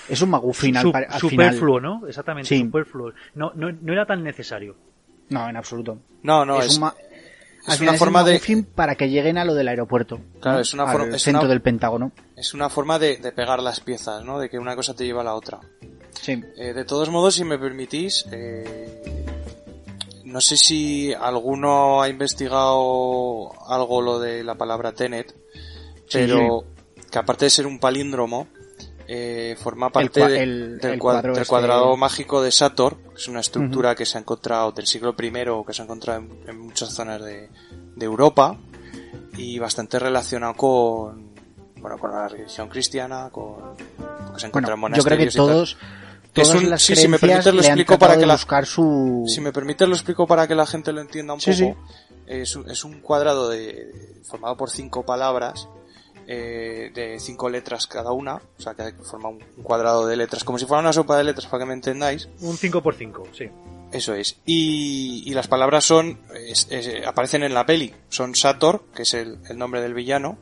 Es un magufín al, su- final. superfluo, ¿no? Exactamente, Sí. superfluo. No, no, no era tan necesario. No, en absoluto. No, no, es, es, un ma- es al una final es forma un de magufín para que lleguen a lo del aeropuerto. Claro, ¿no? es una Al forma- es centro una- del Pentágono. es una forma de, de pegar las piezas, ¿no? De que una cosa te lleva a la otra. Sí. Eh, de todos modos, si me permitís, eh, no sé si alguno ha investigado algo lo de la palabra Tenet, Sí, pero que aparte de ser un palíndromo, eh, forma parte el- del, el cua- cuadro del este- cuadrado mágico de Sator, que es una estructura que se ha encontrado del siglo I que se ha encontrado en, en muchas zonas de, de Europa y bastante relacionado con bueno con la religión cristiana, con que se encuentra Bueno, en yo creo que monasterios y tal. Todos, Es todas un- las sí, si me permites lo explico para que la- buscar su... Si me permites lo explico para que la gente lo entienda un Sí, poco. Es, un, es un cuadrado de, formado por cinco palabras, eh, de cinco letras cada una, o sea que forma un, un cuadrado de letras, como si fuera una sopa de letras para que me entendáis. Un 5x5, sí. Eso es. Y, y las palabras son, es- es- aparecen en la peli. Son Sator, que es el, el nombre del villano,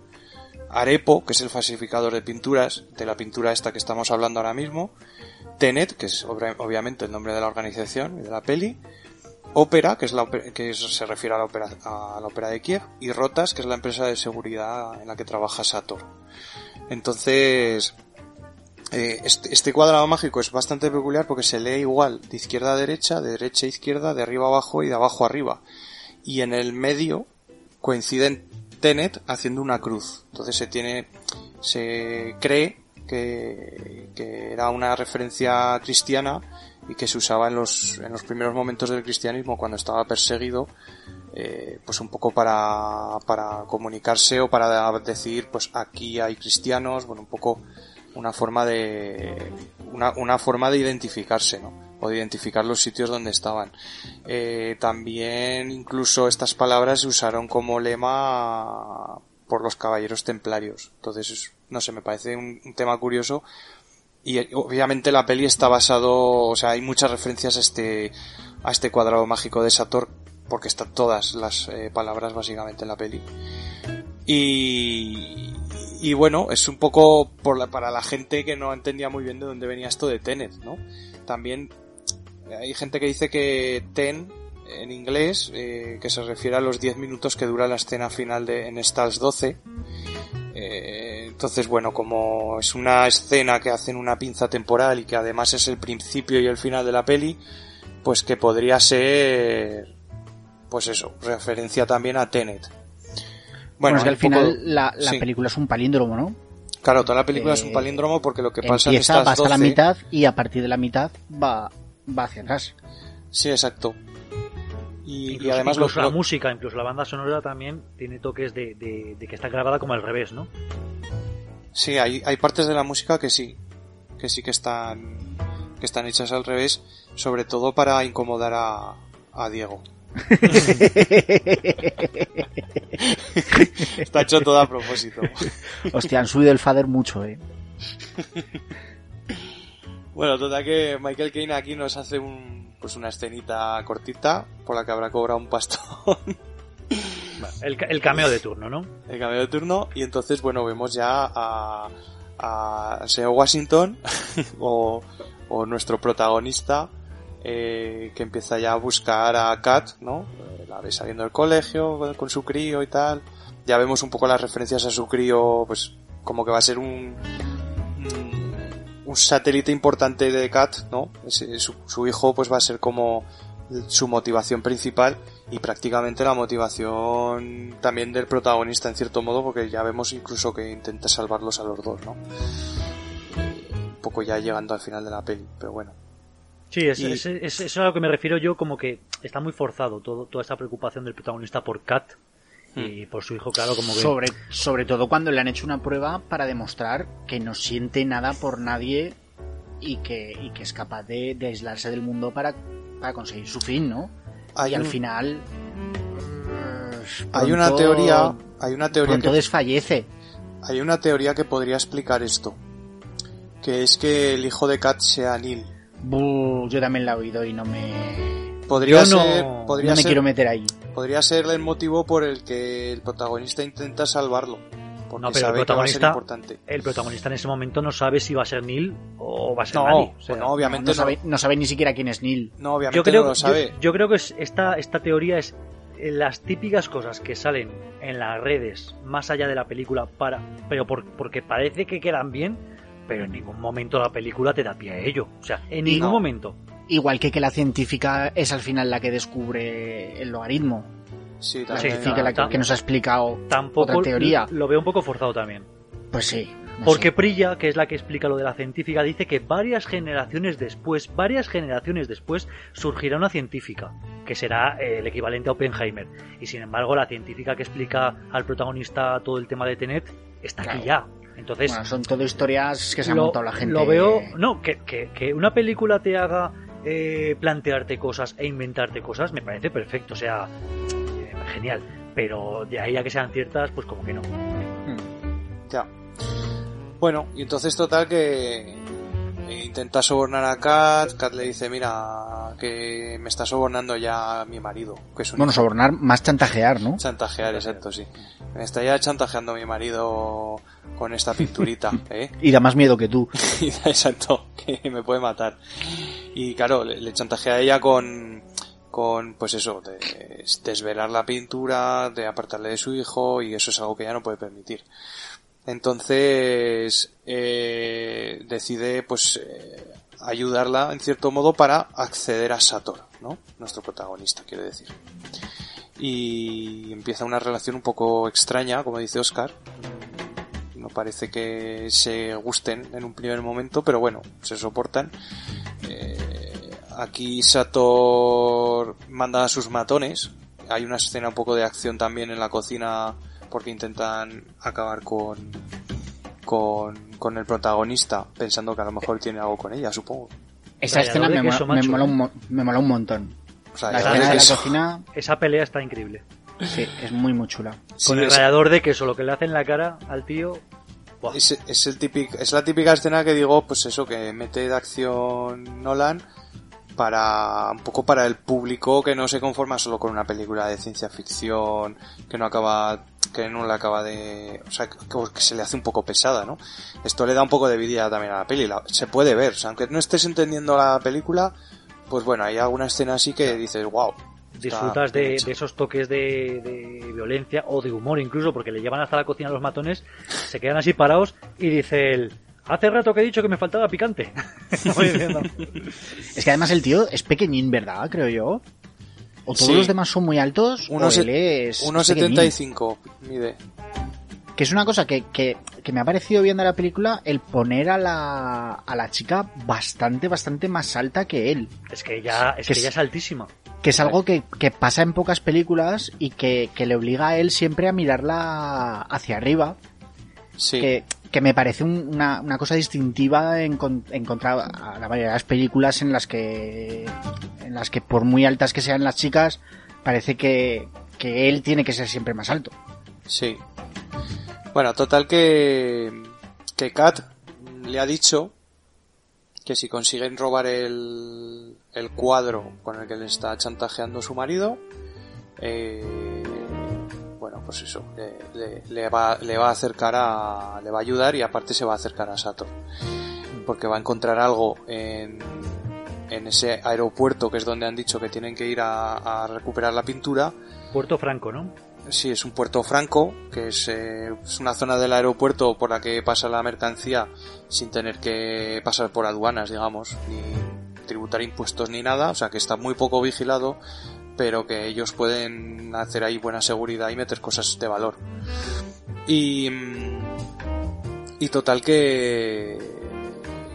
Arepo, que es el falsificador de pinturas, de la pintura esta que estamos hablando ahora mismo, Tenet, que es obviamente el nombre de la organización y de la peli, Ópera, que es la que se refiere a la ópera a la ópera de Kiev, y Rotas, que es la empresa de seguridad en la que trabaja Sator. Entonces, eh, este, este cuadrado mágico es bastante peculiar porque se lee igual de izquierda a derecha, de derecha a izquierda, de arriba a abajo y de abajo a arriba. Y en el medio coinciden Tenet haciendo una cruz. Entonces se tiene, se cree que, que era una referencia cristiana y que se usaba en los, en los primeros momentos del cristianismo cuando estaba perseguido eh, pues un poco para, para comunicarse o para decir pues aquí hay cristianos, bueno un poco una forma de una, una forma de identificarse, ¿no? O de identificar los sitios donde estaban. Eh, también incluso estas palabras se usaron como lema por los caballeros templarios. Entonces, es- no sé, me parece un, un tema curioso. Y eh, obviamente la peli está basado, o sea, hay muchas referencias a este, a este cuadrado mágico de Sator, porque están todas las eh, palabras básicamente en la peli. Y, Y bueno, es un poco por la, para la gente que no entendía muy bien de dónde venía esto de Tenet, ¿no? También hay gente que dice que Ten en inglés, eh, que se refiere a los 10 minutos que dura la escena final de en estas 12. Eh, entonces, bueno, como es una escena que hacen una pinza temporal y que además es el principio y el final de la peli, pues que podría ser, pues eso, referencia también a Tenet. Bueno, es que al final poco- la, la sí. película es un palíndromo, ¿no? Claro, toda la película es un Eh, palíndromo porque lo que pasa en Empieza, estas va hasta la 12 mitad y a partir de la mitad va, va hacia atrás. Sí, exacto. Y, y Incluso, además lo, incluso la lo- música, incluso la banda sonora también tiene toques de, de- de que está grabada como al revés, ¿no? sí, hay, hay partes de la música que sí, que sí que están que están hechas al revés, sobre todo para incomodar a, a Diego. Está hecho todo a propósito. Hostia, han subido el fader mucho, eh. Bueno, total que Michael Caine aquí nos hace un pues una escenita cortita por la que habrá cobrado un pastón. El, el cameo de turno, ¿no? el cambio de turno y entonces bueno vemos ya a, a señor Washington o, o nuestro protagonista eh, que empieza ya a buscar a Kat no Eh, la ve saliendo del colegio con, su crío y tal. Ya vemos un poco las referencias a su crío pues como que va a ser un- un satélite importante de Kat no Ese- su, su hijo pues va a ser como su motivación principal y prácticamente la motivación también del protagonista en cierto modo porque ya vemos incluso que intenta salvarlos a los dos, ¿no? Un poco ya llegando al final de la peli, pero bueno. Sí, es, Y- es, es- es a lo que me refiero yo, como que está muy forzado todo, toda esta preocupación del protagonista por Kat y por su hijo, claro, como que... Sobre, sobre todo cuando le han hecho una prueba para demostrar que no siente nada por nadie y que, y que es capaz de, de aislarse del mundo para, para conseguir su fin, ¿no? Hay, y al final... hay una teoría, hay una teoría que, desfallece. hay una teoría que podría explicar esto, que es que el hijo de Kat sea Neil. Buh, yo también la he oído y no me... Podría Yo no- ser, podría no me ser, quiero meter ahí. podría ser el motivo por el que el protagonista intenta salvarlo, porque No, pero el sabe que va a ser protagonista- importante. El protagonista en ese momento no sabe si va a ser Neil o va a ser No, nadie. O sea, bueno, obviamente no, no, sabe, no sabe ni siquiera quién es Neil. no, obviamente yo creo, no lo sabe. Yo, yo creo que es- esta, esta teoría es eh, las típicas cosas que salen en las redes más allá de la película para pero por- porque parece que quedan bien pero en ningún momento la película te da pie a ello o sea en ningún no. momento Igual que que la científica es al final la que descubre el logaritmo. Sí, La también. científica la que, nos ha explicado tampoco otra teoría. lo veo un poco forzado también Pues sí. no porque sé. Prilla, que es la que explica lo de la científica, dice que varias generaciones después, varias generaciones después, surgirá una científica, que será eh, el equivalente a Oppenheimer. Y sin embargo, la científica que explica al protagonista todo el tema de Tenet está aquí ya. Entonces, Bueno, son todo historias que se ha lo, montado la gente. lo veo. No, que, que, que una película te haga eh, plantearte cosas e inventarte cosas, me parece perfecto, o sea, eh, genial. Pero de ahí a que sean ciertas, pues como que no. Ya. Bueno, y entonces total que intenta sobornar a Kat, Kat le dice, mira, que me está sobornando ya mi marido, que es un Bueno, hijo". sobornar, más chantajear, ¿no? chantajear, exacto, sí. Me está ya chantajeando mi marido con esta pinturita, ¿eh? Y da más miedo que tú. Exacto, que me puede matar. Y claro, le, le chantajea a ella con, con, pues eso, de desvelar la pintura, de apartarle de su hijo, y eso es algo que ella no puede permitir. Entonces, eh, decide, pues, eh, ayudarla en cierto modo para acceder a Sator, ¿no? Nuestro protagonista, quiere decir. Y empieza una relación un poco extraña, como dice Oscar. No parece que se gusten en un primer momento, pero bueno, se soportan. Eh, aquí Sator manda a sus matones. Hay una escena un poco de acción también en la cocina porque intentan acabar con, con, con el protagonista pensando que a lo mejor tiene algo con ella, supongo. Esa escena me, queso mola, me, mola un, mo- me mola un montón. O sea, La ya escena de la ves eso. cocina, Esa pelea está increíble. sí, es muy, muy chula. Sí, Con el es- rallador de queso, lo que le hace en la cara al tío. Es, es el típic, es la típica escena que digo, pues eso, que mete de acción Nolan para un poco para el público que no se conforma solo con una película de ciencia ficción que no acaba que no le acaba de o sea que, que se le hace un poco pesada no esto le da un poco de vida también a la peli la- se puede ver o sea, aunque no estés entendiendo la película pues bueno hay alguna escena así que dices wow Disfrutas de, de esos toques de, de violencia o de humor incluso, porque le llevan hasta la cocina a los matones, se quedan así parados y dice él, hace rato que he dicho que me faltaba picante. Es que además el tío es pequeñín, ¿verdad? Creo yo. O todos Sí. los demás son muy altos, o Unos él es es pequeñín. 1.75 mide Que es una cosa que, que, que me ha parecido viendo la película el poner a la, a la chica bastante, bastante más alta que él. es que ya es Que que es- altísima. Que es algo que, que pasa en pocas películas y que, que le obliga a él siempre a mirarla hacia arriba. sí Que, que me parece un- una, una cosa distintiva en, en a la mayoría de las películas en las que en las que por muy altas que sean las chicas parece que, que él tiene que ser siempre más alto. Sí. Bueno, total que, que Kat le ha dicho que si consiguen robar el, el cuadro con el que le está chantajeando su marido, eh, bueno, pues eso, le, le- le va, le va a acercar a, le va a ayudar y aparte se va a acercar a Sator. Porque va a encontrar algo en, en ese aeropuerto que es donde han dicho que tienen que ir a, a recuperar la pintura Puerto Franco, ¿no? Sí, es un puerto franco, que es, eh, es una zona del aeropuerto por la que pasa la mercancía sin tener que pasar por aduanas, digamos, ni tributar impuestos ni nada, o sea que está muy poco vigilado, pero que ellos pueden hacer ahí buena seguridad y meter cosas de valor. Y, y total que,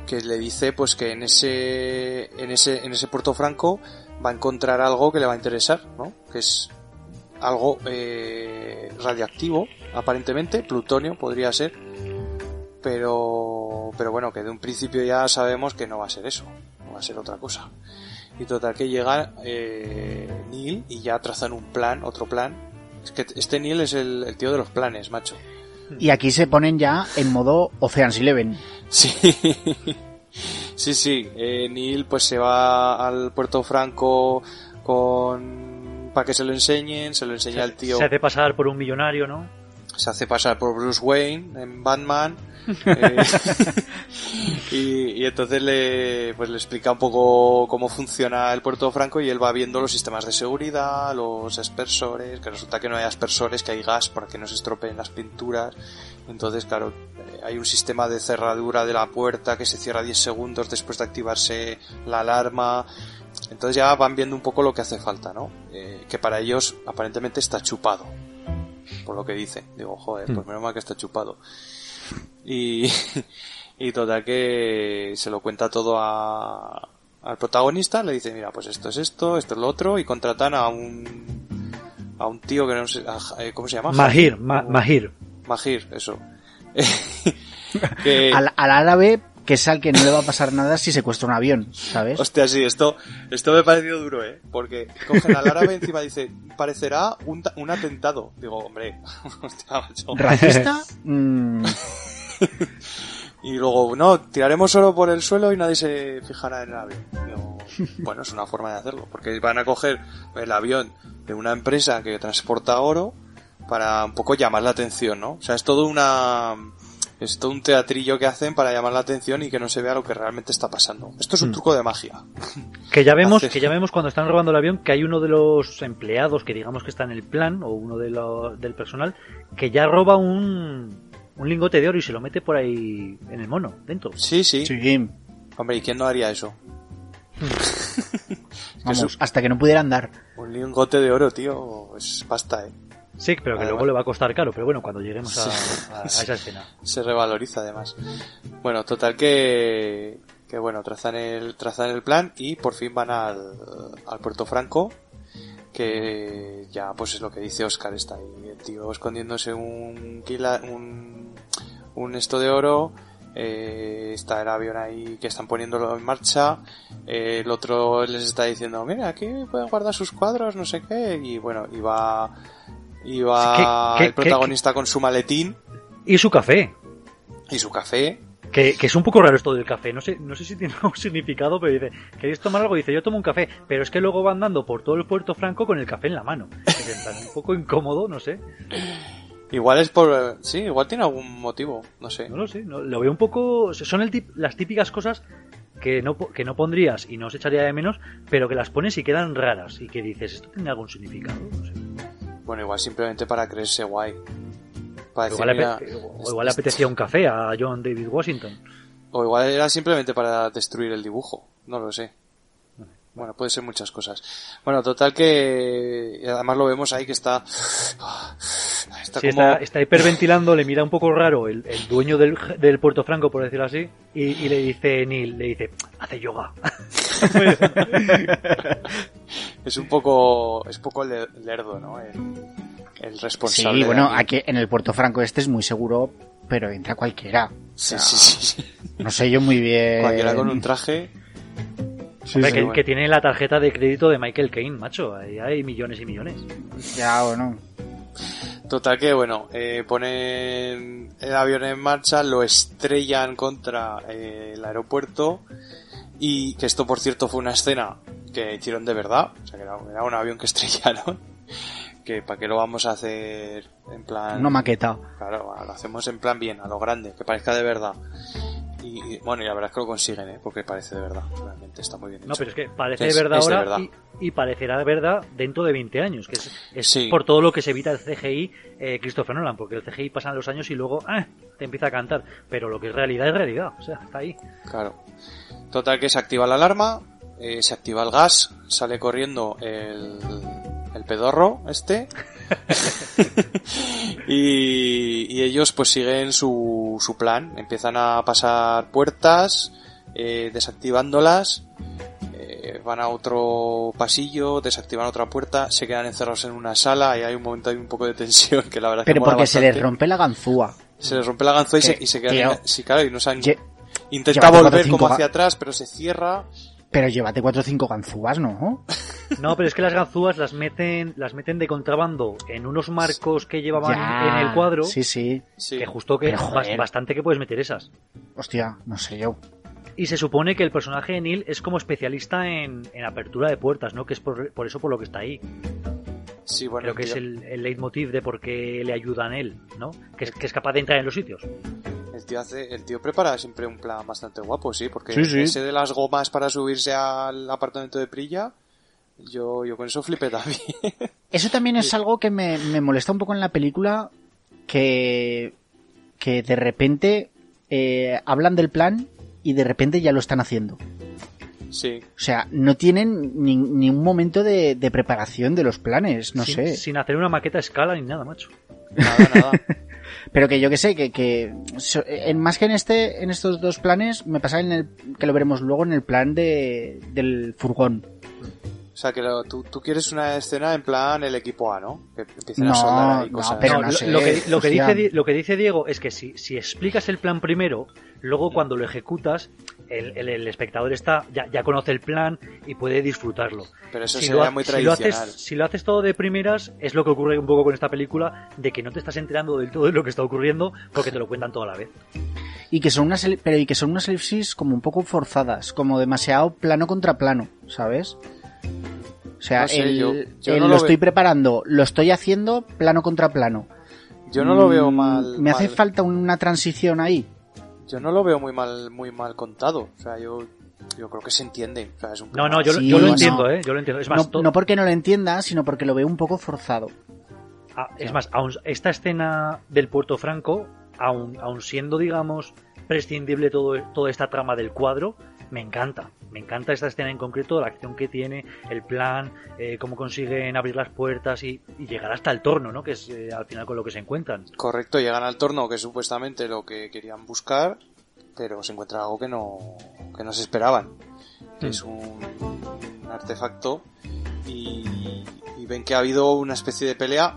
que le dice pues que en ese, en ese, en ese puerto franco va a encontrar algo que le va a interesar, ¿no? Que es algo eh, radiactivo, aparentemente, plutonio podría ser, pero, pero bueno, que de un principio ya sabemos que no va a ser eso, no va a ser otra cosa. Y total que llega eh, Neil y ya trazan un plan, otro plan. Es que este Neil es el, el tío de los planes, macho. Y aquí se ponen ya en modo Ocean's Eleven. Sí, sí, sí. Eh, Neil pues se va al Puerto Franco con para que se lo enseñen, se lo enseña al tío. Se hace pasar por un millonario, ¿no? Se hace pasar por Bruce Wayne en Batman eh, y, y entonces le pues le explica un poco cómo funciona el Puerto Franco y él va viendo los sistemas de seguridad, los aspersores, que resulta que no hay aspersores, que hay gas para que no se estropeen las pinturas. Entonces, claro, eh, hay un sistema de cerradura de la puerta que se cierra 10 segundos después de activarse la alarma. Entonces ya van viendo un poco lo que hace falta, ¿no? Eh, que para ellos aparentemente está chupado por lo que dice. Digo, joder, pues menos mal que está chupado. Y, y total que se lo cuenta todo a, al protagonista, le dice, mira, pues esto es esto, esto es lo otro, y contratan a un, a un tío que no sé, a- eh, ¿cómo se llama? Mahir, Ma- Mahir. Mahir, eso. que, Al, al árabe, que es al que no le va a pasar nada si secuestra un avión, ¿sabes? Hostia, sí, esto, esto me ha parecido duro, ¿eh? Porque cogen al árabe encima dice, parecerá un, un atentado. Digo, hombre, hostia, macho. ¿Racista? Mm, Y luego, no, tiraremos oro por el suelo y nadie se fijará en el avión. Digo, bueno, es una forma de hacerlo, porque van a coger el avión de una empresa que transporta oro para un poco llamar la atención, ¿no? O sea, es todo una... Es todo un teatrillo que hacen para llamar la atención y que no se vea lo que realmente está pasando. Esto es un truco de magia. Que ya vemos, que ya vemos cuando están robando el avión que hay uno de los empleados que digamos que está en el plan o uno de lo- del personal que ya roba un, un lingote de oro y se lo mete por ahí en el mono, dentro. Sí, sí. sí, Hombre, ¿y quién no haría eso? vamos, hasta que no pudiera andar. Un lingote de oro, tío, es pasta, ¿eh? Sí, pero que Además- luego le va a costar caro, pero bueno, cuando lleguemos a, Sí. a- a esa escena. se revaloriza además. Bueno, total que, que bueno, trazan el, trazan el plan y por fin van al, al Puerto Franco, que ya pues es lo que dice Oscar, está ahí el tío escondiéndose un kila- un, un esto de oro, eh, está el avión ahí que están poniéndolo en marcha, eh, el otro les está diciendo, mira, aquí pueden guardar sus cuadros, no sé qué, y bueno, y va, y va ¿Qué- qué- el protagonista con su maletín, Y su café. y su café Que, que es un poco raro esto del café. No sé, no sé si tiene algún significado, pero dice, ¿queréis tomar algo? Dice, yo tomo un café. Pero es que luego va andando por todo el Puerto Franco con el café en la mano. Es un poco incómodo, no sé. Igual es por... Sí, igual tiene algún motivo, no sé. No lo sé. no- lo veo un poco... Son el tip- las típicas cosas que no, que no pondrías y no se echaría de menos, pero que las pones y quedan raras. Y que dices, ¿esto tiene algún significado? No sé. Bueno, igual simplemente para creerse guay. Para decir, Igual, mira, o igual le apetecía un café a John David Washington. O igual era simplemente para destruir el dibujo, no lo sé. Bueno, puede ser muchas cosas. Bueno, total que y además lo vemos ahí que está está Sí, como está, está hiperventilando, le mira un poco raro el, el dueño del, del Puerto Franco, por decirlo así, y, y le dice Neil, le dice, hace yoga. es un poco es un poco le- lerdo, ¿no? El, el Sí, responsable. de bueno, aquí. en el Puerto Franco este es muy seguro, pero entra cualquiera. Sí, sí, sí, sí. No sé yo muy bien. Cualquiera con un traje. Sí, Hombre, sí, que, bueno. que tiene la tarjeta de crédito de Michael Caine, macho. Ahí hay millones y millones. Ya, bueno. Total que bueno, eh, ponen el avión en marcha, lo estrellan contra eh, el aeropuerto y que esto por cierto fue una escena que hicieron de verdad, o sea que era, era un avión que estrellaron, que para qué lo vamos a hacer en plan... Una maqueta. Claro, lo hacemos en plan bien, a lo grande, que parezca de verdad. Y, y, bueno, y la verdad es que lo consiguen, ¿eh? porque parece de verdad, realmente está muy bien No, pero es que parece Es- de verdad de ahora verdad. Y, y parecerá de verdad dentro de 20 años, que es, es Sí. por todo lo que se evita el CGI eh, Christopher Nolan, porque el CGI pasan los años y luego ah, te empieza a cantar, pero lo que es realidad es realidad, o sea, está ahí. Claro. Total que se activa la alarma, eh, se activa el gas, sale corriendo el, el pedorro este. y, y ellos pues siguen su, su plan. Empiezan a pasar puertas, eh, desactivándolas. eh, van a otro pasillo, desactivan otra puerta, se quedan encerrados en una sala y hay un momento hay un poco de tensión que la verdad que Pero porque se les rompe la ganzúa. Se les rompe la ganzúa y se, y se quedan tío, sí, claro, y no saben Intenta volver como hacia atrás, pero se cierra. Pero llévate cuatro o cinco ganzúas, ¿no? No, pero es que las ganzúas las meten, las meten de contrabando en unos marcos que llevaban Ya. en el cuadro, Sí, sí. Sí. que justo que Pero, bastante que puedes meter esas. Hostia, no sé yo. Y se supone que el personaje de Neil es como especialista en, en apertura de puertas, ¿no? Que es por, por eso por lo que está ahí. Sí, bueno, Creo que es el, el leitmotiv de por qué le ayudan él, ¿no? Que es, que es capaz de entrar en los sitios. El tío hace, el tío prepara siempre un plan bastante guapo, sí, porque Sí, sí. ese de las gomas para subirse al apartamento de Prilla, yo, yo con eso flipé también. Eso también es algo que me, me molesta un poco en la película, que, que de repente eh, hablan del plan y de repente ya lo están haciendo. sí, O sea, no tienen ni, ni un momento de, de preparación de los planes, no sin, sé. sin hacer una maqueta a escala ni nada, macho. nada, nada. Pero que yo que sé, que, que en, más que en este, en estos dos planes, me pasa en el, que lo veremos luego en el plan de, del furgón. O sea, que lo- tú, tú quieres una escena en plan el equipo A, ¿no? Que empiecen No, a soldar ahí no, cosas. pero No, no lo, sé, lo que, lo, que hostia. dice, Di- lo que dice Diego es que si, si explicas el plan primero, luego cuando lo ejecutas, el, el- el espectador está ya, ya conoce el plan y puede disfrutarlo. Pero eso si sería lo, muy si lo tradicional. haces, si lo haces todo de primeras, es lo que ocurre un poco con esta película, de que no te estás enterando del todo de lo que está ocurriendo porque te lo cuentan toda la vez. Y que son unas, pero y que son unas elipsis como un poco forzadas, como demasiado plano contra plano, ¿sabes? O sea, No sé, el, yo- yo el no lo, lo estoy preparando, lo estoy haciendo plano contra plano. Yo no lo veo Mm, mal. Me hace falta una transición ahí. Yo no lo veo muy mal, muy mal contado. O sea, yo, yo creo que se entiende. O sea, es un No, no, yo, Sí, yo lo no. entiendo, ¿eh? Yo lo entiendo. Es más, no porque no lo entienda, sino porque lo veo un poco forzado. Ah, es más, aun- esta escena del Puerto Franco, aun, aun siendo, digamos, prescindible todo, toda esta trama del cuadro, me encanta. Me encanta esta escena en concreto, la acción que tiene, el plan, eh, cómo consiguen abrir las puertas y, y llegar hasta el torno, ¿no? Que es eh, al final con lo que se encuentran. Correcto, llegan al torno, que es supuestamente lo que querían buscar, pero se encuentra algo que no, que no se esperaban. Hmm. es un, un artefacto y, y ven que ha habido una especie de pelea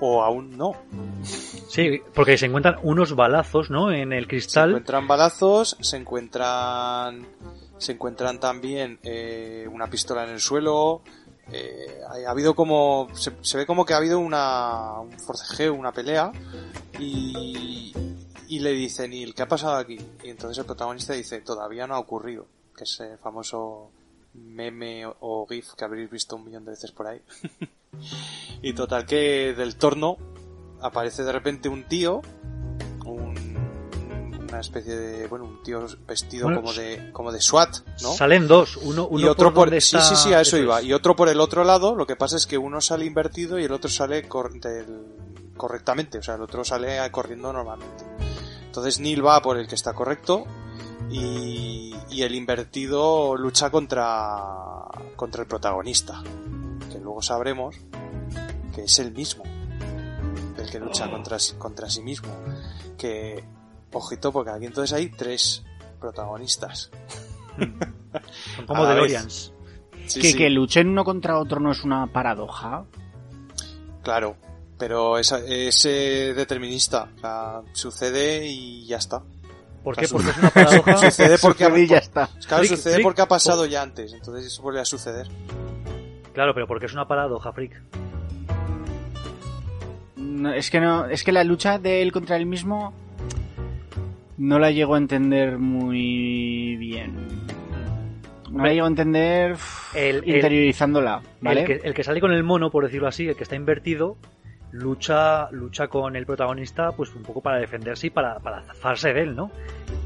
o, aún no. Sí, porque se encuentran unos balazos, ¿no? En el Se cristal. encuentran balazos, se encuentran se encuentran también eh, una pistola en el suelo. eh, ha, ha habido como se, ve como que ha habido una un forcejeo, una pelea y, y le dice Neil, ¿qué ha pasado aquí? Y entonces el protagonista dice, todavía no ha ocurrido, que es el famoso meme o gif que habréis visto un millón de veces por ahí. y total que del torno aparece de repente un tío, una especie de, bueno, un tío vestido Bueno, como de, como de SWAT, ¿no? Salen dos, uno, uno y otro por, donde sí, está- sí, sí, a eso, es. iba. Y otro por el otro lado, lo que pasa es que uno sale invertido y el otro sale cor- del- correctamente, o sea, el otro sale corriendo normalmente. Entonces Neil va por el que está correcto y, y el invertido lucha contra, contra el protagonista, que luego sabremos que es el mismo, el que lucha contra, sí- contra sí mismo. Que, ojito, porque aquí entonces hay tres protagonistas. Son como DeLoreans. Sí, que, sí. que luchen uno contra otro no es una paradoja. Claro, pero es, es eh, determinista. O sea, sucede y ya está. ¿Por qué? Porque es una paradoja. Sucede porque, Sucede y ya está. claro, Frick, sucede Frick. porque ha pasado ya antes. Entonces eso vuelve a suceder. Claro, pero porque es una paradoja, freak. No, es que no, es que la lucha de él contra él mismo no la llego a entender muy bien. No la llego a entender el- interiorizándola, ¿vale? El, que, el que sale con el mono, por decirlo así, el que está invertido, lucha, lucha con el protagonista, pues un poco para defenderse y para, para zafarse de él, ¿no?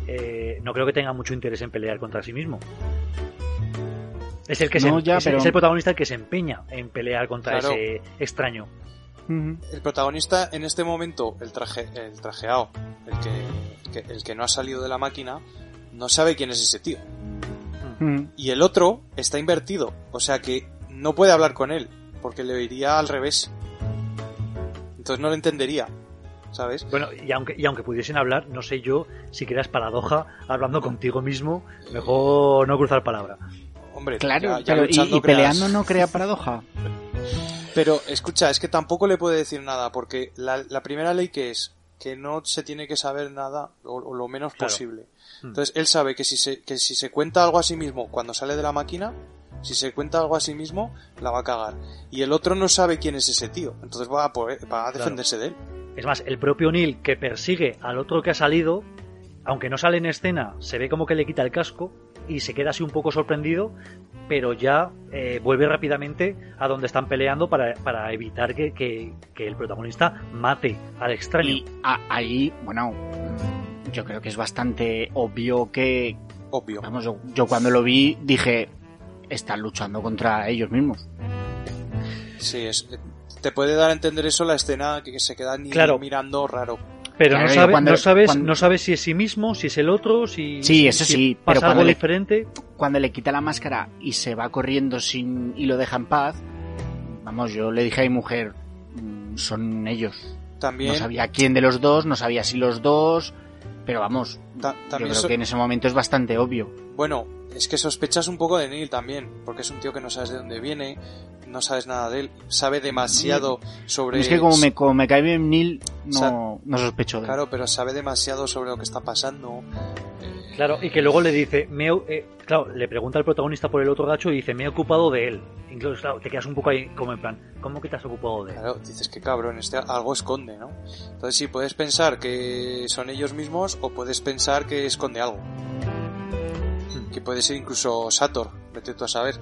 Eh, no creo que tenga mucho interés en pelear contra sí mismo. Es el que se, ya, es, pero- es el protagonista el que se empeña en pelear contra Claro. ese extraño. El protagonista en este momento, el traje, el trajeado, el que, que- el que no ha salido de la máquina, no sabe quién es ese tío. Y el otro está invertido, o sea que no puede hablar con él, porque le oiría al revés. Entonces no lo entendería, ¿sabes? Bueno, y aunque, y aunque pudiesen hablar, no sé yo si creas paradoja hablando contigo mismo, mejor no cruzar palabra. Hombre, Claro, ya- ya pero y- peleando creas- no crea paradoja. Pero escucha, es que tampoco le puede decir nada, porque la, la primera ley que es que no se tiene que saber nada, o, o lo menos Claro. posible. Mm. Entonces él sabe que si, se, que si se cuenta algo a sí mismo cuando sale de la máquina, si se cuenta algo a sí mismo, la va a cagar. Y el otro no sabe quién es ese tío, entonces va a, poder- va a defenderse de él. Es más, el propio Neil que persigue al otro que ha salido, aunque no sale en escena, se ve como que le quita el casco y se queda así un poco sorprendido, pero ya eh, vuelve rápidamente a donde están peleando para, para evitar que, que- que el protagonista mate al extraño. Y a- ahí, bueno, yo creo que es bastante obvio que, Obvio. vamos, yo, yo cuando lo vi dije, están luchando contra ellos mismos. Sí, es, te puede dar a entender eso la escena que se queda ni Claro. mirando raro. Pero Claro, no, sabe- cuando- no sabes, cuando- no sabes si es sí mismo, si es el otro, si, Sí, eso si sí, pasa pero algo cuando le- diferente. Cuando le quita la máscara y se va corriendo sin y lo deja en paz, vamos, yo le dije a mi mujer, "Mm, son ellos. También, No sabía quién de los dos, no sabía si los dos, pero vamos, ta- yo creo so- que en ese momento es bastante obvio. Bueno, es que sospechas un poco de Neil también, porque es un tío que no sabes de dónde viene, no sabes nada de él, sabe demasiado sobre... Es que como me, como me cae bien Neil, no, O sea, no sospecho de él. Claro, pero sabe demasiado sobre lo que está pasando. Claro, y que luego le dice, me, he- eh, claro, le pregunta al protagonista por el otro gacho y dice, me he ocupado de él. Incluso, claro, te quedas un poco ahí como en plan, ¿cómo que te has ocupado de él? Claro, dices que cabrón, este algo esconde, ¿no? Entonces sí, puedes pensar que son ellos mismos o puedes pensar que esconde algo. Que puede ser incluso Sator, vete tú a saber.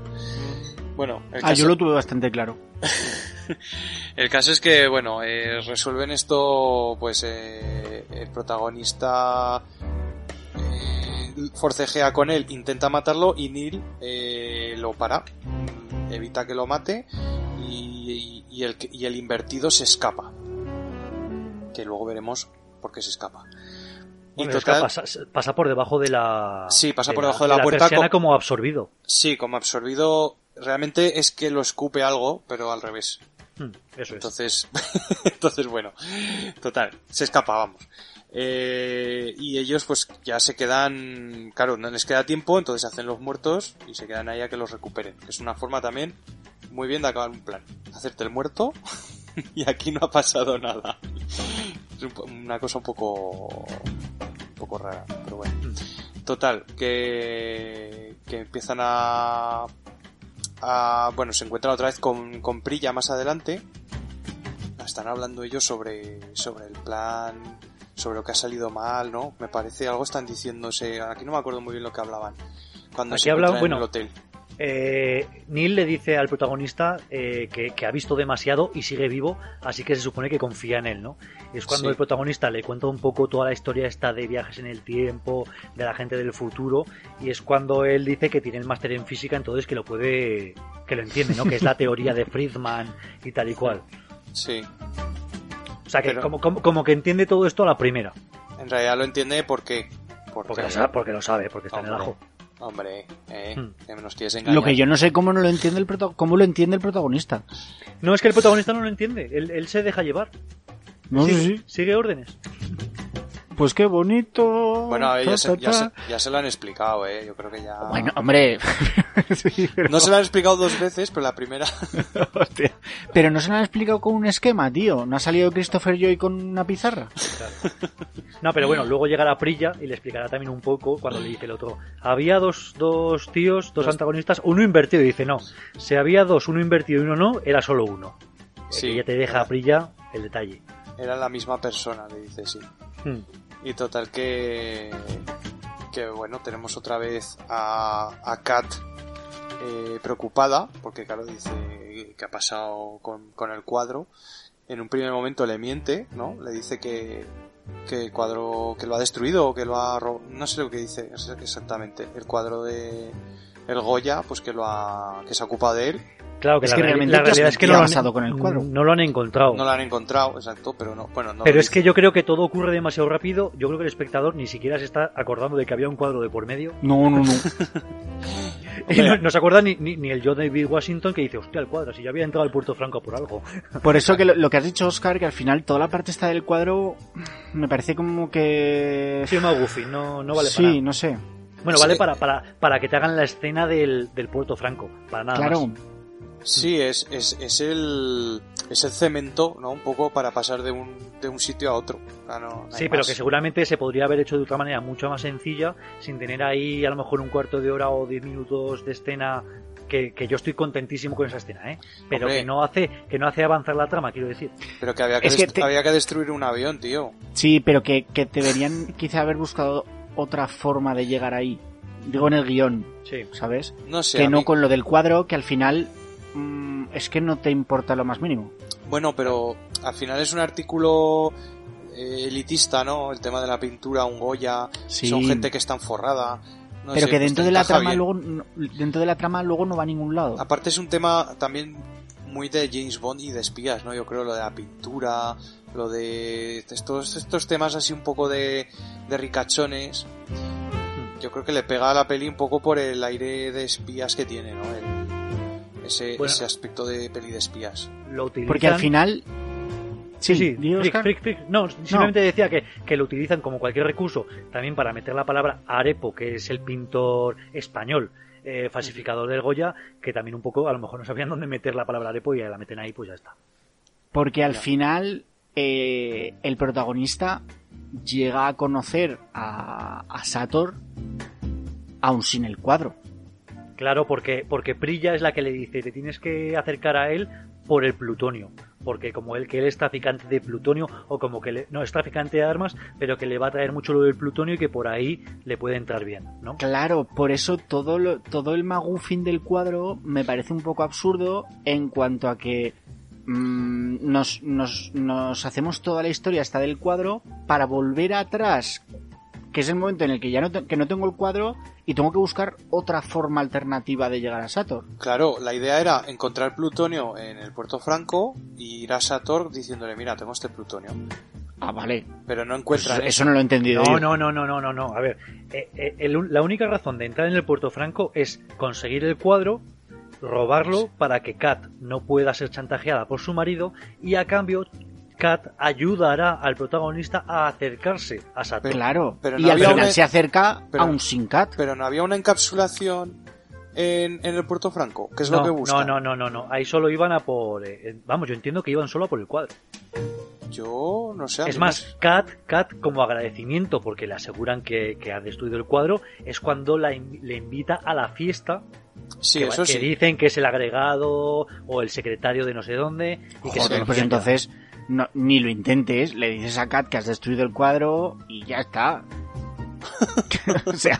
Bueno, el Ah, caso, yo lo tuve bastante claro. el caso es que, bueno, eh, resuelven esto, pues eh, el protagonista eh, forcejea con él, intenta matarlo y Neil eh, lo para, evita que lo mate y, y el, que- y el invertido se escapa. Que luego veremos por qué se escapa. Y Bueno, es que total, pasa, pasa por debajo de la... Sí, pasa por debajo de la puerta persiana co- como absorbido. sí, como absorbido, realmente es que lo escupe algo, pero al revés. Hmm, eso es. Entonces, entonces bueno, total, se escapa, vamos. Eh, y ellos pues ya se quedan, claro, no les queda tiempo, entonces hacen los muertos y se quedan ahí a que los recuperen. Que es una forma también muy bien de acabar un plan. Hacerte el muerto y aquí no ha pasado nada. Es una cosa un poco, un poco rara, pero bueno. Total, que, que empiezan a, a, bueno, se encuentran otra vez con, con Prilla más adelante. Están hablando ellos sobre, sobre el plan sobre lo que ha salido mal, ¿no? Me parece algo están diciéndose, aquí no me acuerdo muy bien lo que hablaban. Cuando Aquí se hablan, encuentran en bueno, el hotel. Eh, Neil le dice al protagonista eh, que, que ha visto demasiado y sigue vivo, así que se supone que confía en él, ¿no? Es cuando Sí. el protagonista le cuenta un poco toda la historia esta de viajes en el tiempo, de la gente del futuro, y es cuando él dice que tiene el máster en física, entonces que lo puede, que lo entiende, ¿no? Que es la teoría de Friedman y tal y cual. Sí. O sea que Pero- como, como, como que entiende todo esto a la primera, En realidad lo entiende porque... porque lo sabe, porque lo sabe, porque está en el ajo. Hombre, eh, Hmm. que nos quieres engañar. Lo que yo no sé cómo no lo entiende el cómo lo entiende el protagonista. No es que el protagonista no lo entiende, él, él se deja llevar, No sigue, sé si. sigue órdenes. Pues qué bonito. Bueno, a ver, ya ta, se, ta, ya, se, ta. ya se lo han explicado, ¿eh? Yo creo que ya... Bueno, hombre. Sí, pero... No se lo han explicado dos veces, pero la primera... Hostia. Pero no se lo han explicado con un esquema, tío. ¿No ha salido Christopher Joy con una pizarra? No, pero bueno, luego llegará Prilla y le explicará también un poco cuando le dice el otro. Había dos, dos tíos, dos Dos- antagonistas, uno invertido. Y dice, no, si había dos, uno invertido y uno no, era solo uno. Sí. Y ya te deja a Prilla el detalle. Era la misma persona, le dice, sí. Hmm. Y total que... Que bueno, tenemos otra vez a, a Kat eh, preocupada, porque claro, dice que ha pasado con, con el cuadro. En un primer momento le miente, ¿no? Le dice que, que el cuadro, que lo ha destruido o que lo ha robado. No sé lo que dice exactamente. El cuadro de el Goya, pues que lo ha, que se ha ocupado de él. Claro que Es la, que realmente, la ¿qué realidad es que no lo, han, pasado con el cuadro? no lo han encontrado. No lo han encontrado, exacto, pero no, bueno, no pero es que yo creo que todo ocurre demasiado rápido. Yo creo que el espectador ni siquiera se está acordando de que había un cuadro de por medio. No, no, no. Y no, no se acuerda ni, ni, ni el John David Washington que dice, hostia, el cuadro, si ya había entrado al Puerto Franco por algo. Por eso que lo, lo que has dicho, Oscar, que al final toda la parte esta del cuadro me parece como que... Sí, más goofy, no, no vale sí, para nada. no sé. Bueno, Sí. vale para, para, para que te hagan la escena del, del Puerto Franco, para nada claro. más. Sí, es, es, es el es el cemento, ¿no? Un poco para pasar de un, de un sitio a otro. Ah, no- Sí, pero más. que seguramente se podría haber hecho de otra manera mucho más sencilla, sin tener ahí a lo mejor un cuarto de hora o diez minutos de escena, que, que yo estoy contentísimo con esa escena, ¿eh? Pero Hombre. que no hace que no hace avanzar la trama, quiero decir. Pero que había que, Es que te- había que destruir un avión, tío. Sí, pero que, que deberían quizá haber buscado otra forma de llegar ahí. Digo en el guion, Sí. ¿sabes? No sé. que no mí- con lo del cuadro, que al final mm, es que no te importa lo más mínimo. Bueno, pero al final es un artículo eh, elitista, ¿no? El tema de la pintura, un Goya, Sí. son gente que está forrada. No pero sé, que pues dentro de la trama bien. luego dentro de la trama luego no va a ningún lado. Aparte es un tema también muy de James Bond y de espías, ¿no? Yo creo lo de la pintura, lo de estos, estos temas así un poco de, de ricachones. Yo creo que le pega a la peli un poco por el aire de espías que tiene, ¿no? El- ese, Bueno. ese aspecto de peli de espías. Lo utilizan... Porque al final Sí, sí, ¿di, fric, Óscar? fric, fric. No, simplemente decía que, que lo utilizan como cualquier recurso también para meter la palabra Arepo, que es el pintor español eh, falsificador del Goya, que también un poco a lo mejor no sabían dónde meter la palabra Arepo y ya la meten ahí, pues ya está. Porque al Ya. final eh, el protagonista llega a conocer a, a Sator aún sin el cuadro. Claro, porque, porque Prilla es la que le dice, te tienes que acercar a él por el plutonio. Porque como él que él es traficante de plutonio, o como que le- no es traficante de armas, pero que le va a traer mucho lo del plutonio y que por ahí le puede entrar bien, ¿no? Claro, por eso todo, lo, todo el magufin del cuadro me parece un poco absurdo en cuanto a que mm, nos, nos, nos hacemos toda la historia hasta del cuadro para volver atrás, que es el momento en el que ya no, te- que no tengo el cuadro y tengo que buscar otra forma alternativa de llegar a Sator. Claro, la idea era encontrar plutonio en el Puerto Franco y ir a Sator diciéndole, mira, tengo este plutonio. Ah, vale. Pero no Pues encuentran eso no lo he entendido. No, yo. no, no, no, no, no, no. A ver, eh, eh, el- la única razón de entrar en el Puerto Franco es conseguir el cuadro, robarlo para que Kat no pueda ser chantajeada por su marido y a cambio Kat ayudará al protagonista a acercarse a Sator. Claro. Pero y no al había final una- se acerca pero- a un sin cat. Pero no había una encapsulación en, en el Puerto Franco, que es no, lo que buscan. no, no, no, no, no. Ahí solo iban a por. eh, eh, vamos, yo entiendo que iban solo a por el cuadro. Yo no sé. Es más, Kat, Kat, como agradecimiento porque le aseguran que, que ha destruido el cuadro, es cuando la in- le invita a la fiesta Sí, que, eso que sí. dicen que es el agregado o el secretario de no sé dónde y que se pues entonces, no, ni lo intentes, le dices a Kat que has destruido el cuadro y ya está. o sea,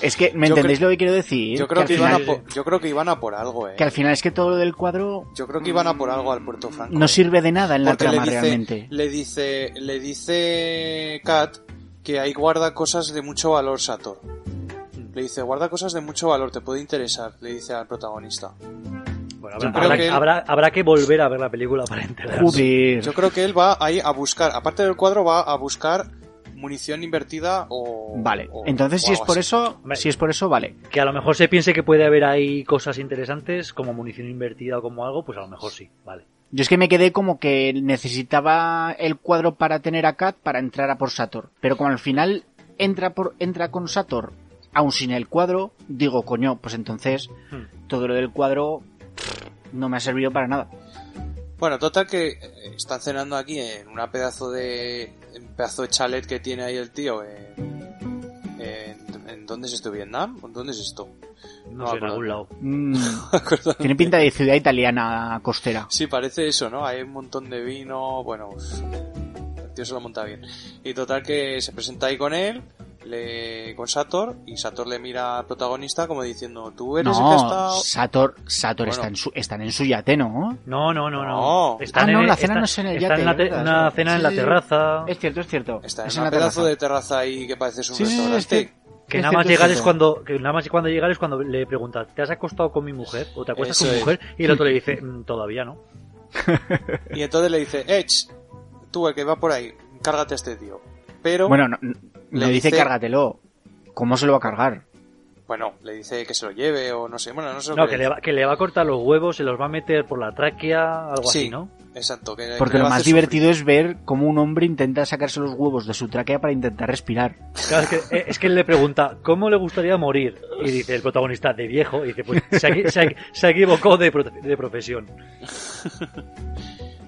es que, ¿me Yo entendéis lo que quiero decir? Yo creo que, iban a final- por, yo creo que iban a por algo, eh. que al final es que todo lo del cuadro Yo creo que iban a por algo al Puerto Franco. no sirve de nada en la le trama dice, realmente. le dice, le dice Kat que ahí guarda cosas de mucho valor Sator. Le dice, guarda cosas de mucho valor, te puede interesar, le dice al protagonista. Bueno, habrá, habrá- que él- habrá- habrá que volver a ver la película para enterarse. Yo creo que él va ahí a buscar, aparte del cuadro, va a buscar munición invertida o... Vale, o- entonces o si es por así. eso, Hombre. si es por eso, vale. Que a lo mejor se piense que puede haber ahí cosas interesantes, como munición invertida o como algo, pues a lo mejor sí, vale. Yo es que me quedé como que necesitaba el cuadro para tener a Kat para entrar a por Sator. Pero como al final entra por entra con Sator, aún sin el cuadro, digo, coño, pues entonces Hmm. todo lo del cuadro no me ha servido para nada. Bueno, total que eh, están cenando aquí en una pedazo de un pedazo de chalet que tiene ahí el tío en, en, en- ¿dónde es esto? ¿Vietnam? ¿Dónde es esto? No, No, sé, en algún lado. Mm, tiene pinta de ciudad italiana costera. Sí, parece eso, ¿no? Hay un montón de vino, bueno, el tío se lo monta bien. Y total que se presenta ahí con él, le, con Sator, y Sator le mira al protagonista como diciendo, tú eres el que ha No, estado... Sator, Sator Bueno. está en su, están en su yate, ¿no? No, no, no, no. No. Están Ah, no, en- la cena no es en el están yate, en la te- una cena en la terraza. Es cierto, es cierto. Está en Es un la pedazo terraza. de terraza ahí que parece un Sí, restaurante. es. Que nada más llegar es cuando que nada más cuando llegar es cuando le pregunta ¿te has acostado con mi mujer? o te acuestas Eso con mi mujer y el otro le dice "Mm, todavía no Y entonces le dice, Edge, tú el que va por ahí, cárgate a este tío. Pero, Bueno, no, no Le dice dice- cárgatelo. ¿Cómo se lo va a cargar? bueno, le dice que se lo lleve o no sé, bueno, no sé lo no que que le le, va, que le va a cortar los huevos se los va a meter por la tráquea algo Sí. así ¿no? Exacto, que, Porque que le lo más hacer sufrir. divertido es ver cómo un hombre intenta sacarse los huevos de su tráquea para intentar respirar. Claro, es, que, eh, es que él le pregunta ¿cómo le gustaría morir? y dice el protagonista de viejo y dice pues se, se se equivocó de, pro- de profesión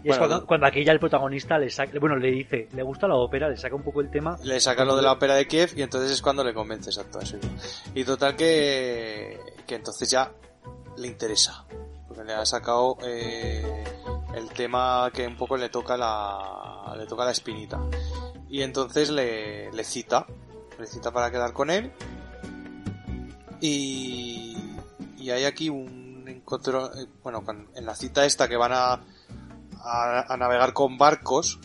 y es cuando, aquí ya el protagonista le saca bueno le dice le gusta la ópera le saca un poco el tema Le saca lo de la ópera de Kiev y entonces es cuando le convence, exacto, eso. Y total que, que entonces ya le interesa. Porque le ha sacado eh, el tema que un poco le toca la, le toca la espinita. Y entonces le, le cita, le cita para quedar con él. Y, y hay aquí un encuentro, eh, bueno, en la cita esta que van a, a, a navegar con barcos.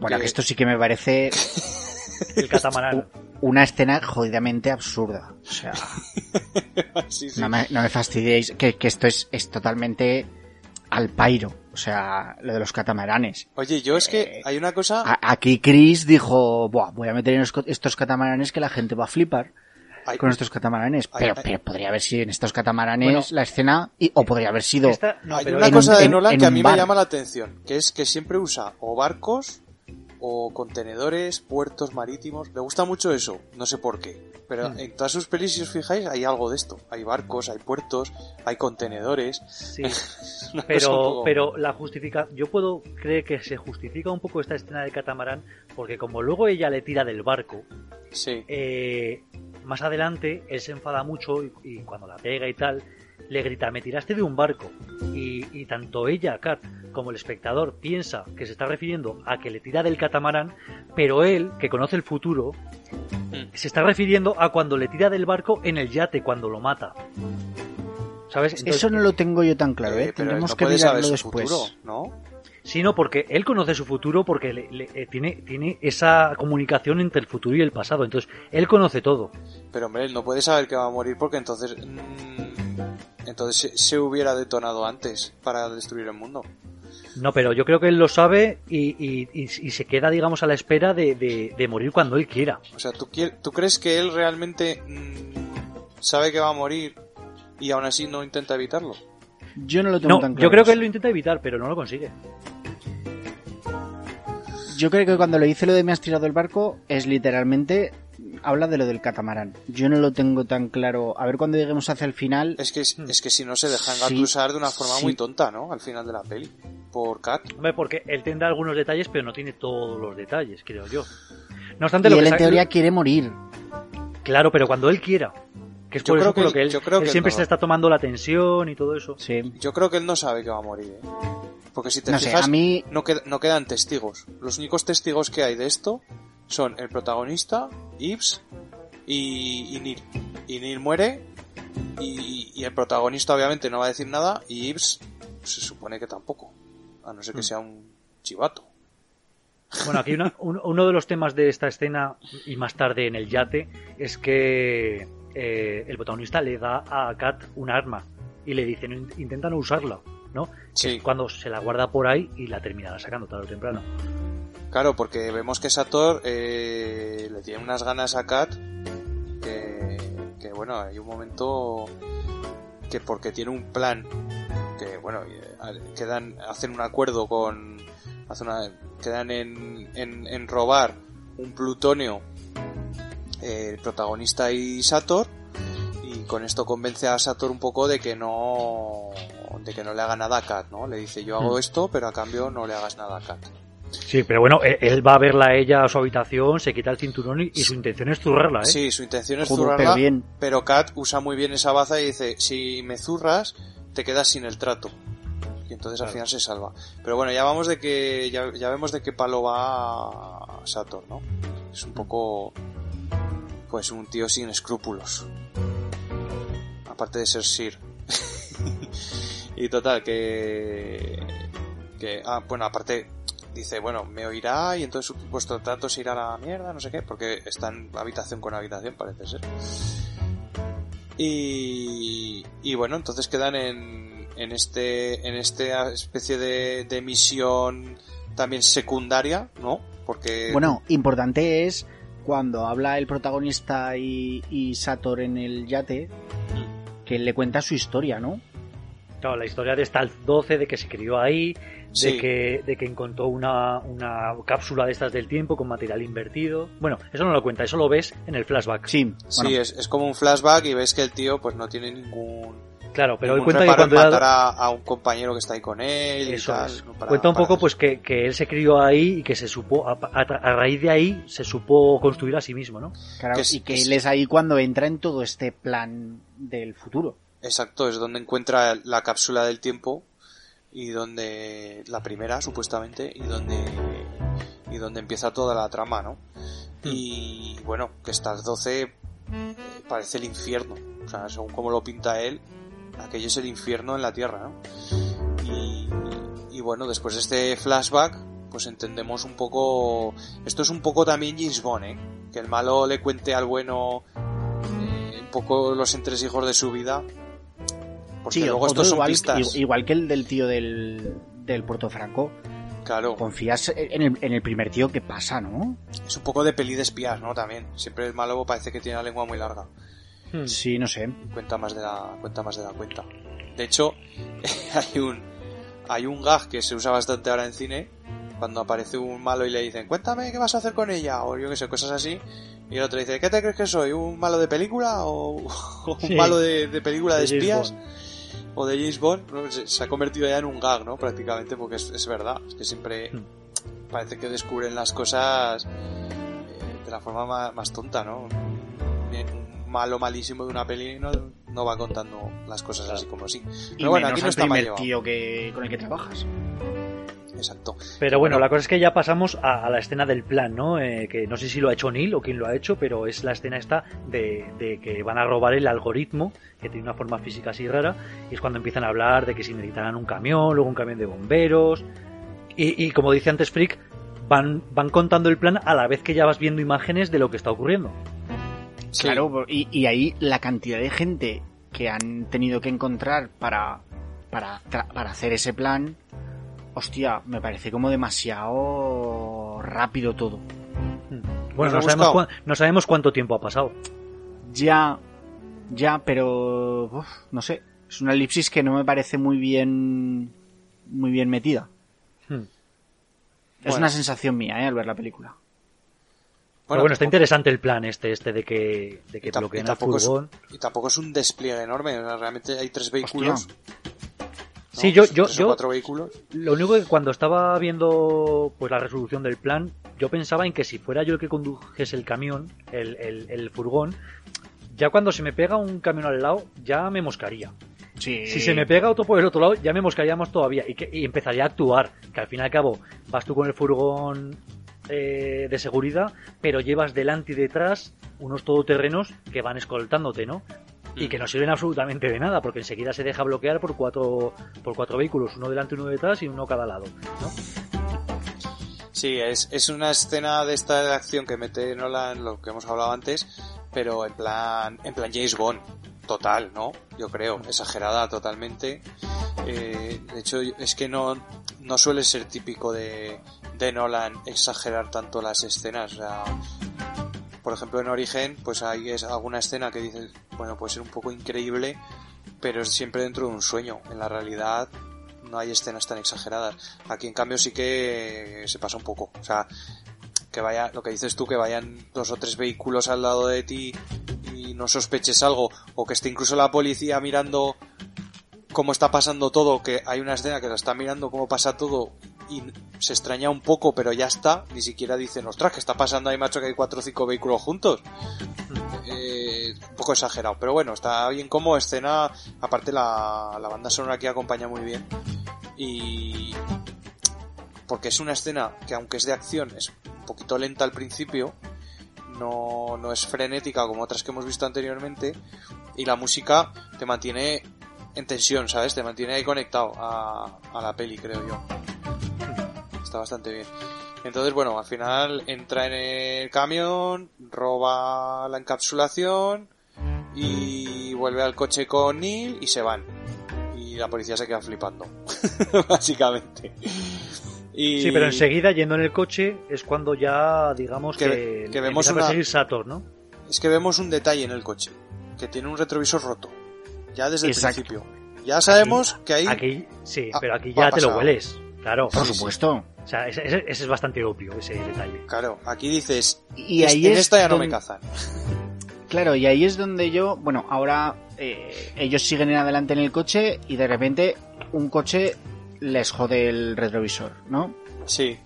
Bueno, Que- que esto sí que me parece el catamarán una escena jodidamente absurda. O sea, Sí, sí. no me, no me fastidiéis, que, que esto es, es totalmente al pairo. O sea, lo de los catamaranes. Oye, yo es que hay una cosa. Aquí Chris dijo, Buah, voy a meter en estos catamaranes que la gente va a flipar con estos catamaranes. Pero, pero podría haber sido en estos catamaranes Bueno. la escena, y, o podría haber sido... Esta- no, hay pero una en cosa un- de Nolan en que a mí me llama la atención, que es que siempre usa o barcos o contenedores, puertos marítimos. Le gusta mucho eso, no sé por qué. Pero Hmm. en todas sus pelis, si os fijáis, hay algo de esto. Hay barcos, hay puertos, hay contenedores. Sí, pero, poco- pero la justifica, yo puedo creer que se justifica un poco esta escena del catamarán, porque como luego ella le tira del barco, Sí, eh, más adelante él se enfada mucho y, y cuando la pega y tal, le grita, me tiraste de un barco. Y, y tanto ella, Kat, como el espectador piensa que se está refiriendo a que le tira del catamarán, pero él, que conoce el futuro, Mm. se está refiriendo a cuando le tira del barco en el yate, cuando lo mata. ¿Sabes? Entonces, Eso no lo tengo yo tan claro, Eh, ¿eh? Tendremos no que mirarlo después. futuro, ¿no? Sí, no, porque él conoce su futuro porque le- le- eh, tiene, tiene esa comunicación entre el futuro y el pasado. Entonces, él conoce todo. Pero hombre, él no puede saber que va a morir porque entonces... mm, entonces se, se hubiera detonado antes para destruir el mundo. No, pero yo creo que él lo sabe y, y- y- y se queda, digamos, a la espera de, de- de morir cuando él quiera. O sea, ¿tú, ¿tú crees que él realmente mm, sabe que va a morir y aún así no intenta evitarlo? Yo no lo tengo No, tan claro. yo creo que él lo intenta evitar, pero no lo consigue. Yo creo que cuando le dice lo de me has tirado el barco, es literalmente. Habla de lo del catamarán. Yo no lo tengo tan claro. A ver cuando lleguemos hacia el final. Es que, es que si no se deja Sí, engatusar de una forma sí. muy tonta, ¿no? Al final de la peli. Por Kat. Hombre, porque él tendrá algunos detalles, pero no tiene todos los detalles, creo yo. No obstante, Y lo él que en teoría quiere morir. Claro, pero cuando él quiera. Que es Yo por creo eso que lo que él- él, yo creo él que siempre no. se está tomando la tensión y todo eso. Sí. Yo creo que él no sabe que va a morir, ¿eh? Porque si te No sé, fijas, a mí no, qued- no quedan testigos. Los únicos testigos que hay de esto son el protagonista, Ibs y, y Neil. Y Neil muere y, y el protagonista obviamente no va a decir nada y Ibs se supone que tampoco. A no ser que sea un chivato. Bueno, aquí una- un- uno de los temas de esta escena y más tarde en el yate es que eh, el protagonista le da a Kat un arma y le dice, "No, in- intenta no usarla, ¿no? Que Sí. es cuando se la guarda por ahí y la terminará sacando tarde o temprano. Claro, porque vemos que Sator eh, le tiene unas ganas a Kat que, que, bueno, hay un momento que porque tiene un plan que bueno eh, quedan hacen un acuerdo con hacen una- quedan en, en, en robar un plutonio eh, el protagonista y Sator y con esto convence a Sator un poco de que no de que no le haga nada a Kat, ¿no? Le dice yo hago Mm. esto pero a cambio no le hagas nada a Kat. Sí, pero bueno, él, él va a verla a ella a su habitación, se quita el cinturón y, y su intención es zurrarla, ¿eh? Sí, su intención es Joder, zurrarla, pero bien. pero Kat usa muy bien esa baza y dice, si me zurras, te quedas sin el trato. Y entonces al final se salva. Pero bueno, ya vamos de que, ya, ya vemos de qué palo va Sator, ¿no? Es un poco, pues un tío sin escrúpulos. Aparte de ser Sir. y total, que, que, ah, bueno, aparte, dice, bueno, me oirá y entonces vuestro trato se irá a la mierda, no sé qué, porque están habitación con habitación, parece ser. Y, y bueno, entonces quedan en, en este, en esta especie de, de misión también secundaria, ¿no? Porque, Bueno, importante es cuando habla el protagonista y, y Sator en el yate, que él le cuenta su historia, ¿no? Claro, la historia de Stealth 12, de que se crió ahí, Sí. de, que, de que encontró una, una cápsula de estas del tiempo con material invertido. Bueno, eso no lo cuenta, eso lo ves en el flashback. Sí, sí, es, es como un flashback y ves que el tío pues no tiene ningún, Claro, pero ningún cuenta que en cuando matar a, a un compañero que está ahí con él y Eso tal, es. ¿no? Para- Cuenta un poco pues que, que él se crió ahí y que se supo, a, a- a raíz de ahí, se supo construir a sí mismo, ¿no? claro, que es- y que que es- él es ahí cuando entra en todo este plan del futuro. Exacto, es donde encuentra la cápsula del tiempo y donde la primera supuestamente y donde y donde empieza toda la trama, ¿no? Y bueno, que estas 12 eh, parece el infierno, o sea, según como lo pinta él, aquello es el infierno en la tierra, ¿no? Y, y bueno, después de este flashback, pues entendemos un poco, esto es un poco también James Bond, ¿eh? Que el malo le cuente al bueno poco los entresijos de su vida. Porque Sí, luego estos son igual, pistas. igual que el del tío del, del Puerto Franco. Claro, Confías en el, en el primer tío que pasa, ¿no? es un poco de peli de espías, ¿no? También. Siempre el malo parece que tiene la lengua muy larga. Hmm. Sí, no sé. Cuenta más de la, cuenta más de la cuenta. De hecho, hay un, hay un gag que se usa bastante ahora en cine, cuando aparece un malo y le dicen, cuéntame qué vas a hacer con ella, o yo qué sé, cosas así. Y el otro dice, ¿qué te crees que soy? ¿Un malo de película? ¿O, o un Sí. malo de, de película de, De James espías? Bond. o de James Bond, ¿no? se, se ha convertido ya en un gag, ¿no? Prácticamente, porque es, es verdad, es que siempre Hmm. parece que descubren las cosas eh, de la forma más, más tonta, ¿no? Un malo malísimo de una peli no, no va contando las cosas así como así. Y Pero bueno, menos aquí no está tío que, con el que trabajas. Exacto. Pero bueno, Bueno. la cosa es que ya pasamos a, a la escena del plan, ¿no? Eh, que no sé si lo ha hecho Neil o quién lo ha hecho, pero es la escena esta de, de que van a robar el algoritmo, que tiene una forma física así rara, y es cuando empiezan a hablar de que si necesitarán un camión, luego un camión de bomberos, y, y como dice antes Frick, van, van contando el plan a la vez que ya vas viendo imágenes de lo que está ocurriendo. Sí, Claro, y, y ahí la cantidad de gente que han tenido que encontrar para, para, para hacer ese plan, hostia, me parece como demasiado rápido todo. Bueno, no sabemos, no cuánto tiempo ha pasado. Ya, ya, pero uf, no sé, es una elipsis que no me parece muy bien, muy bien metida. Hmm. Es Bueno. una sensación mía, ¿eh? al ver la película. Pero bueno, está interesante el plan este, este de que, de que bloqueen y el es, furgón. y tampoco es un despliegue enorme, realmente hay tres vehículos. ¿No? Sí, yo- yo- yo- cuatro vehículos. Lo único que cuando estaba viendo pues la resolución del plan, yo pensaba en que si fuera yo el que condujese el camión, el, el- el furgón, ya cuando se me pega un camión al lado, ya me moscaría. Sí. Si se me pega otro por el otro lado, ya me moscaríamos todavía y, que, y empezaría a actuar. Que al fin y al cabo vas tú con el furgón eh, de seguridad, pero llevas delante y detrás unos todoterrenos que van escoltándote, ¿no? Y que no sirven absolutamente de nada, porque enseguida se deja bloquear por cuatro, por cuatro vehículos, uno delante, uno detrás y uno cada lado, ¿no? Sí, es, es una escena de esta de acción que mete Nolan, lo que hemos hablado antes, pero en plan, en plan James Bond, total, ¿no? Yo creo, exagerada totalmente. Eh, de hecho, es que no, no suele ser típico de, de Nolan exagerar tanto las escenas. O sea, por ejemplo, en Origen, pues hay es alguna escena que dices, bueno, puede ser un poco increíble, pero es siempre dentro de un sueño. En la realidad, no hay escenas tan exageradas. Aquí, en cambio, sí que se pasa un poco. O sea, que vaya, lo que dices tú, que vayan dos o tres vehículos al lado de ti y no sospeches algo, o que esté incluso la policía mirando cómo está pasando todo, que hay una escena que la está mirando cómo pasa todo y se extraña un poco, pero ya está, ni siquiera dicen, ostras, ¿qué está pasando ahí, macho, que hay cuatro o cinco vehículos juntos? Eh, un poco exagerado, pero bueno, está bien como escena, aparte la, la banda sonora aquí acompaña muy bien y porque es una escena que aunque es de acción es un poquito lenta al principio, no, no es frenética como otras que hemos visto anteriormente y la música te mantiene en tensión, ¿sabes? Te mantiene ahí conectado a, a la peli, creo yo. Está bastante bien. Entonces, bueno, al final entra en el camión, roba la encapsulación y vuelve al coche con Neil y se van. Y la policía se queda flipando, básicamente. Y... Sí, pero enseguida yendo en el coche es cuando ya, digamos, Que- que, que vemos empieza a una- perseguir Sator, ¿no? Es que vemos un detalle en el coche, que tiene un retrovisor roto. Ya desde el principio. Ya sabemos que ahí... Aquí, sí, Ah, pero aquí ya te lo hueles. Claro. Por Sí, sí. supuesto. O sea, ese, ese- es bastante obvio, ese detalle. Claro, aquí dices... Y ahí en es esta ya no me donde- cazan. Claro, y ahí es donde yo, bueno, ahora eh, ellos siguen en adelante en el coche y de repente un coche les jode el retrovisor, ¿no? Sí,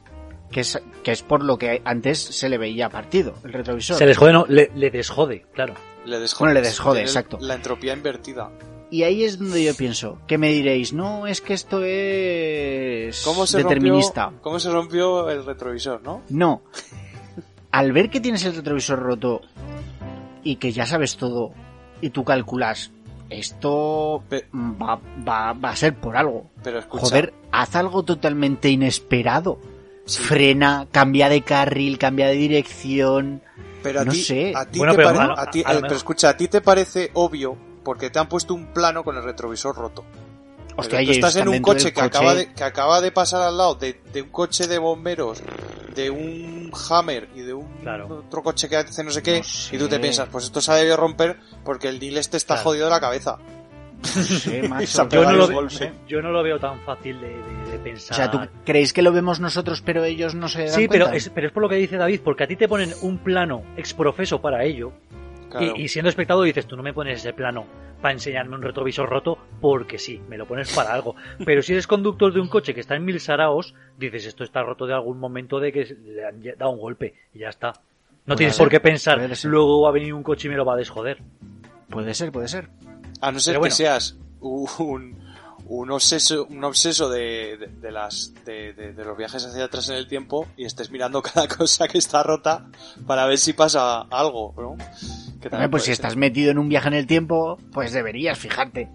Que es, que es por lo que antes se le veía partido, el retrovisor. Se les jode, no, le, le desjode, claro. le desjode. Bueno, le desjode, exacto. La entropía invertida. Y ahí es donde yo pienso, que me diréis, no, es que esto es ¿Cómo se determinista. rompió, cómo se rompió el retrovisor, no? No. Al ver que tienes el retrovisor roto y que ya sabes todo y tú calculas, esto Pe- va, va, va a ser por algo. Pero escucha, Joder, haz algo totalmente inesperado. Sí. Frena, cambia de carril, cambia de dirección. pero a no ti, sé. a ti Bueno, te pero pare- a lo- a ti- a lo pero escucha, a ti te parece obvio porque te han puesto un plano con el retrovisor roto. Hostia, Pero y tú estás en un coche que, Acaba de, que acaba de pasar al lado de, de un coche de bomberos, de un Hammer y de un Claro. otro coche que hace no sé qué, No sé. y tú te piensas, pues esto se ha debido romper porque el deal este está Claro. jodido de la cabeza. No sé, macho. Se ha Yo no, lo, yo no veo tan fácil de, de- de O pensar. sea, ¿tú creéis que lo vemos nosotros pero ellos no se dan Sí, pero cuenta? es, pero es por lo que dice David, porque a ti te ponen un plano exprofeso para ello, Claro. y, y siendo espectador dices, tú no me pones ese plano para enseñarme un retrovisor roto, porque sí, me lo pones para algo. Pero si eres conductor de un coche que está en mil saraos, dices, esto está roto de algún momento de que le han dado un golpe, y ya está. No Puede tienes ser, por qué pensar, luego va a venir un coche y me lo va a desjoder. Puede ser, puede ser. A no ser que seas un, un obseso, un obseso de, de, de las, de, de- los viajes hacia atrás en el tiempo y estés mirando cada cosa que está rota para ver si pasa algo, ¿no? Que también pues si ser. estás metido en un viaje en el tiempo, pues deberías fijarte.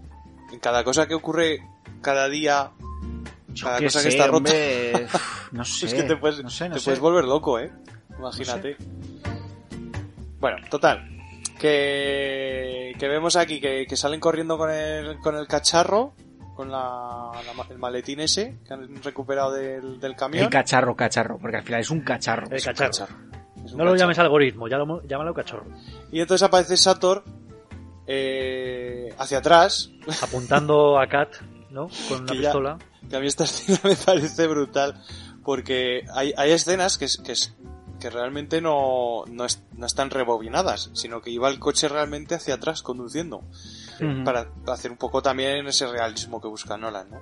En cada cosa que ocurre cada día, Yo cada cosa sé, que está rota, hombre, no sé. es que te puedes, no sé, no te sé. puedes volver loco, ¿eh? Imagínate. Bueno, total. Que, que vemos aquí que, que salen corriendo con el, con el cacharro, con la, la ma- el maletín ese que han recuperado del, del camión. El cacharro, cacharro, porque al final es un cacharro. El Es un cacharro. cacharro. Es un No lo llames algoritmo, ya lo, llámalo cachorro. Y entonces aparece Sator eh, hacia atrás, Apuntando a Kat, ¿no? Con una Que ya- pistola. que a mí esta escena me parece brutal, porque hay, hay escenas que, es- que, es- que realmente no, no, es- no están rebobinadas, sino que iba el coche realmente hacia atrás conduciendo, Para hacer un poco también ese realismo que busca Nolan, ¿no?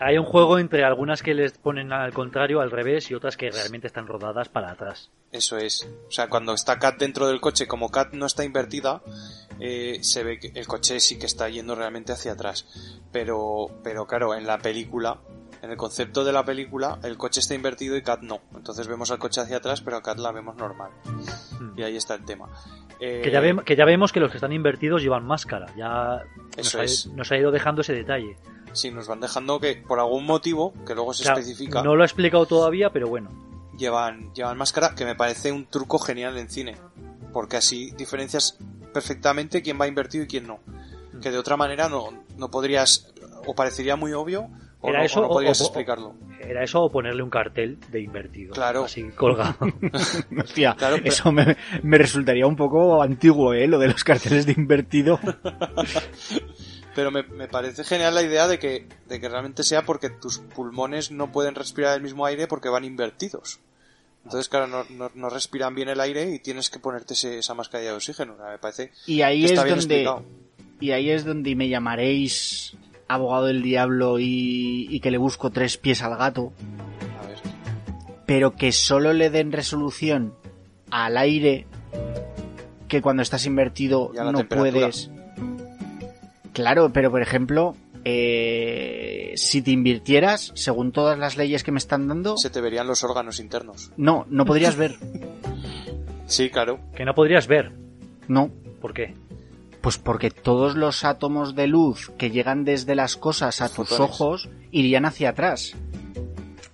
Hay un juego entre algunas que les ponen al contrario, al revés, y otras que realmente están rodadas para atrás. Eso es. O sea, cuando está Kat dentro del coche, como Kat no está invertida, eh, se ve que el coche sí que está yendo realmente hacia atrás. Pero, pero claro, en la película, en el concepto de la película, el coche está invertido y Kat no. Entonces vemos al coche hacia atrás, pero a Kat la vemos normal. Y ahí está el tema. Eh, Que, ya ve- que ya vemos que los que están invertidos llevan máscara. Ya nos Eso ha, es. nos ha ido dejando ese detalle. Sí, nos van dejando que por algún motivo, que luego se especifica, no lo ha explicado todavía, pero bueno. llevan, llevan máscara, que me parece un truco genial en cine. Porque así diferencias perfectamente quién va invertido y quién no. Mm. Que de otra manera no, no podrías, o parecería muy obvio, o, Era no, eso o no o- podrías o- explicarlo. Era eso o ponerle un cartel de invertido. Claro. Así colgado. Hostia, Claro, pero- eso me, me resultaría un poco antiguo, ¿eh? Lo de los carteles de invertido. Pero me, me parece genial la idea de que, de que realmente sea porque tus pulmones no pueden respirar el mismo aire porque van invertidos. Entonces, claro, no, no, no respiran bien el aire y tienes que ponerte ese- esa mascarilla de oxígeno. O sea, me parece Y ahí que es bien donde explicado. y ahí es donde me llamaréis abogado del diablo y, y que le busco tres pies al gato, A ver. pero que solo le den resolución al aire que cuando estás invertido no temperatura. puedes. Claro, pero por ejemplo, eh, si te invirtieras, según todas las leyes que me están dando, Se te verían los órganos internos. no, no podrías ver. Sí, claro. que no podrías ver. No, ¿Por qué? Pues porque todos los átomos de luz que llegan desde las cosas a tus Fotones. ojos irían hacia atrás.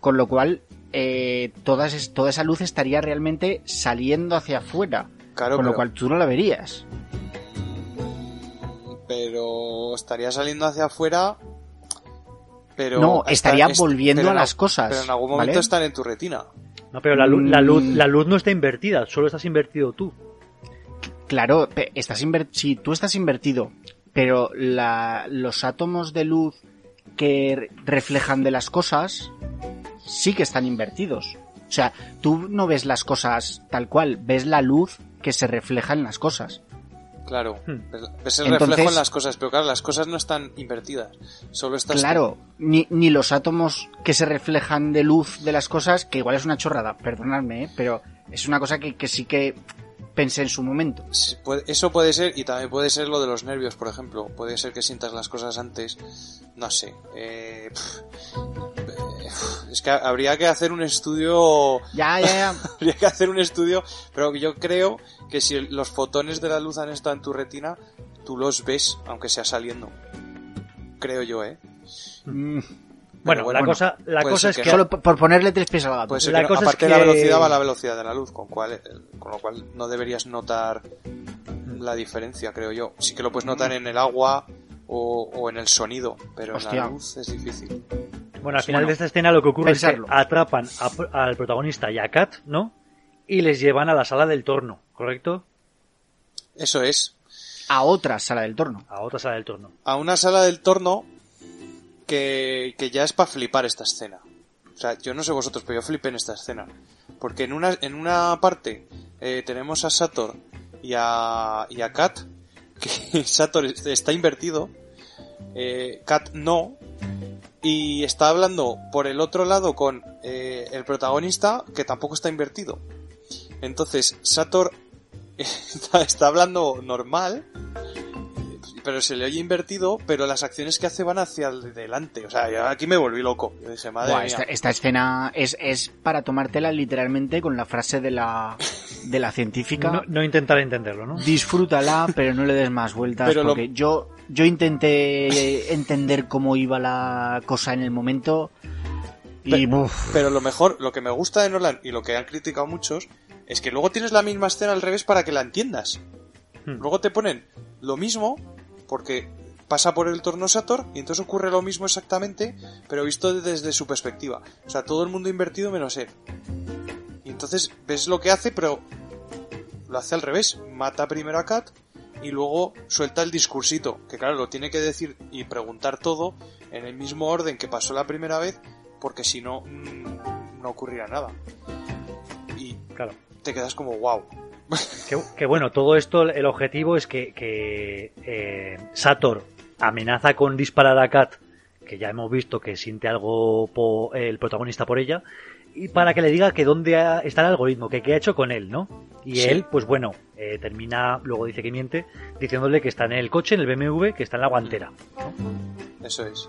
Con lo cual, eh, todas es- toda esa luz estaría realmente saliendo hacia afuera. Claro, con lo cual tú no la verías. Estaría saliendo hacia afuera. Pero no, estaría est- volviendo pero a las cosas. Pero en algún ¿vale? momento están en tu retina. No, pero la, lu- la luz, Mm. la luz no está invertida, solo estás invertido tú. Claro, estás inver- si tú estás invertido, pero la- los átomos de luz que re- reflejan de las cosas sí que están invertidos. O sea, tú no ves las cosas tal cual, ves la luz que se refleja en las cosas. Claro. Hmm. Ves- el Entonces- reflejo en las cosas, pero claro, las cosas no están invertidas. Solo estás. Claro, ni, ni los átomos que se reflejan de luz de las cosas, que igual es una chorrada, perdonadme, ¿eh? pero es una cosa que, que sí que pensé en su momento. Sí, puede- Eso puede ser, y también puede ser lo de los nervios, por ejemplo. Puede ser que sientas las cosas antes. No sé. eh, eh, es que habría que hacer un estudio. Ya, ya, ya. Habría que hacer un estudio, pero yo creo que si los fotones de la luz han estado en tu retina, tú los ves, aunque sea saliendo. Creo yo, ¿eh? Mm, Bueno, bueno, la bueno, cosa, la cosa es que que, Solo por por ponerle tres pies al gato. Puede ser La que no- cosa es aparte de la que- velocidad va la velocidad de la luz, con, cual, eh, con lo cual no deberías notar la diferencia, creo yo. Sí que lo puedes notar en el agua o, o en el sonido, pero en la luz es difícil. Bueno, al final bueno, de esta escena lo que ocurre pensarlo. es que atrapan a- al protagonista y a Kat, ¿no? Y les llevan a la sala del torno, ¿correcto? Eso es. A otra sala del torno. A otra sala del torno. A una sala del torno que, que ya es para flipar esta escena. O sea, yo no sé vosotros, pero yo flipé en esta escena. Porque en una, en una parte eh, tenemos a Sator y a, y a Kat, que Sator es- está invertido, eh, Kat no, y está hablando por el otro lado con eh, el protagonista, que tampoco está invertido. Entonces, Sator está, está hablando normal, pero se le oye invertido, pero las acciones que hace van hacia adelante. O sea, yo aquí me volví loco. Yo dije, madre Buah, mía. esta, esta escena es, es para tomártela literalmente con la frase de la, de la científica. No, no intentar entenderlo, ¿no? Disfrútala, pero no le des más vueltas. Pero lo- porque yo, yo intenté entender cómo iba la cosa en el momento. Y Pe- buf, Pero lo mejor, lo que me gusta de Nolan y lo que han criticado muchos, es que luego tienes la misma escena al revés para que la entiendas. Hmm. Luego te ponen lo mismo, porque pasa por el torno Sator, y entonces ocurre lo mismo exactamente, pero visto desde su perspectiva. O sea, todo el mundo invertido menos él. Y entonces ves lo que hace, pero lo hace al revés. Mata primero a Kat y luego suelta el discursito, que claro, lo tiene que decir y preguntar todo en el mismo orden que pasó la primera vez, porque si no, mm, no ocurrirá nada. Y Claro. te quedas como, wow. Que, que bueno, todo esto, el objetivo es que, que, eh, Sator amenaza con disparar a Kat que ya hemos visto que siente algo po- el protagonista por ella, y para que le diga que dónde está el algoritmo, que qué ha hecho con él, ¿no? Y Sí. él, pues bueno, eh, termina, luego dice que miente, diciéndole que está en el coche, en el BMW, que está en la guantera. Eso es.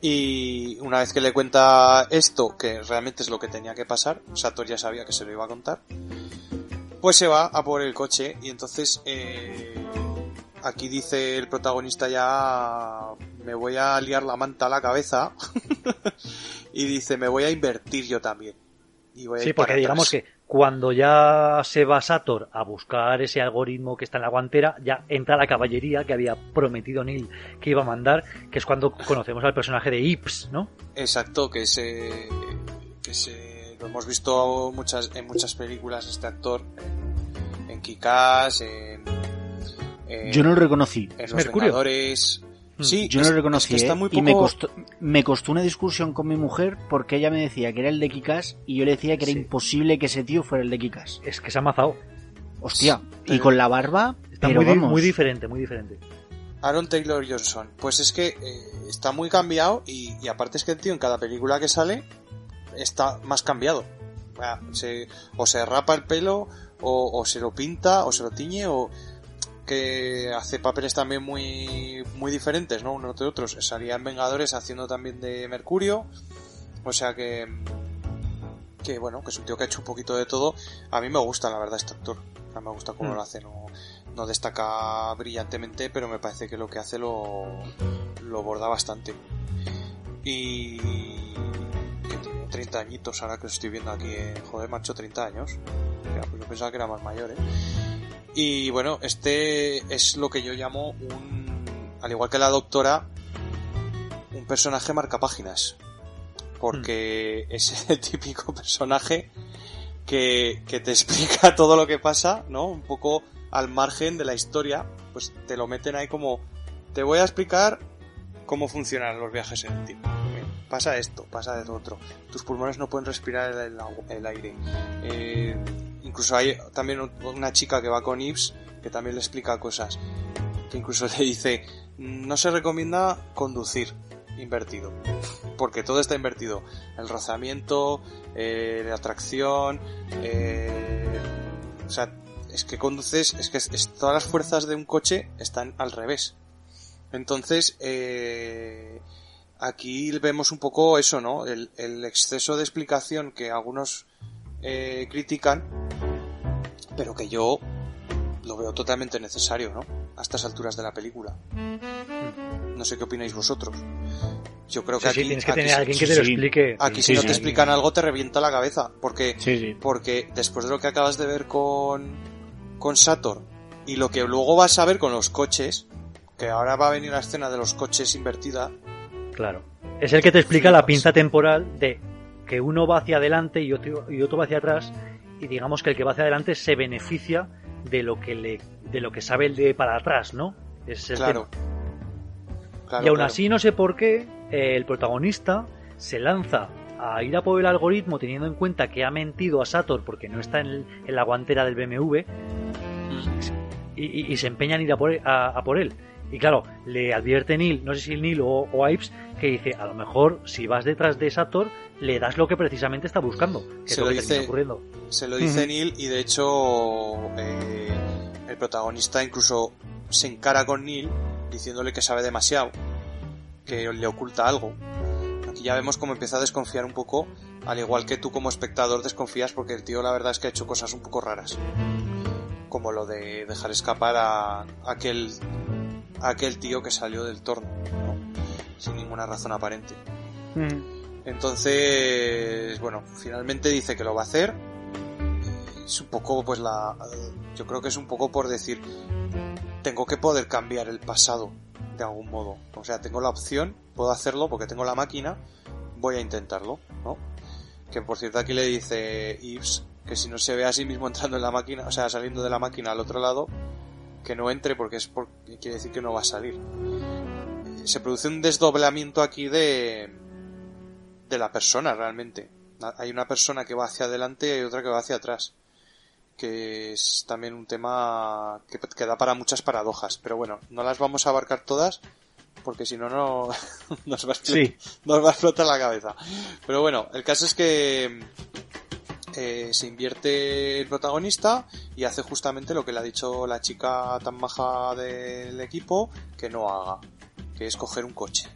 Y una vez que le cuenta esto, que realmente es lo que tenía que pasar, Sator ya sabía que se lo iba a contar, pues se va a por el coche y entonces eh, aquí dice el protagonista ya me voy a liar la manta a la cabeza y dice me voy a invertir yo también. Y voy a Sí, porque digamos que cuando ya se va Sator a buscar ese algoritmo que está en la guantera, ya entra la caballería que había prometido Neil que iba a mandar, que es cuando conocemos al personaje de Ips, ¿no? Exacto, que se, que se lo hemos visto muchas en muchas películas este actor en, en Kick-Ass, en, en- Yo no lo reconocí. en Los Mercurio. Vengadores. Sí, Yo no lo reconocí. es que está ¿eh? muy Y me costó, me costó una discusión con mi mujer porque ella me decía que era el de Kikas y yo le decía que era Sí. imposible que ese tío fuera el de Kikas. Es que se ha mazado. Hostia, y Pero- con la barba, Está pero muy, di- vamos. muy diferente, muy diferente. Aaron Taylor Johnson. Pues es que eh, está muy cambiado y, y aparte es que el tío en cada película que sale está más cambiado. O, sea, se- o se rapa el pelo, o, o se lo pinta, o se lo tiñe, o que hace papeles también muy, muy diferentes, ¿no? Unos de otros. Salía en Vengadores haciendo también de Mercurio. O sea que, que bueno, que es un tío que ha hecho un poquito de todo. A mí me gusta, la verdad, este actor. O sea, me gusta cómo Mm. lo hace. No, no destaca brillantemente, pero me parece que lo que hace lo, lo borda bastante. Y que tiene 30 añitos ahora que lo estoy viendo aquí. eh. Joder, macho, 30 años. Ya, pues yo pensaba que era más mayor, ¿eh? Y bueno, este es lo que yo llamo un... Al igual que la doctora, un personaje marcapáginas. Porque es el típico personaje que, que te explica todo lo que pasa, ¿no? Un poco al margen de la historia, pues te lo meten ahí como, te voy a explicar cómo funcionan los viajes en el tiempo. Pasa esto, pasa de otro. Tus pulmones no pueden respirar el, el aire. Eh, incluso hay también una chica que va con Ips que también le explica cosas. Que incluso le dice, no se recomienda conducir invertido. Porque todo está invertido. El rozamiento, eh, la tracción, eh, o sea, es que conduces, es que es- todas las fuerzas de un coche están al revés. Entonces, eh, aquí vemos un poco eso, ¿no? El, el exceso de explicación que algunos eh, critican, pero que yo lo veo totalmente necesario, ¿no? A estas alturas de la película. No sé qué opináis vosotros. Yo creo que Sí, aquí, sí, tienes que aquí- tener a alguien que sí, te lo explique. Aquí Sí, si no sí. te explican algo te revienta la cabeza, porque Sí, sí. porque después de lo que acabas de ver con con Sator y lo que luego vas a ver con los coches, que ahora va a venir la escena de los coches invertida, Claro. Es el que te explica la pinza temporal de que uno va hacia adelante y otro, y otro va hacia atrás y digamos que el que va hacia adelante se beneficia de lo que le de lo que sabe el de para atrás, ¿no? Es el claro. tema. Claro, y aún claro. así no sé por qué eh, el protagonista se lanza a ir a por el algoritmo teniendo en cuenta que ha mentido a Sator porque no está en, el- en la guantera del BMW y, y- y se empeña en ir a por, a, a por él. Y claro, le advierte Neil, no sé si Neil o, o Ives, que dice, a lo mejor si vas detrás de Sator, le das lo que precisamente está buscando. Que Se es lo lo que dice- termina ocurriendo. Se lo dice Ujú. Neil y de hecho eh, el protagonista incluso se encara con Neil diciéndole que sabe demasiado, que le oculta algo. Aquí ya vemos cómo empieza a desconfiar un poco, al igual que tú como espectador desconfías porque el tío la verdad es que ha hecho cosas un poco raras. Como lo de dejar escapar a aquel, a aquel tío que salió del torno, ¿no? sin ninguna razón aparente. Entonces, bueno, finalmente dice que lo va a hacer. Es un poco, pues la. Yo creo que es un poco por decir. Tengo que poder cambiar el pasado de algún modo. O sea, tengo la opción, puedo hacerlo porque tengo la máquina, voy a intentarlo, ¿no? Que por cierto aquí le dice Yves que si no se ve a sí mismo entrando en la máquina, o sea, saliendo de la máquina al otro lado, que no entre porque es porque quiere decir que no va a salir. Se produce un desdoblamiento aquí de de la persona realmente. Hay una persona que va hacia adelante y hay otra que va hacia atrás. Que es también un tema que, que da para muchas paradojas. Pero bueno, no las vamos a abarcar todas porque si no, no nos va, a explotar, Sí. nos va a explotar la cabeza. Pero bueno, el caso es que eh, se invierte el protagonista y hace justamente lo que le ha dicho la chica tan maja del equipo que no haga, que es coger un coche.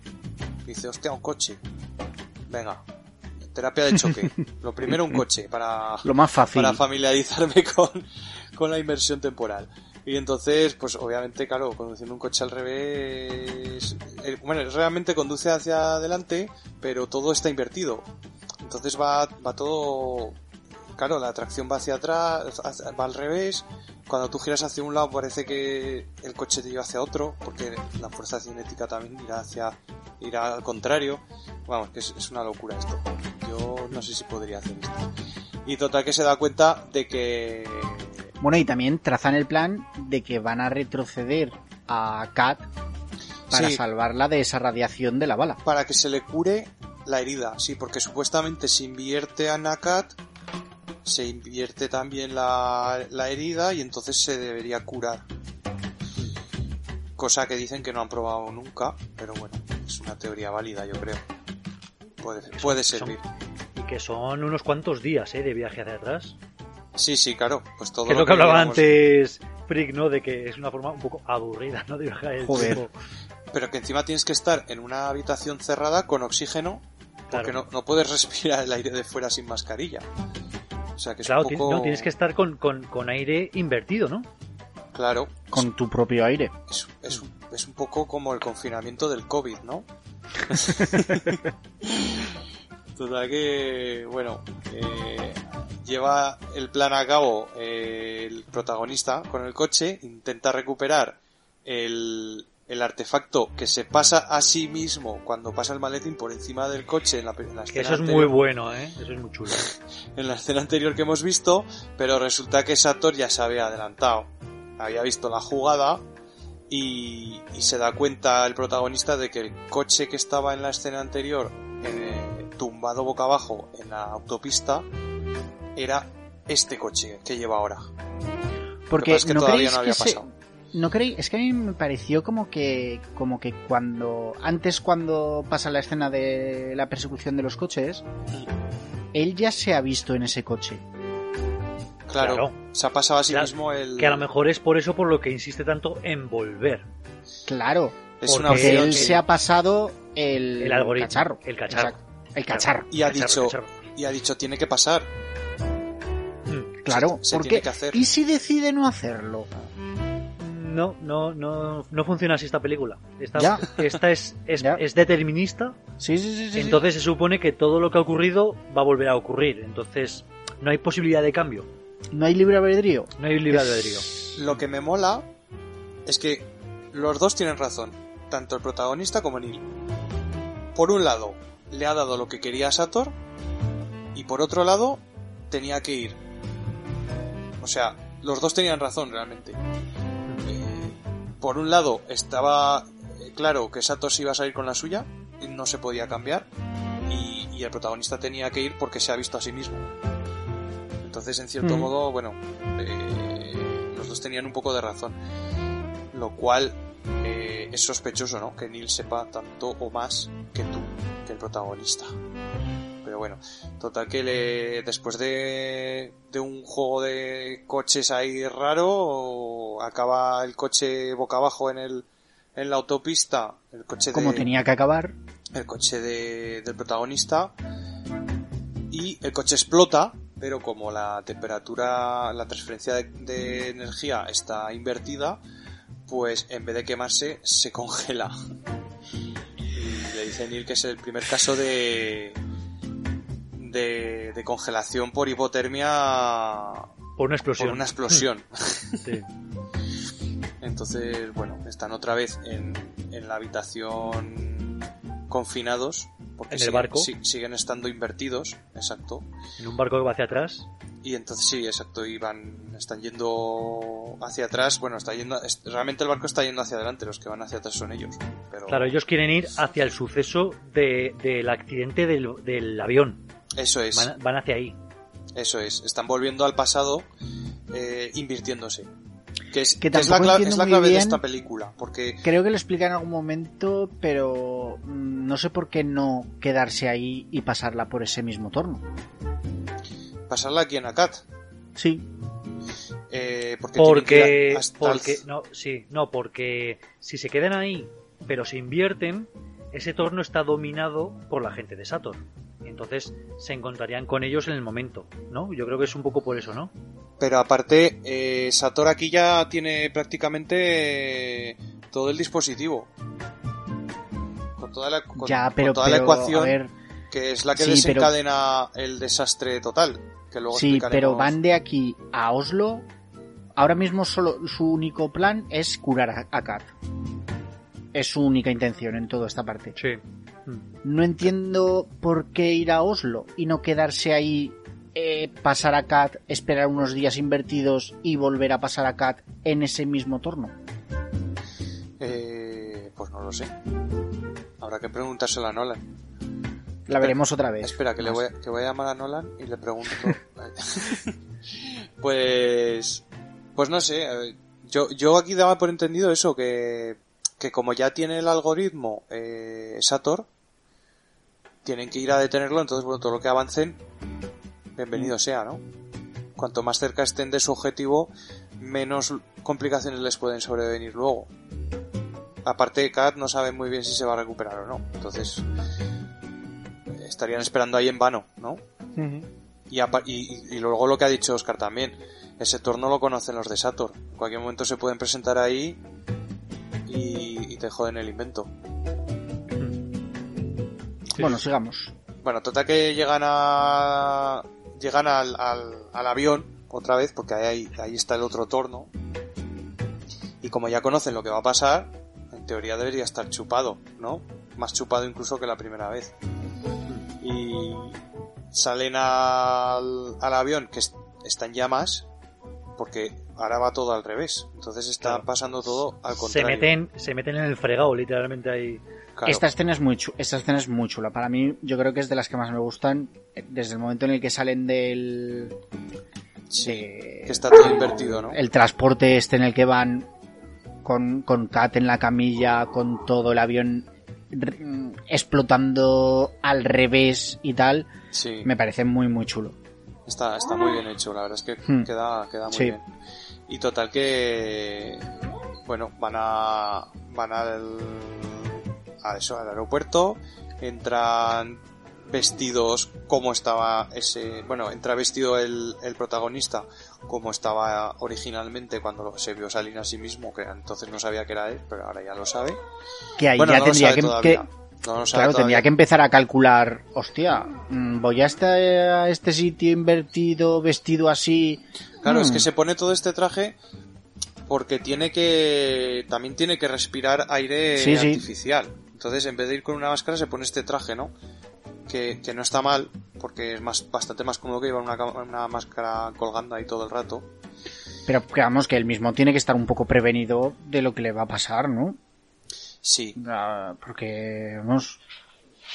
Dice, hostia, un coche. Venga, terapia de choque. Lo primero un coche para, Lo más fácil. para familiarizarme con, con la inversión temporal. Y entonces, pues obviamente, claro, conduciendo un coche al revés, eh, bueno, realmente conduce hacia adelante, pero todo está invertido. Entonces va, va todo, claro, la tracción va hacia atrás, va al revés. Cuando tú giras hacia un lado parece que el coche te lleva hacia otro, porque la fuerza cinética también irá hacia, irá al contrario. Vamos, que es, es una locura esto. Yo no sé si podría hacer esto. Y total que se da cuenta de que Bueno, y también trazan el plan de que van a retroceder a Kat para Sí. salvarla de esa radiación de la bala. para que se le cure la herida, sí, porque supuestamente se invierte a Nakat, se invierte también la, la herida y entonces se debería curar. Cosa que dicen que no han probado nunca, pero bueno, es una teoría válida, yo creo. Puede, puede son- servir. Y que son unos cuantos días ¿eh? de viaje hacia atrás. Sí, sí, claro, pues todo Que es lo que hablaba digamos- antes Frick, ¿no? De que es una forma un poco aburrida, ¿no? De viajar el Joder. tiempo. Pero que encima tienes que estar en una habitación cerrada con oxígeno, porque Claro. no, no puedes respirar el aire de fuera sin mascarilla. O sea que es Claro, un ti- poco... no, tienes que estar con, con, con aire invertido, ¿no? Claro, Con tu propio aire. es, es, un- es un poco como el confinamiento del COVID, ¿no? Total que, bueno, eh, lleva el plan a cabo eh, el protagonista con el coche, intenta recuperar el, el artefacto que se pasa a sí mismo cuando pasa el maletín por encima del coche en la, en la escena eso es muy bueno, ¿eh? Eso es muy chulo. en la escena anterior que hemos visto, pero resulta que Sator ya se había adelantado. Había visto la jugada y, y se da cuenta el protagonista de que el coche que estaba en la escena anterior, eh, tumbado boca abajo en la autopista, era este coche que lleva ahora. Porque que pasa es que no todavía no había que se- pasado. No creéis, es que a mí me pareció como que como que cuando antes cuando pasa la escena de la persecución de los coches, él ya se ha visto en ese coche. Claro, Claro. se ha pasado a sí Claro, mismo el... Que a lo mejor es por eso por lo que insiste tanto en volver. Claro, es porque una porque opción él sí. se ha pasado el, El algoritmo. cacharro. El cacharro. Exacto. El cacharro. Y ha Cacharro, dicho, cacharro. y ha dicho, tiene que pasar. Mm. Claro, se porque tiene que hacer. ¿y si decide no hacerlo? No, no, no, no funciona así esta película. Esta, Ya. esta es, es, Ya. es determinista, Sí, sí, sí, sí. sí. entonces se supone que todo lo que ha ocurrido va a volver a ocurrir. Entonces no hay posibilidad de cambio, no hay libre albedrío. no hay libre albedrío. Lo que me mola es que los dos tienen razón, tanto el protagonista como Neil. Por un lado, le ha dado lo que quería a Sator, y por otro lado, tenía que ir. O sea, los dos tenían razón realmente. Por un lado, estaba eh, claro que Sator se iba a salir con la suya, no se podía cambiar, y, y el protagonista tenía que ir porque se ha visto a sí mismo. Entonces, en cierto Mm. modo, bueno, eh, los dos tenían un poco de razón. Lo cual eh, es sospechoso, ¿no? Que Neil sepa tanto o más que tú, que el protagonista. Pero bueno, total que le, después de, de un juego de coches ahí raro, acaba el coche boca abajo en el en la autopista, el coche Como de, tenía que acabar. el coche de- del protagonista y el coche explota, pero como la temperatura, la transferencia de, de energía está invertida, pues en vez de quemarse, se congela. Y le dice Neil que es el primer caso de, de, de congelación por hipotermia Por una explosión. por una explosión. Sí. Entonces, bueno, están otra vez en, en la habitación confinados. Porque En el siguen- barco. si- siguen estando invertidos, exacto. En un barco que va hacia atrás. Y entonces sí, exacto, y van, están yendo hacia atrás. Bueno, está yendo, realmente el barco está yendo hacia adelante, los que van hacia atrás son ellos. Pero Claro, ellos quieren ir hacia el suceso de, del accidente del, del avión. Eso es, Van, van hacia ahí. eso es. Están volviendo al pasado, eh, invirtiéndose. Que es, Que que es la, es clave de esta película. Porque Creo que lo explica en algún momento, pero mm, no sé por qué no quedarse ahí y pasarla por ese mismo torno. pasarla aquí en Akat. Sí, Eh, porque el- porque, no, sí, no, porque si se quedan ahí, pero se invierten, ese torno está dominado por la gente de Saturn. Entonces se encontrarían con ellos en el momento, ¿no? Yo creo que es un poco por eso, ¿no? Pero aparte, eh, Sator aquí ya tiene prácticamente eh, todo el dispositivo. Con toda la, con- ya, con pero, toda la ecuación ver, que es la que Sí, pero- desencadena el desastre total. Que luego sí, pero van de aquí a Oslo. Ahora mismo solo su único plan es curar a, a Kat. Es su única intención en toda esta parte. Sí. No entiendo por qué ir a Oslo y no quedarse ahí, eh, pasar a Kat, esperar unos días invertidos y volver a pasar a Kat en ese mismo torno. Eh, pues no lo sé. Habrá que preguntárselo a Nolan. La veremos otra vez. Espera, que, le voy, a, que voy a llamar a Nolan y le pregunto. pues. Pues no sé. Yo, yo aquí daba por entendido eso, que, que como ya tiene el algoritmo eh, Sator, tienen que ir a detenerlo, entonces, bueno, todo lo que avancen, bienvenido sea, ¿no? Cuanto más cerca estén de su objetivo, menos complicaciones les pueden sobrevenir luego. Aparte, Kat no sabe muy bien si se va a recuperar o no. Entonces, estarían esperando ahí en vano, ¿no? Y, y, y- y luego lo que ha dicho Oscar también, ese torno lo conocen los de Sator. En cualquier momento se pueden presentar ahí y, y te joden el invento. Bueno, sigamos. Bueno, total que llegan a llegan al, al, al avión otra vez porque ahí, ahí está el otro torno y como ya conocen lo que va a pasar, en teoría debería estar chupado, ¿no? Más chupado incluso que la primera vez. Y salen al, al avión que es- está en llamas porque ahora va todo al revés. Entonces está Claro. pasando todo al Se contrario. meten, se meten en el fregado, literalmente ahí. Claro. Esta escena es muy chu- esta escena es muy chula. Para mí, yo creo que es de las que más me gustan. eh, Desde el momento en el que salen del. Sí, de- que está todo invertido, ¿no? el transporte este en el que van con, con Kat en la camilla, con todo el avión mm, explotando al revés y tal, Sí. me parece muy muy chulo. Está, está muy bien hecho, la verdad es que Hmm. queda, queda muy Sí. bien. Y total que, bueno, van a, van al, a eso, al aeropuerto, entran vestidos como estaba ese, bueno, entra vestido el, el protagonista como estaba originalmente cuando se vio salir a sí mismo, que entonces no sabía que era él, pero ahora ya lo sabe. Que ahí bueno, ya no tendría que- No claro, tendría todavía. que empezar a calcular, hostia, mm, voy a este, a este sitio invertido, vestido así. Claro, es Mm. que se pone todo este traje porque tiene que también tiene que respirar aire Sí, sí. artificial. Entonces, en vez de ir con una máscara, se pone este traje, ¿no? Que, que no está mal, porque es más bastante más cómodo que llevar una, una máscara colgando ahí todo el rato. Pero digamos que él mismo tiene que estar un poco prevenido de lo que le va a pasar, ¿no? Sí, Porque, vamos,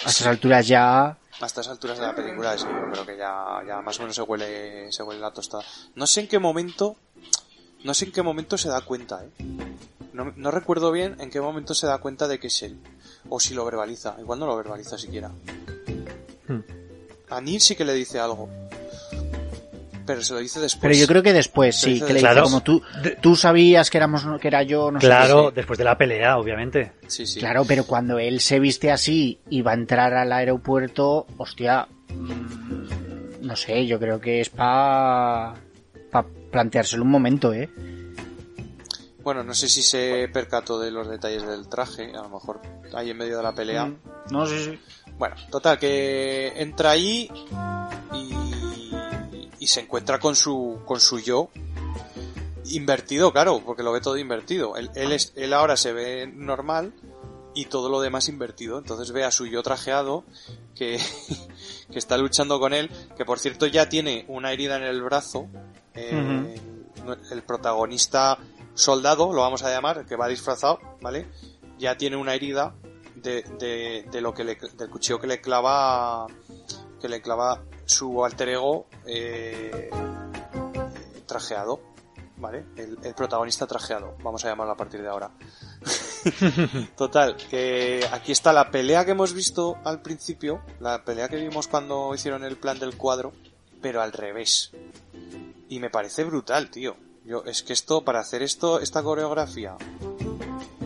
a estas alturas ya... a estas alturas de la película, sí, yo creo que ya, ya más o menos se huele, se huele la tostada. No sé en qué momento, no sé en qué momento se da cuenta, ¿eh? No, no recuerdo bien en qué momento se da cuenta de que es él. O si lo verbaliza. Igual no lo verbaliza siquiera. Hmm. A Neil sí que le dice algo. Pero se lo dice después. Pero yo creo que después, sí, que le Claro. como tú, tú sabías que éramos que era yo, no sé Claro, sí. después de la pelea, obviamente. Sí, sí. Claro, pero cuando él se viste así y va a entrar al aeropuerto, hostia, mm, no sé, yo creo que es para pa planteárselo un momento, ¿eh? Bueno, no sé si se percató de los detalles del traje. A lo mejor ahí en medio de la pelea. Mm, No sé, sí. Bueno, total, que entra ahí y se encuentra con su, con su yo invertido, claro, porque lo ve todo invertido. Él, él, es- él ahora se ve normal y todo lo demás invertido. Entonces ve a su yo trajeado que, que está luchando con él, que por cierto ya tiene una herida en el brazo. Eh, El protagonista soldado, lo vamos a llamar, que va disfrazado, ¿vale? Ya tiene una herida de, de, de lo que le, del cuchillo que le clava que le clava su alter ego eh, trajeado ¿vale? El, protagonista trajeado, vamos a llamarlo a partir de ahora. Total, que aquí está la pelea que hemos visto al principio, la pelea que vimos cuando hicieron el plan del cuadro, pero al revés. Y me parece brutal, tío. Yo, es que esto, para hacer esto, esta coreografía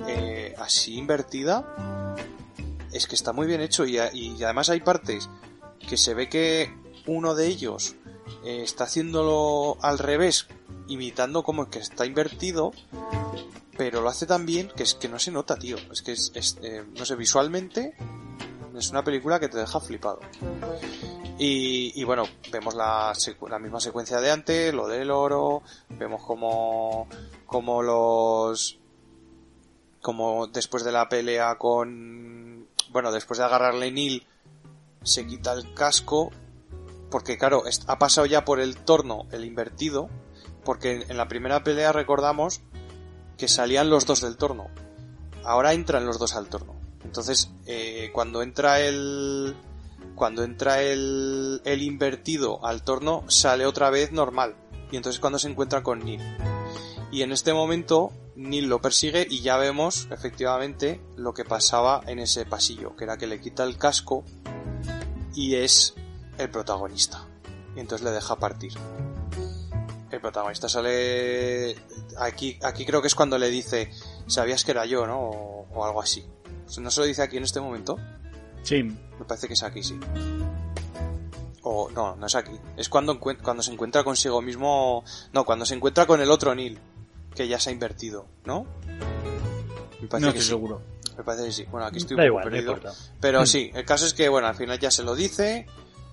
eh, así invertida, es que está muy bien hecho y, y además hay partes que se ve que uno de ellos eh, está haciéndolo al revés, imitando como que está invertido, pero lo hace tan bien que es que no se nota, tío. Es que es, es, eh, no sé, visualmente es una película que te deja flipado. Y, y bueno, vemos la, la misma secuencia de antes, lo del oro, vemos como, como los, como después de la pelea con, bueno, después de agarrarle Neil, se quita el casco, porque claro, ha pasado ya por el torno, el invertido, porque en la primera pelea recordamos que salían los dos del torno. Ahora entran los dos al torno. Entonces, eh, cuando entra el, cuando entra el, el invertido al torno, sale otra vez normal. Y entonces cuando se encuentra con Neil. Y en este momento, Neil lo persigue y ya vemos efectivamente lo que pasaba en ese pasillo, que era que le quita el casco y es el protagonista. Y entonces le deja partir. El protagonista sale aquí, aquí creo que es cuando le dice, sabías que era yo, ¿no? O, o algo así. ¿No se lo dice aquí en este momento? Sí. Me parece que es aquí, sí. O no, no es aquí. Es cuando, cuando se encuentra consigo mismo. No, cuando se encuentra con el otro Neil, que ya se ha invertido, ¿no? Me parece No que estoy sí. seguro. Me parece que sí. Bueno, aquí estoy un Da poco igual, no perdido. Pero sí, el caso es que, bueno, al final ya se lo dice.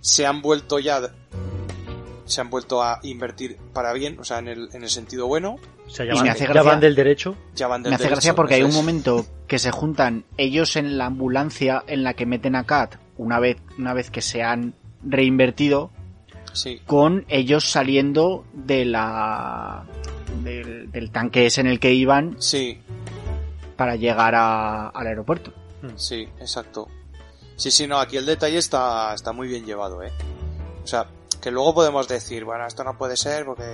Se han vuelto ya. Se han vuelto a invertir para bien, o sea, en el, en el sentido bueno. O sea, Y ya, me van, hace ya gracia- van del derecho. Ya van del Me hace derecho, gracia porque hay un momento que se juntan ellos en la ambulancia en la que meten a Kat una vez, una vez que se han reinvertido Sí, con ellos saliendo de la del, del tanque ese en el que iban sí, para llegar a- al aeropuerto. Sí, exacto. Sí, sí, no, aquí el detalle está, está muy bien llevado, ¿eh? O sea, que luego podemos decir, bueno, esto no puede ser porque,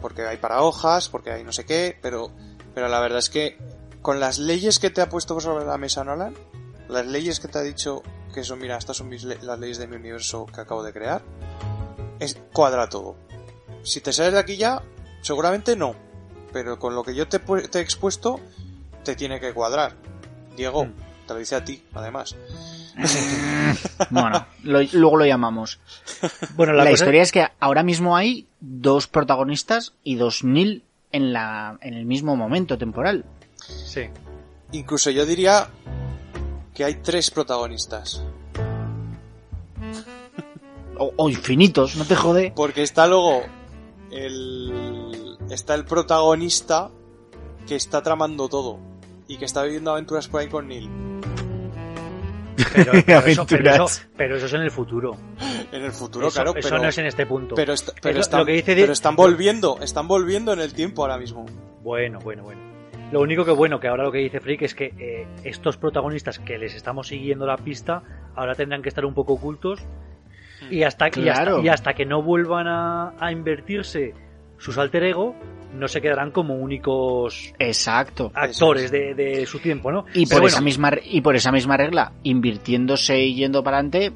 porque hay para hojas, porque hay no sé qué, pero, pero la verdad es que con las leyes que te ha puesto sobre la mesa Nolan, las leyes que te ha dicho que son, mira, estas son mis las leyes de mi universo que acabo de crear, es cuadra todo. Si te sales de aquí ya, seguramente no, pero con lo que yo te, te he expuesto, te tiene que cuadrar. Diego, Mm. Te lo dice a ti, además. Bueno, lo- luego lo llamamos. Bueno, La, la, cosa- historia es que ahora mismo hay dos protagonistas y dos Nil en la en el mismo momento temporal. Sí. Incluso yo diría que hay tres protagonistas. O, o infinitos, no te jode. Porque está luego el. Está el protagonista que está tramando todo. Y que está viviendo aventuras por ahí con Neil. Pero, pero eso, pero, Aventuras. eso, pero eso es en el futuro. En el futuro, Eso, claro, eso pero. no es en este punto. pero, está- pero lo- están, lo que dice pero están volviendo, están volviendo en el tiempo ahora mismo. Bueno, bueno, bueno. Lo único que bueno, que ahora lo que dice Freak es que eh, estos protagonistas que les estamos siguiendo la pista, ahora tendrán que estar un poco ocultos y hasta, y Claro. hasta, y hasta que no vuelvan a, a invertirse sus alter ego, no se quedarán como únicos Exacto. actores de, de su tiempo, ¿no? Y Pero por, bueno, esa misma, y por esa misma regla, invirtiéndose y yendo para adelante,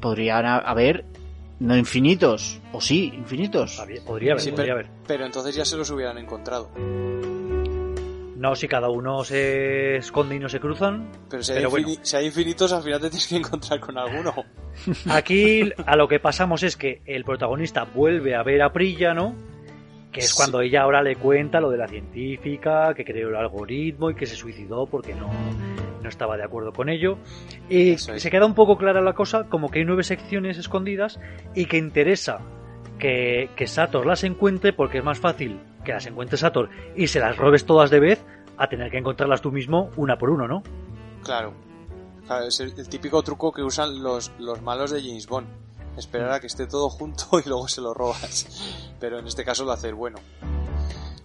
podrían ha- haber, no infinitos, o sí, infinitos. podría haber, Sí, podría pero, haber. pero entonces ya se los hubieran encontrado. No, si cada uno se esconde y no se cruzan. Pero si hay, Pero bueno. infini- si hay infinitos, al final te tienes que encontrar con alguno. Aquí a lo que pasamos es que el protagonista vuelve a ver a Prilla, ¿no? Que es cuando ella ahora le cuenta lo de la científica, que creó el algoritmo y que se suicidó porque no, no estaba de acuerdo con ello. Y es. se queda un poco clara la cosa, como que hay nueve secciones escondidas y que interesa que, que Sator las encuentre porque es más fácil que las encuentre Sator y se las robes todas de vez a tener que encontrarlas tú mismo una por uno, ¿no? Claro. Claro, es el, el típico truco que usan los, los malos de James Bond. Esperar a que esté todo junto y luego se lo robas. Pero en este caso lo hace el bueno.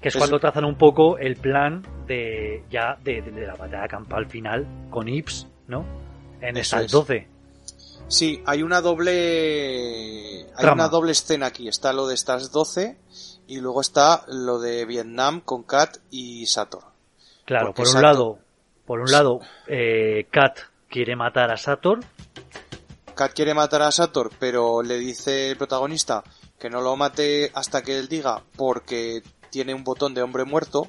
que es cuando trazan un poco el plan de ya de, de- de la batalla campal final con Ips, ¿no? En estas es. 12. Sí, hay una doble. Hay Trama. una doble escena aquí. Está lo de estas 12 y luego está lo de Vietnam con Kat y Sator. Claro, por un Sator- lado, por un lado, eh, Kat quiere matar a Sator. Kat quiere matar a Sator, pero le dice el protagonista que no lo mate hasta que él diga, porque tiene un botón de hombre muerto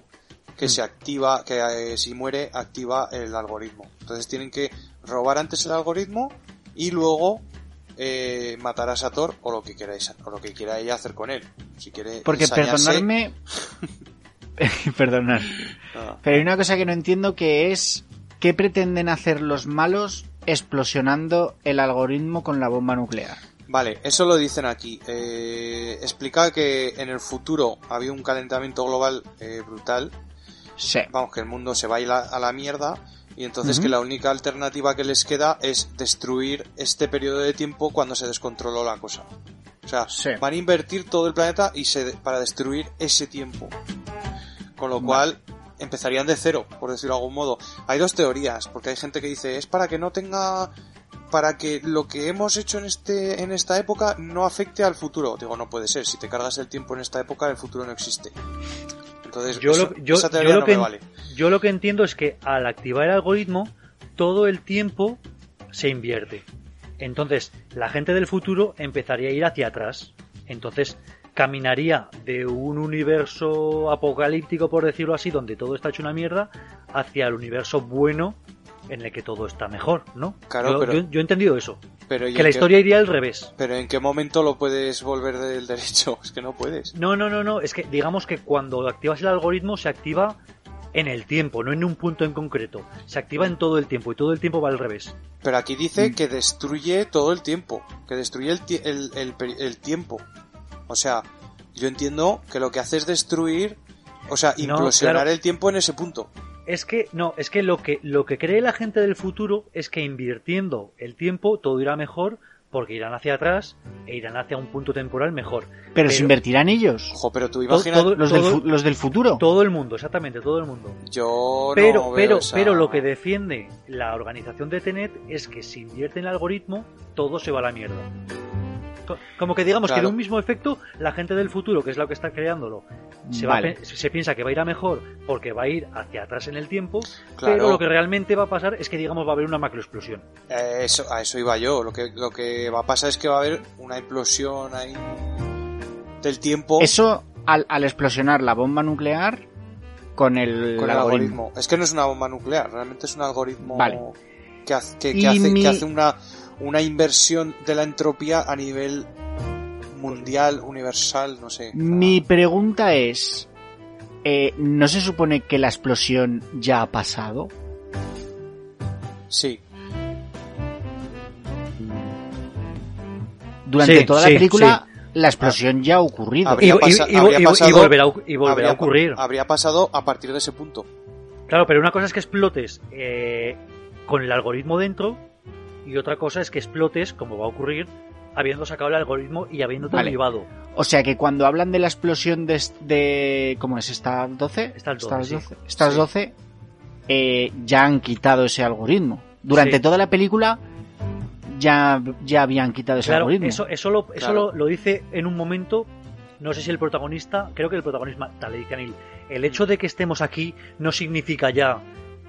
que se activa, que eh, si muere activa el algoritmo. Entonces tienen que robar antes el algoritmo y luego eh, matar a Sator o lo que queráis, o lo que quiera ella hacer con él. Si quiere Porque ensañarse- perdonadme. Perdonad. Ah, Pero hay una cosa que no entiendo que es. ¿Qué pretenden hacer los malos explosionando el algoritmo con la bomba nuclear? Vale, eso lo dicen aquí. Eh, explica que en el futuro había un calentamiento global eh, brutal Sí. vamos, que el mundo se va a ir a, a la mierda y entonces que la única alternativa que les queda es destruir este periodo de tiempo cuando se descontroló la cosa. O sea, Sí. van a invertir todo el planeta y se, para destruir ese tiempo. Con lo cual empezarían de cero, por decirlo de algún modo. Hay dos teorías, porque hay gente que dice es para que no tenga para que lo que hemos hecho en este en esta época no afecte al futuro. Digo, no puede ser, si te cargas el tiempo en esta época el futuro no existe. Entonces, Yo eso- lo, yo, esa yo lo no que, me vale. yo lo que entiendo es que al activar el algoritmo, todo el tiempo se invierte. Entonces, la gente del futuro empezaría a ir hacia atrás. Entonces, caminaría de un universo apocalíptico, por decirlo así, donde todo está hecho una mierda, hacia el universo bueno en el que todo está mejor, ¿no? Claro, yo, pero- yo- yo he entendido eso. Pero, ¿y Que la qué- historia iría al revés. pero ¿en qué momento lo puedes volver del derecho? Es que no puedes. No, no, no, no. Es que digamos que cuando activas el algoritmo se activa en el tiempo, no en un punto en concreto. Se activa en todo el tiempo y todo el tiempo va al revés. Pero aquí Mm. dice que destruye todo el tiempo, que destruye el, el tiempo. O sea, yo entiendo que lo que hace es destruir, o sea, No, implosionar claro. el tiempo en ese punto. Es que no, es que lo que lo que cree la gente del futuro es que invirtiendo el tiempo todo irá mejor porque irán hacia atrás e irán hacia un punto temporal mejor. Pero, se invertirán ellos. Ojo, pero tú Todo- imaginas, todo- Los, del, fu- los del futuro. Todo el mundo, exactamente, todo el mundo. yo Pero, no veo pero, esa- pero lo que defiende la organización de Tenet es que si invierte en el algoritmo, todo se va a la mierda. Co- Como que digamos que de un mismo efecto, la gente del futuro, que es la que está creándolo, se, Vale. piensa que va a ir a mejor porque va a ir hacia atrás en el tiempo, Claro. pero lo que realmente va a pasar es que digamos va a haber una macroexplosión. Eh, eso, a eso iba yo. Lo que, lo que va a pasar es que va a haber una implosión ahí del tiempo Eso al, al explosionar la bomba nuclear con el, con el algoritmo. algoritmo. Es que no es una bomba nuclear, realmente es un algoritmo Vale. que, hace, que, Y que hace, mi- que hace una, una inversión de la entropía a nivel mundial, universal, no sé. Mi pregunta es, eh, ¿no se supone que la explosión ya ha pasado? Sí, Durante Sí, toda sí, la película, la explosión ya ha ocurrido. Habría Y, y- pasa- y- habría y- y pasado- volverá, a- y volverá a habría- ocurrir. Habría pasado a partir de ese punto. Claro, pero una cosa es que explotes eh, con el algoritmo dentro y otra cosa es que explotes, como va a ocurrir, habiendo sacado el algoritmo y habiéndote Vale. derivado. O sea que cuando hablan de la explosión de... de ¿Cómo es? ¿Está 12? Está el 12, Estas sí. 12, Estas Sí. 12 eh, ya han quitado ese algoritmo. Durante Sí. toda la película ya, ya habían quitado ese Claro, algoritmo. eso, eso, lo, eso Claro. lo, lo dice en un momento, no sé si el protagonista, creo que el protagonista le dice a Neil, el hecho de que estemos aquí no significa ya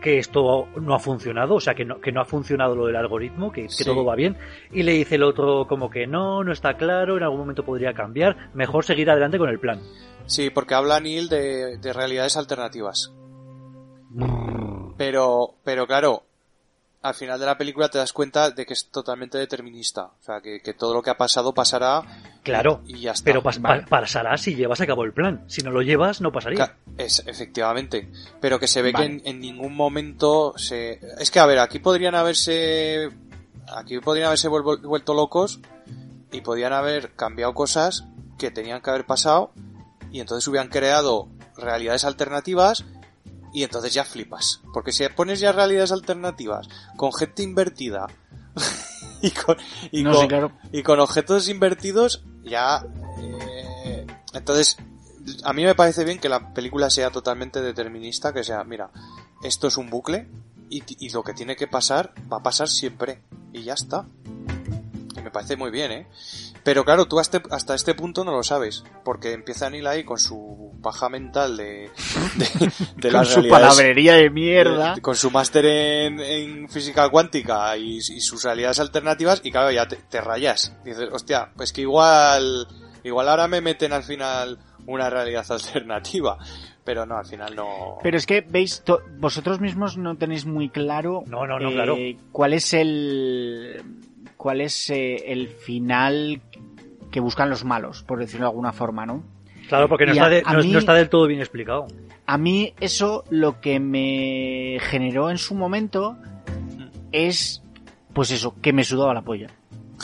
que esto no ha funcionado, o sea, que no, que no ha funcionado lo del algoritmo, que, que Sí. todo va bien. Y le dice el otro como que no, no está claro, en algún momento podría cambiar, mejor seguir adelante con el plan. Sí, porque habla Neil de, de realidades alternativas. Pero, pero claro, al final de la película te das cuenta de que es totalmente determinista. O sea, que, que todo lo que ha pasado pasará Claro, y ya está. pero pas- Vale. pa- pasará si llevas a cabo el plan. Si no lo llevas, no pasaría. Ca- Es, efectivamente. Pero que se ve Vale. que en, en ningún momento se... Es que, a ver, aquí podrían haberse... Aquí podrían haberse vuelvo- vuelto locos y podrían haber cambiado cosas que tenían que haber pasado y entonces hubieran creado realidades alternativas y entonces ya flipas. Porque si pones ya realidades alternativas con gente invertida y con, y No con, sé, claro. y con objetos invertidos ya eh, entonces a mí me parece bien que la película sea totalmente determinista que sea mira esto es un bucle y, y lo que tiene que pasar va a pasar siempre y ya está me parece muy bien eh Pero claro, tú hasta, hasta este punto no lo sabes, porque empieza Neil ahí con su paja mental de, de, de Con su palabrería de mierda. con su máster en, en física cuántica y, y sus realidades alternativas, y claro, ya te, te rayas. Dices, hostia, pues que igual, igual ahora me meten al final una realidad alternativa. Pero no, al final no. Pero es que, veis, vosotros mismos no tenéis muy claro, No, no, no, eh, claro. cuál es el cuál es eh, el final que buscan los malos, por decirlo de alguna forma, ¿no? Claro, porque no, está, de- a no, mí- no está del todo bien explicado. A mí eso lo que me generó en su momento es, pues eso, que me sudaba la polla.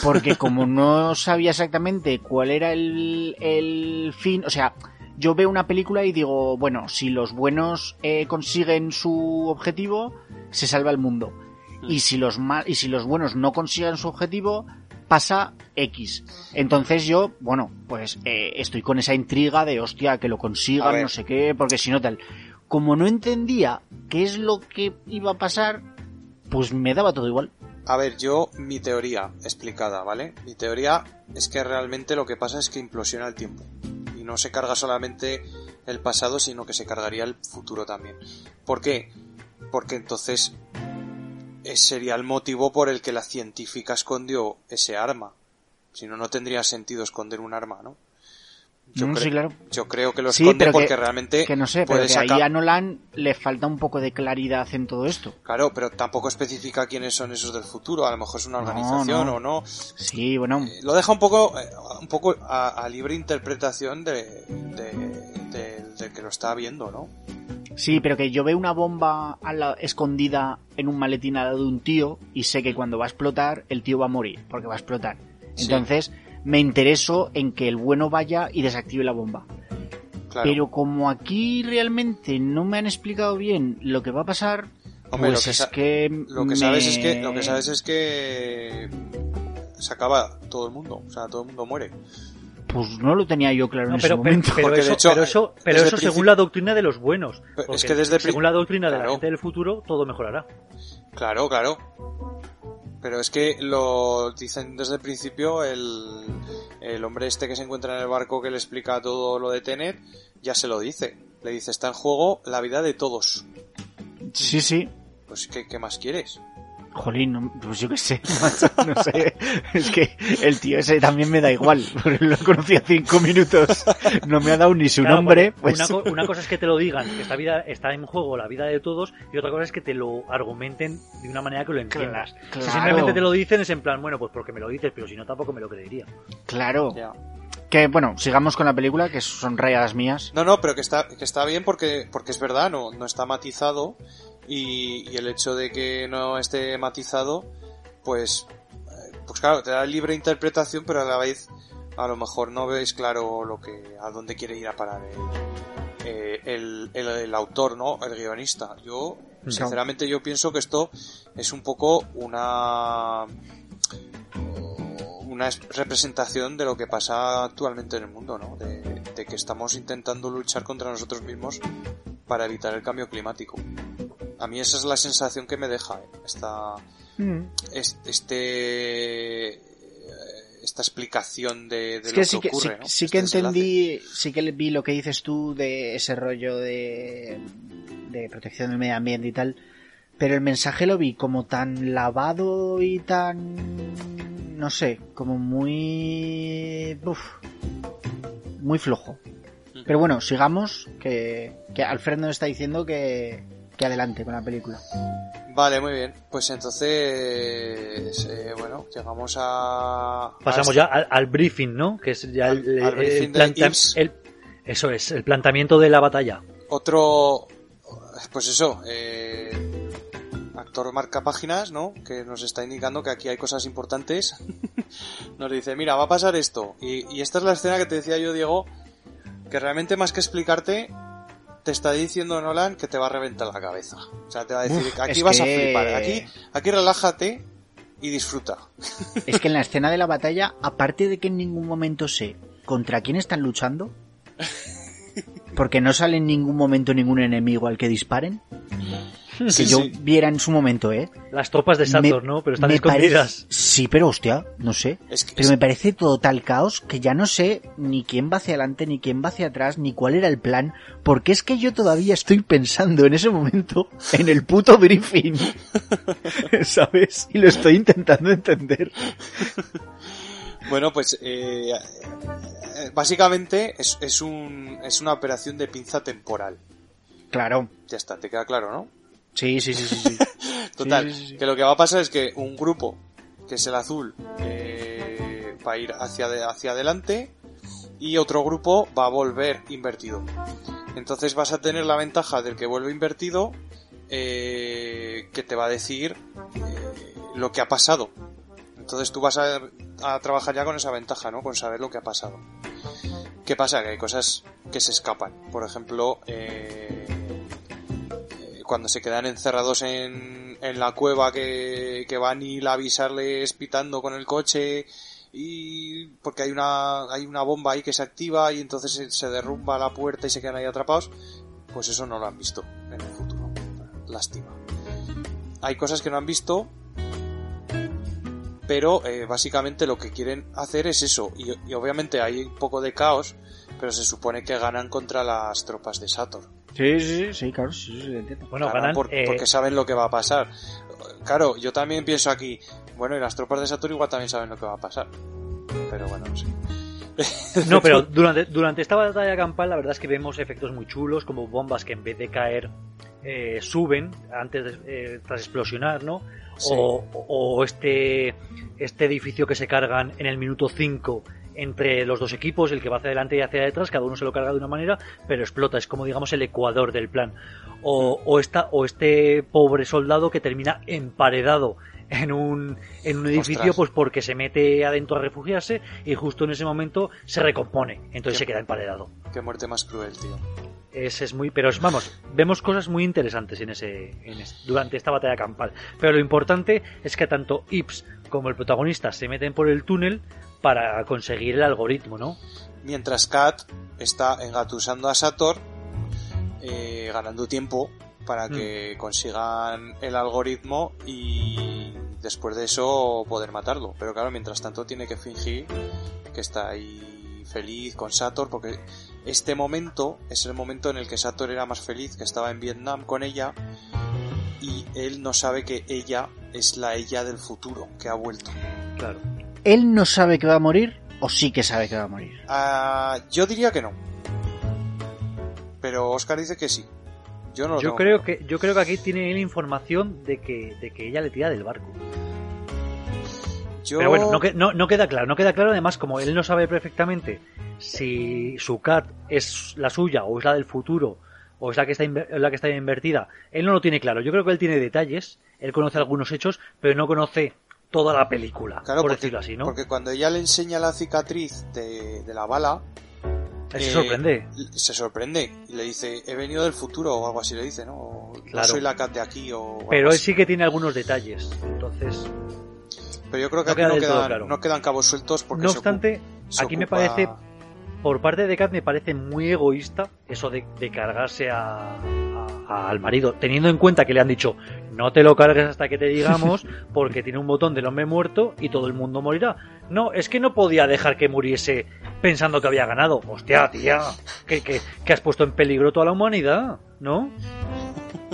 Porque como no sabía exactamente cuál era el, el fin, o sea, yo veo una película y digo, bueno, si los buenos eh, consiguen su objetivo, se salva el mundo. Y si los ma- y si los buenos no consiguen su objetivo, pasa X. Entonces yo, bueno, pues eh, estoy con esa intriga de hostia, que lo consigan, no sé qué, porque si no tal. Como no entendía qué es lo que iba a pasar, pues me daba todo igual. A ver, yo, mi teoría explicada, ¿vale? Mi teoría es que realmente lo que pasa es que implosiona el tiempo. Y no se carga solamente el pasado, sino que se cargaría el futuro también. ¿Por qué? Porque entonces sería el motivo por el que la científica escondió ese arma. Si no, no tendría sentido esconder un arma, ¿no? Yo, cre- sí, claro. yo creo que lo Sí, esconde que- porque realmente Que no sé, pero puede que ahí a Nolan le falta un poco de claridad en todo esto. Claro, pero tampoco especifica quiénes son esos del futuro. A lo mejor es una organización no. o no. Sí, bueno, Eh, lo deja un poco eh, un poco a, a libre interpretación de, de- que lo está viendo, ¿no? sí, pero que yo veo una bomba a la- escondida en un maletín al lado de un tío y sé que cuando va a explotar, el tío va a morir, porque va a explotar. Sí. Me intereso en que el bueno vaya y desactive la bomba. Claro. Pero como aquí realmente no me han explicado bien lo que va a pasar, Hombre, pues lo que es que lo que me- sabes es que lo que sabes es que se acaba todo el mundo, o sea, todo el mundo muere. pues no lo tenía yo claro No, en pero, ese momento. pero eso, hecho, pero eso, pero eso según la doctrina de los buenos. Es que desde según la doctrina de Claro. la gente del futuro, todo mejorará. Claro, claro. Pero es que lo dicen desde el principio, el, el hombre este que se encuentra en el barco que le explica todo lo de Tenet, ya se lo dice. Le dice, está en juego la vida de todos. Sí, sí. Pues, ¿qué, qué más quieres? Jolín, no- pues yo qué sé, macho, no sé. Es que el tío ese también me da igual, porque lo conocí a cinco minutos. No me ha dado ni su Claro, nombre, pues... una, co- una cosa es que te lo digan, que esta vida está en juego la vida de todos, y otra cosa es que te lo argumenten de una manera que lo entiendas. Claro. Si simplemente te lo dicen es en plan, bueno, pues porque me lo dices, pero si no tampoco me lo creería. Claro. Que bueno, sigamos con la película, que son rayadas mías. No, no, pero que está, que está bien porque, porque es verdad, no, no está matizado y, y el hecho de que no esté matizado, pues, eh, pues claro, te da libre interpretación, pero a la vez a lo mejor no veis claro lo que, a dónde quiere ir a parar el, eh, el, el- el autor, ¿no? El guionista. Yo, No. sinceramente, yo pienso que esto es un poco una una es- representación de lo que pasa actualmente en el mundo, ¿no? De, de que estamos intentando luchar contra nosotros mismos para evitar el cambio climático. A mí esa es la sensación que me deja ¿eh? esta es- este eh, esta explicación de, de Es lo que que, sí que, ocurre, sí, ¿no? sí Este que desenlace. entendí, sí que vi lo que dices tú de ese rollo de, de protección del medio ambiente y tal, pero el mensaje lo vi como tan lavado y tan, no sé, como muy, uf, muy flojo. Pero bueno, sigamos, que, que Alfred nos está diciendo que, que adelante con la película. Vale, muy bien. Pues entonces, eh, bueno, llegamos a... Pasamos a ya al, al briefing, ¿no? Que es ya el, Al- el- briefing el de planta- el- eso es, el planteamiento de la batalla. Otro, pues eso, eh, actor marca páginas, ¿no? Que nos está indicando que aquí hay cosas importantes. nos dice, mira, va a pasar esto. Y, y esta es la escena que te decía yo, Diego, que realmente más que explicarte, te está diciendo Nolan que te va a reventar la cabeza. O sea, te va a decir, Uf, aquí vas a flipar, aquí, aquí relájate y disfruta. Es que en la escena de la batalla, aparte de que en ningún momento sé contra quién están luchando, porque no sale en ningún momento ningún enemigo al que disparen, que Sí, yo sí. viera en su momento, ¿eh? Las tropas de Sator, ¿no? Pero están escondidas. parece- Sí, pero hostia, no sé. Es que- Pero es- me parece todo tal caos que ya no sé ni quién va hacia adelante, ni quién va hacia atrás, ni cuál era el plan, porque es que yo todavía estoy pensando en ese momento en el puto briefing, ¿sabes? Y lo estoy intentando entender. Bueno, pues eh, eh, básicamente es, es, un, es una operación de pinza temporal. Claro. Ya está, te queda claro, ¿no? Sí, sí, sí, sí. sí. Total, Sí, sí, que lo que va a pasar es que un grupo, que es el azul, eh, va a ir hacia, de- hacia adelante y otro grupo va a volver invertido. Entonces vas a tener la ventaja del que vuelve invertido, eh, que te va a decir eh, lo que ha pasado. Entonces tú vas a, a trabajar ya con esa ventaja, ¿no? Con saber lo que ha pasado. ¿Qué pasa? Que hay cosas que se escapan. Por ejemplo, eh, cuando se quedan encerrados en, en la cueva que, que van y a avisarles pitando con el coche y porque hay una hay una bomba ahí que se activa y entonces se, se derrumba la puerta y se quedan ahí atrapados pues eso no lo han visto en el futuro. Lástima. Hay cosas que no han visto pero eh, básicamente lo que quieren hacer es eso. Y, y obviamente hay un poco de caos pero se supone que ganan contra las tropas de Sator Sí, sí, sí, sí, claro, sí, sí, entiendo. Bueno, Ganan ganan. por- eh, porque saben lo que va a pasar. Claro, yo también pienso aquí, bueno, y las tropas de Saturn igual también saben lo que va a pasar. Pero bueno, no sé. No, pero durante, durante esta batalla campal la verdad es que vemos efectos muy chulos, como bombas que en vez de caer eh, suben antes de, eh, tras explosionar, ¿no? Sí. O, o este, este edificio que se cargan en el minuto 5 entre los dos equipos, el que va hacia adelante y hacia detrás, cada uno se lo carga de una manera, pero explota, es como digamos el ecuador del plan. O, o, esta, o este pobre soldado que termina emparedado en un, en un edificio Ostras. pues porque se mete adentro a refugiarse y justo en ese momento se recompone, entonces se queda emparedado. Qué muerte más cruel, tío. Es, es muy, pero es- vamos, vemos cosas muy interesantes en ese, en es- durante esta batalla campal. Pero lo importante es que tanto Ips como el protagonista se meten por el túnel para conseguir el algoritmo, ¿no? Mientras Kat está engatusando a Sator, eh, ganando tiempo para que consigan el algoritmo y después de eso poder matarlo. Pero claro, mientras tanto tiene que fingir que está ahí feliz con Sator porque este momento es el momento en el que Sator era más feliz, que estaba en Vietnam con ella y él no sabe que ella es la ella del futuro, que ha vuelto. Claro. ¿Él no sabe que va a morir o sí que sabe que va a morir? Ah, yo diría que no. Pero Oscar dice que sí. Yo no lo Yo creo claro. que, yo creo que aquí tiene él información de que, de que ella le tira del barco. Yo- Pero bueno, no, no, no queda claro, no queda claro además como él no sabe perfectamente si su cat es la suya o es la del futuro o es la que está inver- la que está invertida, él no lo tiene claro. Yo creo que él tiene detalles, él conoce algunos hechos, pero no conoce toda la película, Claro, por porque, decirlo así, ¿no? porque cuando ella le enseña la cicatriz de, de la bala, Él eh, se sorprende. se sorprende y le dice, he venido del futuro o algo así le dice, ¿no? O, No Claro. soy la cat de aquí o Pero él así. sí que tiene algunos detalles. Entonces, Pero yo creo que no aquí queda no quedan, claro. no quedan cabos sueltos porque no se obstante, se aquí me parece por parte de Kat me parece muy egoísta eso de, de cargarse a- al marido, teniendo en cuenta que le han dicho no te lo cargues hasta que te digamos porque tiene un botón del hombre muerto y todo el mundo morirá. No, es que no podía dejar que muriese pensando que había ganado. Hostia, tía, que, que, que has puesto en peligro toda la humanidad, ¿no?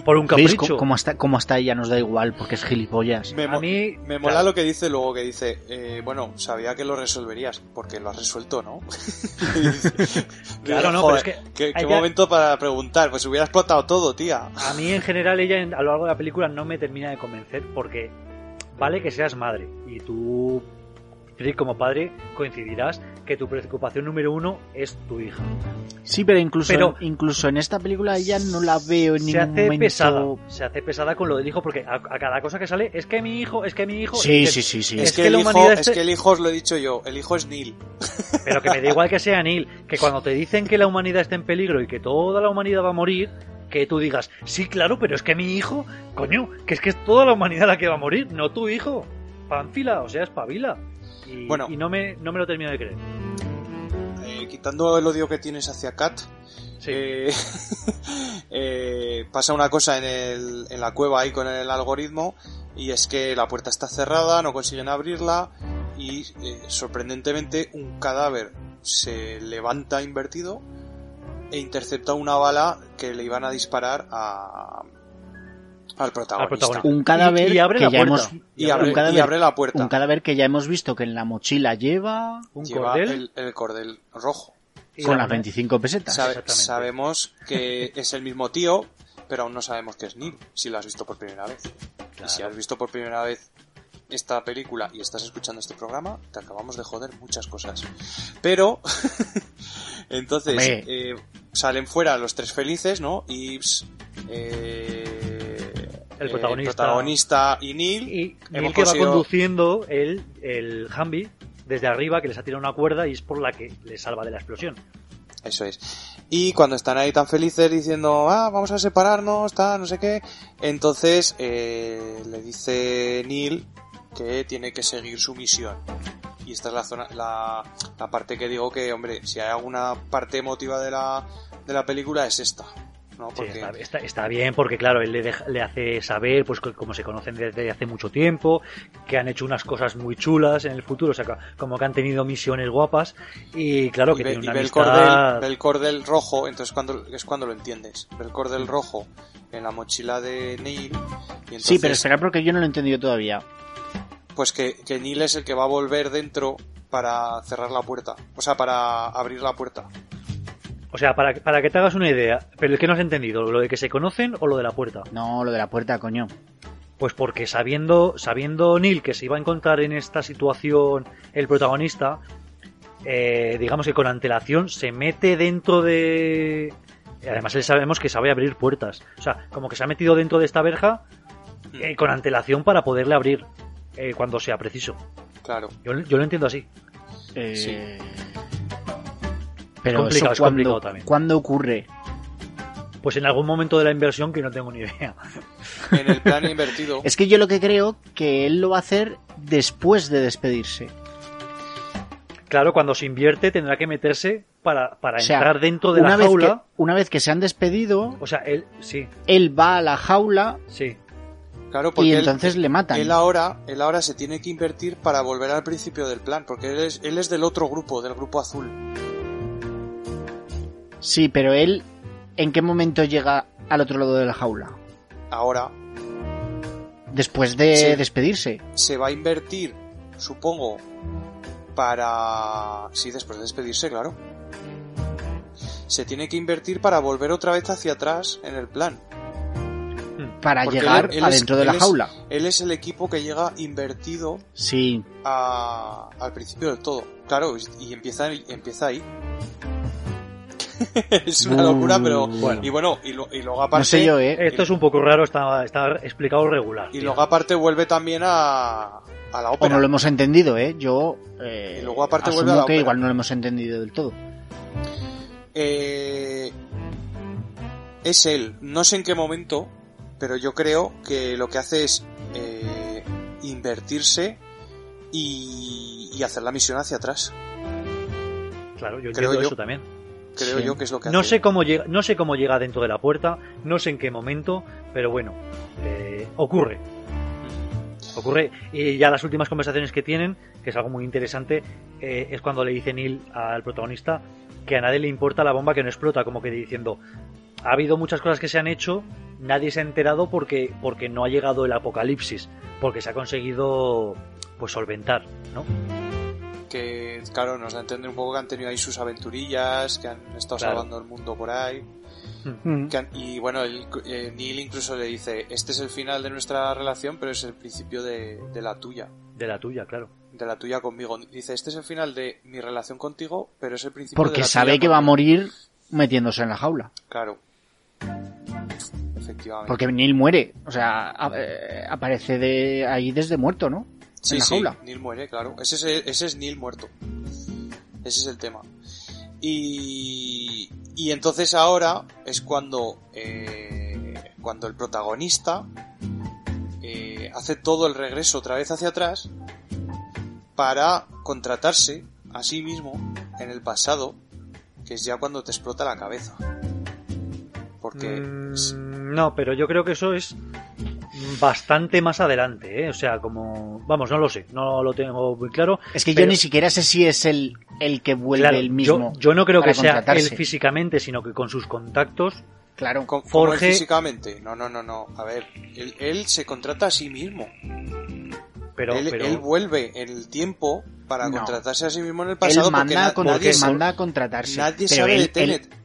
Por un ¿Veis capricho. co- cómo hasta, cómo hasta ella nos da igual porque es gilipollas? Me, A mí, me mola claro. lo que dice luego, que dice, eh, bueno, sabía que lo resolverías, porque lo has resuelto, ¿no? Claro, no, Joder, pero es que ¿Qué, qué momento para preguntar? Pues hubiera explotado todo, tía. A mí en general ella a lo largo de la película no me termina de convencer porque vale que seas madre y tú Frick, como padre coincidirás que tu preocupación número uno es tu hija. Sí, pero incluso, Pero- incluso en esta película ya no la veo en Se ningún hace momento. pesada, se hace pesada con lo del hijo porque a, a cada cosa que sale es que mi hijo, es que mi hijo, Sí, es que- sí, sí, sí. Es, Es que, que el hijo, es este- que el hijo os lo he dicho yo, el hijo es Neil. pero que me da igual que sea Neil, que cuando te dicen que la humanidad está en peligro y que toda la humanidad va a morir, que tú digas, sí, claro, pero es que mi hijo, coño, que es que es toda la humanidad la que va a morir, no tu hijo. Panfila, o sea, espabila. Y, Bueno. y no me, no me lo termino de creer. Eh, quitando el odio que tienes hacia Kat, Sí. eh, eh, pasa una cosa en, el, en la cueva ahí con el algoritmo y es que la puerta está cerrada, no consiguen abrirla y sorprendentemente un cadáver se levanta invertido e intercepta una bala que le iban a disparar a, al protagonista. protagonista. Un cadáver Y- y abre que la ya puerta. hemos Y abre, un cadáver, y abre la puerta. un cadáver que ya hemos visto que en la mochila lleva Un Lleva cordel. El, el cordel rojo. y con la las moneda. 25 pesetas. Sabe- sabemos que es el mismo tío, pero aún no sabemos que es Neil, si lo has visto por primera vez. Claro. Y si has visto por primera vez esta película y estás escuchando este programa, te acabamos de joder muchas cosas. Pero, entonces, eh, salen fuera los tres felices, ¿no? Ibs, eh, El eh, protagonista. protagonista y Neil. Y Neil que va conseguido- conduciendo el, el Humvee desde arriba, que les ha tirado una cuerda y es por la que les salva de la explosión. Eso es. Y cuando están ahí tan felices diciendo, ah, vamos a separarnos, tal, no sé qué, entonces eh, le dice Neil que tiene que seguir su misión. Y esta es la zona, la, la parte que digo que, hombre, si hay alguna parte emotiva de la, de la película es esta. ¿No? Sí, está, está- está bien porque claro, él le, deja- le hace saber pues que como se conocen desde hace mucho tiempo, que han hecho unas cosas muy chulas en el futuro, o sea, como que han tenido misiones guapas y claro y que ve, tiene y una ve el amistad... cordel, ve el cordel rojo, entonces cuando, es cuando lo entiendes. Ve el cordel rojo en la mochila de Neil. Y entonces, Sí, pero espera porque yo no lo he entendido todavía. Pues que, que Neil es el que va a volver dentro para cerrar la puerta. O sea, para abrir la puerta. O sea, para, para que te hagas una idea, pero el que no has entendido, lo de que se conocen o lo de la puerta. No, lo de la puerta, coño. Pues porque sabiendo, sabiendo Neil que se iba a encontrar en esta situación el protagonista, eh, digamos que con antelación se mete dentro de... Además, él sabemos que sabe abrir puertas. O sea, como que se ha metido dentro de esta verja eh, con antelación para poderle abrir eh, cuando sea preciso. Claro. Yo, yo lo entiendo así. Eh, Sí. Pero complicado, eso es cuándo, complicado también. ¿cuándo ocurre? Pues en algún momento de la inversión que no tengo ni idea. En el plan invertido. Es que yo lo que creo que él lo va a hacer después de despedirse. Claro, cuando se invierte tendrá que meterse para, para O sea, entrar dentro de una la vez jaula. que una vez que se han despedido, O sea, él, sí, él va a la jaula sí. Claro, porque y él- entonces le matan. Él ahora, él ahora se tiene que invertir para volver al principio del plan, porque él es, él es del otro grupo, del grupo azul. Sí, pero él ¿en qué momento llega al otro lado de la jaula? Ahora Después de despedirse. se va a invertir, supongo, para... Sí, después de despedirse, claro. Se tiene que invertir para volver otra vez hacia atrás en el plan. Para Porque llegar él- él es- adentro de la es- jaula. Él es el equipo que llega invertido Sí. a- al principio del todo. Claro, y empieza, y empieza ahí. es una locura, pero... Bueno. Y bueno, y, lo- y luego aparte... No sé yo, ¿eh? Esto es un poco raro, está, está explicado regular. Y tío. luego aparte vuelve también a, a la O ópera. no lo hemos entendido, ¿eh? Yo eh, Y luego aparte asumo vuelve a la que ópera. igual no lo hemos entendido del todo. Eh, es él. No sé en qué momento, pero yo creo que lo que hace es eh, invertirse y, y hacer la misión hacia atrás. Claro, yo creo entiendo yo. eso también. Creo Sí. yo que es lo que No hace. sé cómo llega, no sé cómo llega dentro de la puerta, no sé en qué momento, pero bueno, eh, ocurre. Ocurre y ya las últimas conversaciones que tienen, que es algo muy interesante, eh, es cuando le dice Neil al protagonista que a nadie le importa la bomba que no explota, como que diciendo ha habido muchas cosas que se han hecho, nadie se ha enterado porque porque no ha llegado el apocalipsis, porque se ha conseguido pues solventar, ¿no? Que, claro, nos da a entender un poco que han tenido ahí sus aventurillas, que han estado Claro. salvando el mundo por ahí. Mm. Que han- y bueno, el- eh, Neil incluso le dice, este es el final de nuestra relación, pero es el principio de, de la tuya. De la tuya, claro. De la tuya conmigo. Dice, este es el final de mi relación contigo, pero es el principio de Porque la sabe tuya que va a conmigo". morir metiéndose en la jaula. Claro. Efectivamente. Porque Neil muere. O sea, a- eh, aparece de ahí desde muerto, ¿no? Sí, en la sí, jaula. Neil muere, claro. Ese es, ese es Neil muerto. Ese es el tema. Y, y entonces ahora es cuando, eh, cuando el protagonista eh, hace todo el regreso otra vez hacia atrás para contratarse a sí mismo en el pasado que es ya cuando te explota la cabeza. Porque... Mm, no, pero yo creo que eso es bastante más adelante, ¿eh? O sea, como... Vamos, no lo sé, no lo tengo muy claro. Es que pero- yo ni siquiera sé si es el, el que vuelve Claro, el mismo. Yo, yo no creo que sea él físicamente, sino que con sus contactos. Claro. ¿Cómo- cómo es Jorge- físicamente? No, no, no, no. A ver, él, él se contrata a sí mismo. Pero, él, pero él vuelve en el tiempo para No. contratarse a sí mismo en el pasado Él manda, porque a con- sa- manda a contratarse. nadie Pero sabe él- de Tenet. él-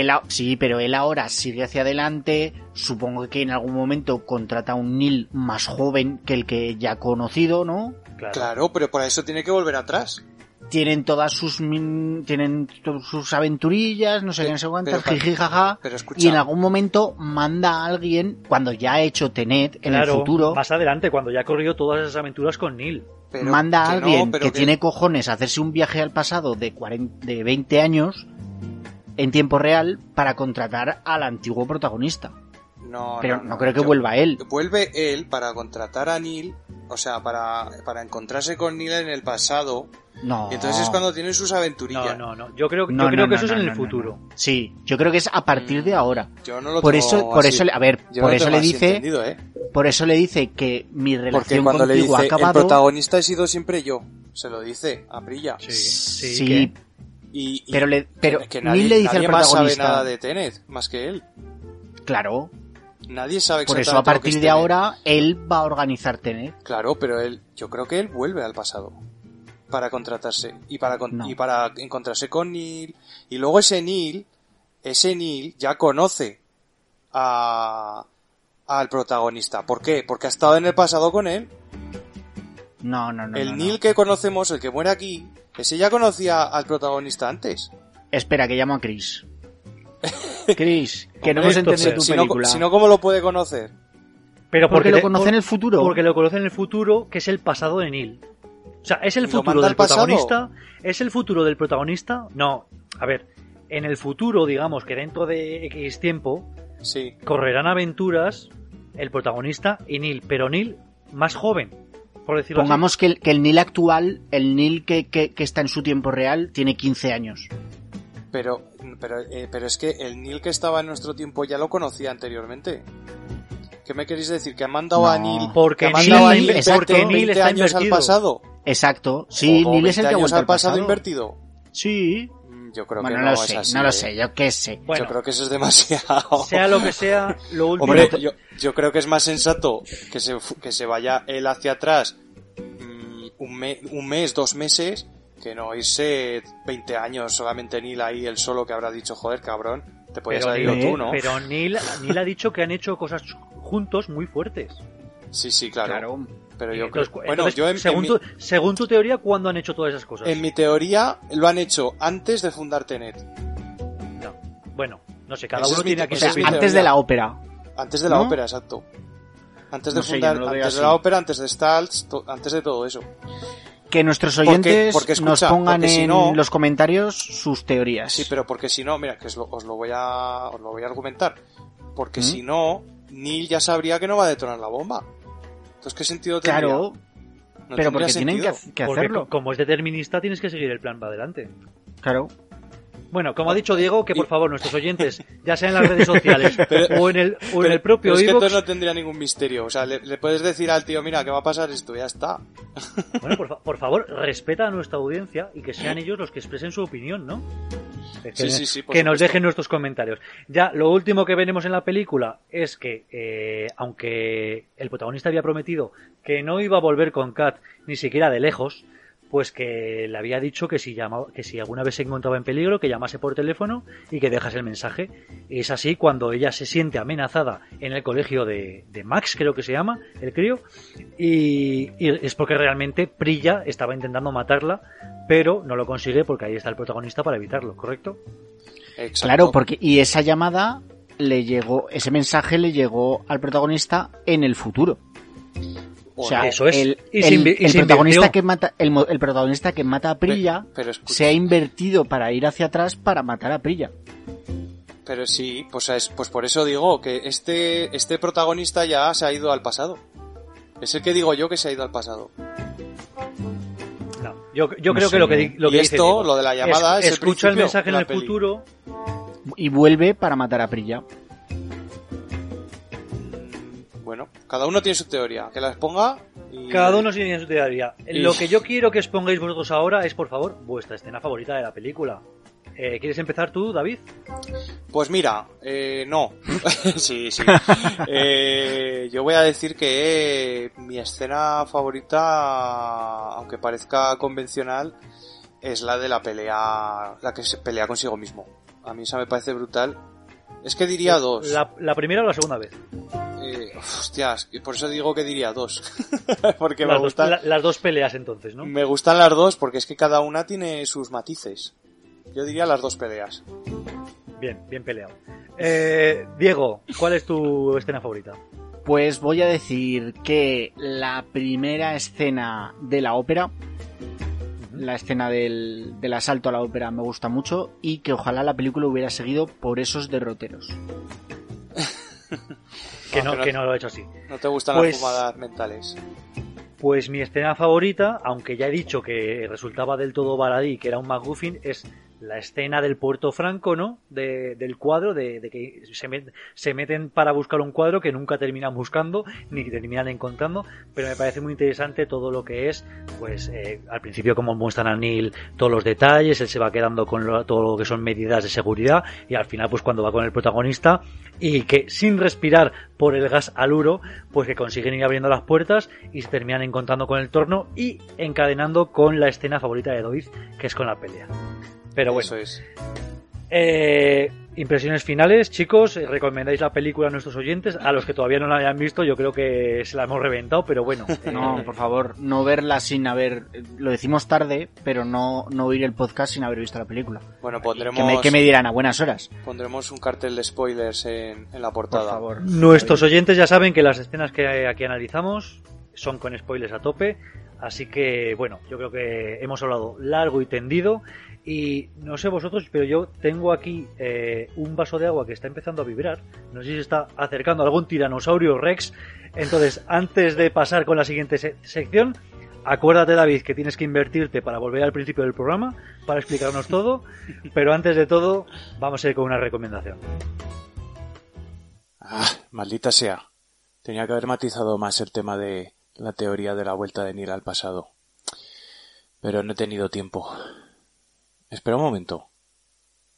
él a- sí, pero él ahora sigue hacia adelante. Supongo que en algún momento contrata a un Neil más joven que el que ya ha conocido, ¿no? claro. Claro, pero para eso tiene que volver atrás. Tienen todas sus min- tienen sus aventurillas, no sé qué, no sé cuántas, pero pa- jiji, jaja, Pero y en algún momento manda a alguien cuando ya ha hecho Tenet en Claro, el futuro. más adelante, cuando ya ha corrido todas esas aventuras con Neil. pero manda a que no, alguien pero que, tiene cojones a hacerse un viaje al pasado de, 40, de 20 años en tiempo real para contratar al antiguo protagonista. No, Pero no, no, creo que yo- vuelva él. Vuelve él para contratar a Neil, o sea, para, para encontrarse con Neil en el pasado. No. Y entonces es cuando tienen sus No, aventurillas. no, no. Yo creo, No, yo creo no, que no, eso no, es en no, el no, futuro. no. Sí, yo creo que es a partir de ahora. Yo no lo Por tengo eso, por así. eso, le- a ver, Yo por eso le dice, ¿eh? por eso le dice que mi Porque relación cuando le contigo dice, ha el acabado. protagonista he sido siempre yo. Se lo dice a Prilla. Sí, Sí, sí. Y, y pero le, pero que, que Neil nadie, le dice nadie al más sabe protagonista, nada de Tenet, más que él. claro, Nadie sabe por eso a partir de Tenet. ahora él va a organizar Tenet. Claro, pero él, yo creo que él vuelve al pasado para contratarse y para No. y para encontrarse con Neil y luego ese Neil, ese Neil ya conoce a al protagonista. ¿Por qué? Porque ha estado en el pasado con él. No, no, no. el no, no. Neil que conocemos, el que muere aquí, ese ya conocía al protagonista antes. Espera, que llamo a Chris. Chris, que no hemos entendido tu si no, película. si no, ¿cómo lo puede conocer? Pero porque lo te- conoce por- en el futuro. Porque lo conoce en el futuro, que es el pasado de Neil. O sea, ¿es el ¿Lo futuro del pasado? protagonista? ¿Es el futuro del protagonista? No. A ver, en el futuro, digamos que dentro de X tiempo, Sí. correrán aventuras el protagonista y Neil, pero Neil más joven, por decirlo Pongamos que el, que el Neil actual, el Neil que, que, que está en su tiempo real, tiene 15 años. Pero, pero, eh, pero es que el Neil que estaba en nuestro tiempo ya lo conocía anteriormente. ¿Qué me queréis decir? ¿Que ha mandado No. a Neil, Porque mandado a Sí, Neil exacto. 20, Neil está 20 años al invertido. pasado? Exacto. Sí, ¿O Neil es el 20 que ha años al al pasado pasado. invertido? Sí. Yo creo Bueno, que no, no, lo es sé, así, no lo ¿eh? sé, yo qué sé. Bueno, Yo creo que eso es demasiado. Sea lo que sea, lo último. Hombre, yo, yo creo que es más sensato que se, que se vaya él hacia atrás mm, un, me- un mes, dos meses, que no irse 20 años solamente Neil ahí, él solo que habrá dicho, joder, cabrón, te podías haber ido tú, ¿no? pero Neil, Neil ha dicho que han hecho cosas juntos muy fuertes. Sí, sí, claro. Claro. Pero yo creo... Entonces, Bueno, entonces, yo en, en según, mi, tu, según tu teoría, ¿cuándo han hecho todas esas cosas? en mi teoría lo han hecho antes de fundar Tenet. No. Bueno, no sé, cada Esa uno mi- tiene O sea, opinión. antes teoría. de la ópera. Antes de la ¿No? ópera, exacto. Antes de No fundar, no antes de la ópera, antes de Stalls, antes de todo eso. Que nuestros oyentes porque escucha, nos pongan si en los comentarios sus teorías. Sí, pero porque si no, mira, que os lo, os lo voy a os lo voy a argumentar. Porque ¿Mm? si no, Neil ya sabría que no va a detonar la bomba. Entonces, ¿qué sentido tendría? Claro, No pero porque tienen que, sentido. que Porque hacerlo. como es determinista, tienes que seguir el plan para adelante. Claro. Bueno, como ha dicho Diego, que por favor nuestros oyentes, ya sea en las redes sociales Pero- o en el, o en el propio pero es que entonces no tendría ningún misterio. O sea, le, le puedes decir al tío, mira, ¿qué va a pasar esto? Ya está. bueno, por, fa- por favor, respeta a nuestra audiencia y que sean ellos los que expresen su opinión, ¿no? Que, Sí, sí, sí, por que nos dejen nuestros comentarios. Ya, lo último que veremos en la película es que, eh, aunque el protagonista había prometido que no iba a volver con Kat ni siquiera de lejos, pues que le había dicho que si llamaba, que si alguna vez se encontraba en peligro, que llamase por teléfono y que dejase el mensaje. Y es así cuando ella se siente amenazada en el colegio de, de Max, creo que se llama, el crío, y, y es porque realmente Prilla estaba intentando matarla, pero no lo consigue porque ahí está el protagonista para evitarlo, ¿correcto? Exacto. Claro, porque y esa llamada le llegó, ese mensaje le llegó al protagonista en el futuro. O sea, Eso es. el, Y el- y protagonista que mata, el, protagonista que mata a Prilla pero se ha invertido para ir hacia atrás para matar a Prilla. Pero sí, pues, es, pues por eso digo que este, este protagonista ya se ha ido al pasado. Es el que digo yo que se ha ido al pasado. No. Yo, yo No creo sé. que lo que, di- lo y que dice esto, Diego, lo de la llamada, es- es, escucha el mensaje en el peli. futuro. Y vuelve para matar a Prilla. Bueno, cada uno tiene su teoría. Que la exponga y... Cada uno tiene su teoría. Lo que yo quiero que expongáis vosotros ahora es, por favor, vuestra escena favorita de la película. Eh, ¿Quieres empezar tú, David? Pues mira, eh, no. sí, sí. Eh, yo voy a decir que mi escena favorita, aunque parezca convencional, es la de la pelea, la que se pelea consigo mismo. A mí esa me parece brutal. Es que diría dos. La, la primera o la segunda vez. Eh, hostias, y por eso digo que diría dos. porque me Las gustan, la- las dos peleas entonces, ¿no? me gustan las dos porque es que cada una tiene sus matices. Yo diría las dos peleas. Bien, bien peleado. Eh, Diego, ¿cuál es tu escena favorita? Pues voy a decir que la primera escena de la ópera, la escena del, del asalto a la ópera me gusta mucho y que ojalá la película hubiera seguido por esos derroteros. Que Ah, no, que no- que no lo he hecho así. ¿No te gustan Pues- las fumadas mentales? Pues mi escena favorita, aunque ya he dicho que resultaba del todo baladí, que era un McGuffin, es la escena del Puerto Franco, ¿no? De- del cuadro, de, que se, met- se meten para buscar un cuadro que nunca terminan buscando, ni terminan encontrando, pero me parece muy interesante todo lo que es, pues eh, al principio como muestran a Neil todos los detalles, él se va quedando con todo lo que son medidas de seguridad, y al final pues cuando va con el protagonista, y que sin respirar por el gas aluro, pues que consiguen ir abriendo las puertas y se terminan encontrando con el torno y encadenando con la escena favorita de Doid, que es con la pelea. Pero bueno, Eso es. eh, impresiones finales, chicos, eh, recomendáis la película a nuestros oyentes, a los que todavía no la hayan visto, yo creo que se la hemos reventado, pero bueno. eh, No, por favor, no verla sin haber... Lo decimos tarde, pero no, no oír el podcast sin haber visto la película. Bueno, pondremos, Que me, que me dirán a buenas horas, pondremos un cartel de spoilers en, en la por portada. favor. Nuestros oyentes ya saben que las escenas que aquí analizamos son con spoilers a tope, así que bueno, yo creo que hemos hablado largo y tendido y no sé vosotros, pero yo tengo aquí eh, un vaso de agua que está empezando a vibrar, no sé si se está acercando algún tiranosaurio rex, entonces antes de pasar con la siguiente se- sección, acuérdate David que tienes que invertirte para volver al principio del programa, para explicarnos todo, pero antes de todo vamos a ir con una recomendación. Ah, maldita sea. Tenía que haber matizado más el tema de la teoría de la vuelta de Neil al pasado. Pero no he tenido tiempo. Espera un momento.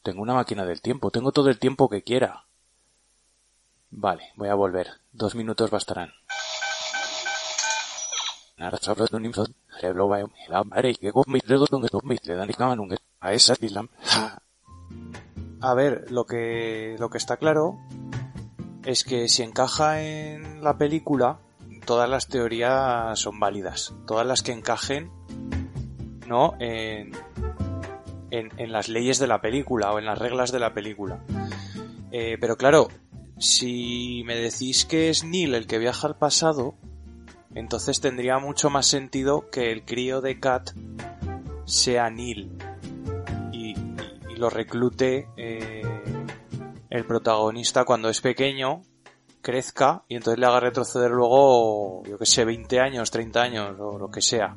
Tengo una máquina del tiempo. Tengo todo el tiempo que quiera. Vale, voy a volver. Dos minutos bastarán. A ver, lo que, lo que está claro es que si encaja en la película, todas las teorías son válidas. Todas las que encajen, ¿no? En, en, las leyes de la película o en las reglas de la película. Eh, pero claro, si me decís que es Neil el que viaja al pasado, entonces tendría mucho más sentido que el crío de Kat sea Neil y, y- y lo reclute eh, el protagonista cuando es pequeño, crezca y entonces le haga retroceder luego, yo que sé, 20 años, 30 años o lo que sea.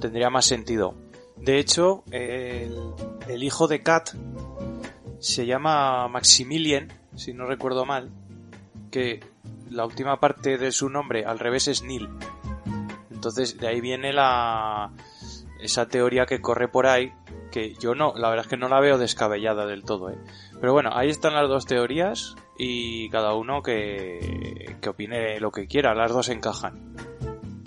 Tendría más sentido. De hecho, el, el hijo de Kat se llama Maximilian, si no recuerdo mal, que la última parte de su nombre al revés es Neil. Entonces de ahí viene la esa teoría que corre por ahí, que yo no, la verdad es que no la veo descabellada del todo, ¿eh? Pero bueno, ahí están las dos teorías y cada uno que, que opine lo que quiera, las dos encajan.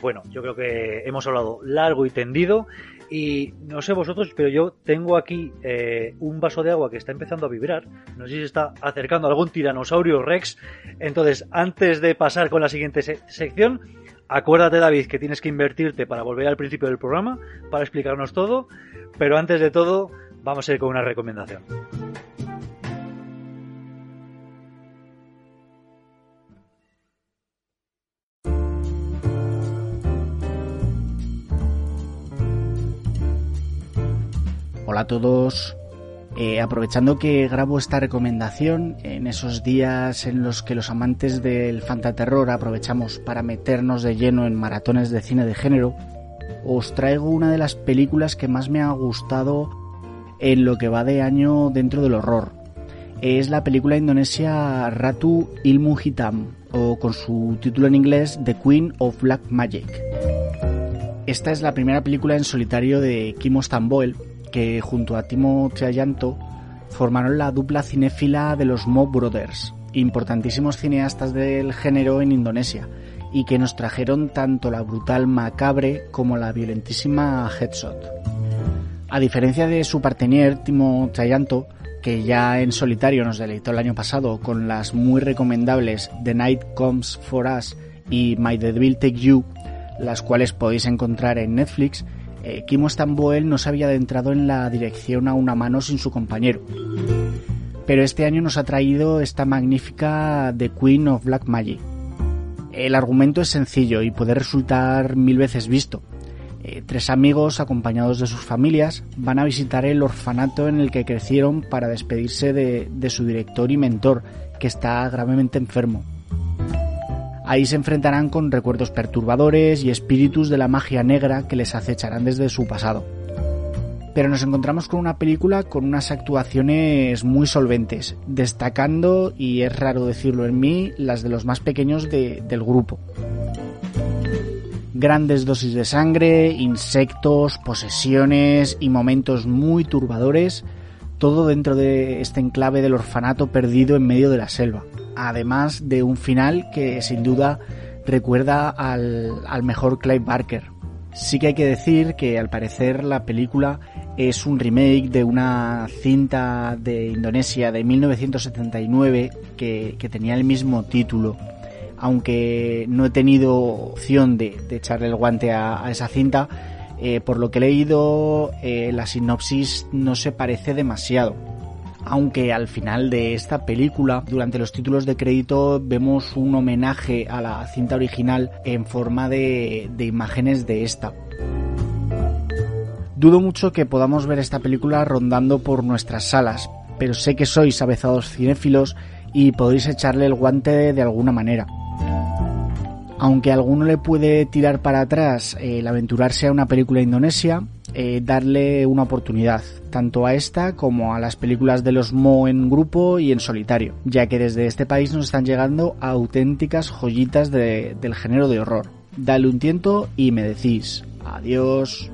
Bueno, yo creo que hemos hablado largo y tendido y no sé vosotros, pero yo tengo aquí eh, un vaso de agua que está empezando a vibrar. No sé si se está acercando algún tiranosaurio rex. Entonces, antes de pasar con la siguiente se- sección, acuérdate David que tienes que invertirte para volver al principio del programa, para explicarnos todo. Pero antes de todo, vamos a ir con una recomendación. Hola a todos. Eh, aprovechando que grabo esta recomendación en esos días en los que los amantes del fantaterror aprovechamos para meternos de lleno en maratones de cine de género, os traigo una de las películas que más me ha gustado en lo que va de año dentro del horror. Es la película indonesia Ratu Ilmu Hitam, o con su título en inglés The Queen of Black Magic. Esta es la primera película en solitario de Kimo Stamboel, que junto a Timo Triayanto formaron la dupla cinéfila de los Mo Brothers, importantísimos cineastas del género en Indonesia, y que nos trajeron tanto la brutal Macabre como la violentísima Headshot. A diferencia de su partenier Timo Triayanto, que ya en solitario nos deleitó el año pasado con las muy recomendables The Night Comes for Us y My The Devil Take You, las cuales podéis encontrar en Netflix, eh, Kimo Stamboel no se había adentrado en la dirección a una mano sin su compañero. Pero este año nos ha traído esta magnífica The Queen of Black Magic. El argumento es sencillo y puede resultar mil veces visto. Eh, tres amigos, acompañados de sus familias, van a visitar el orfanato en el que crecieron para despedirse de su director y mentor, que está gravemente enfermo. Ahí se enfrentarán con recuerdos perturbadores y espíritus de la magia negra que les acecharán desde su pasado. Pero nos encontramos con una película con unas actuaciones muy solventes, destacando, y es raro decirlo en mí, las de los más pequeños del grupo. Grandes dosis de sangre, insectos, posesiones y momentos muy turbadores, todo dentro de este enclave del orfanato perdido en medio de la selva además de un final que sin duda recuerda al, mejor Clive Barker. Sí que hay que decir que al parecer la película es un remake de una cinta de Indonesia de 1979 que, tenía el mismo título. Aunque no he tenido opción de, echarle el guante a, esa cinta, eh, por lo que he leído, eh, la sinopsis no se parece demasiado aunque al final de esta película, durante los títulos de crédito, vemos un homenaje a la cinta original en forma de, imágenes de esta. Dudo mucho que podamos ver esta película rondando por nuestras salas, pero sé que sois avezados cinéfilos y podéis echarle el guante de alguna manera. Aunque a alguno le puede tirar para atrás el aventurarse a una película indonesia, eh, darle una oportunidad, tanto a esta como a las películas de los Mo en grupo y en solitario, ya que desde este país nos están llegando auténticas joyitas del género de horror. Dale un tiento y me decís adiós.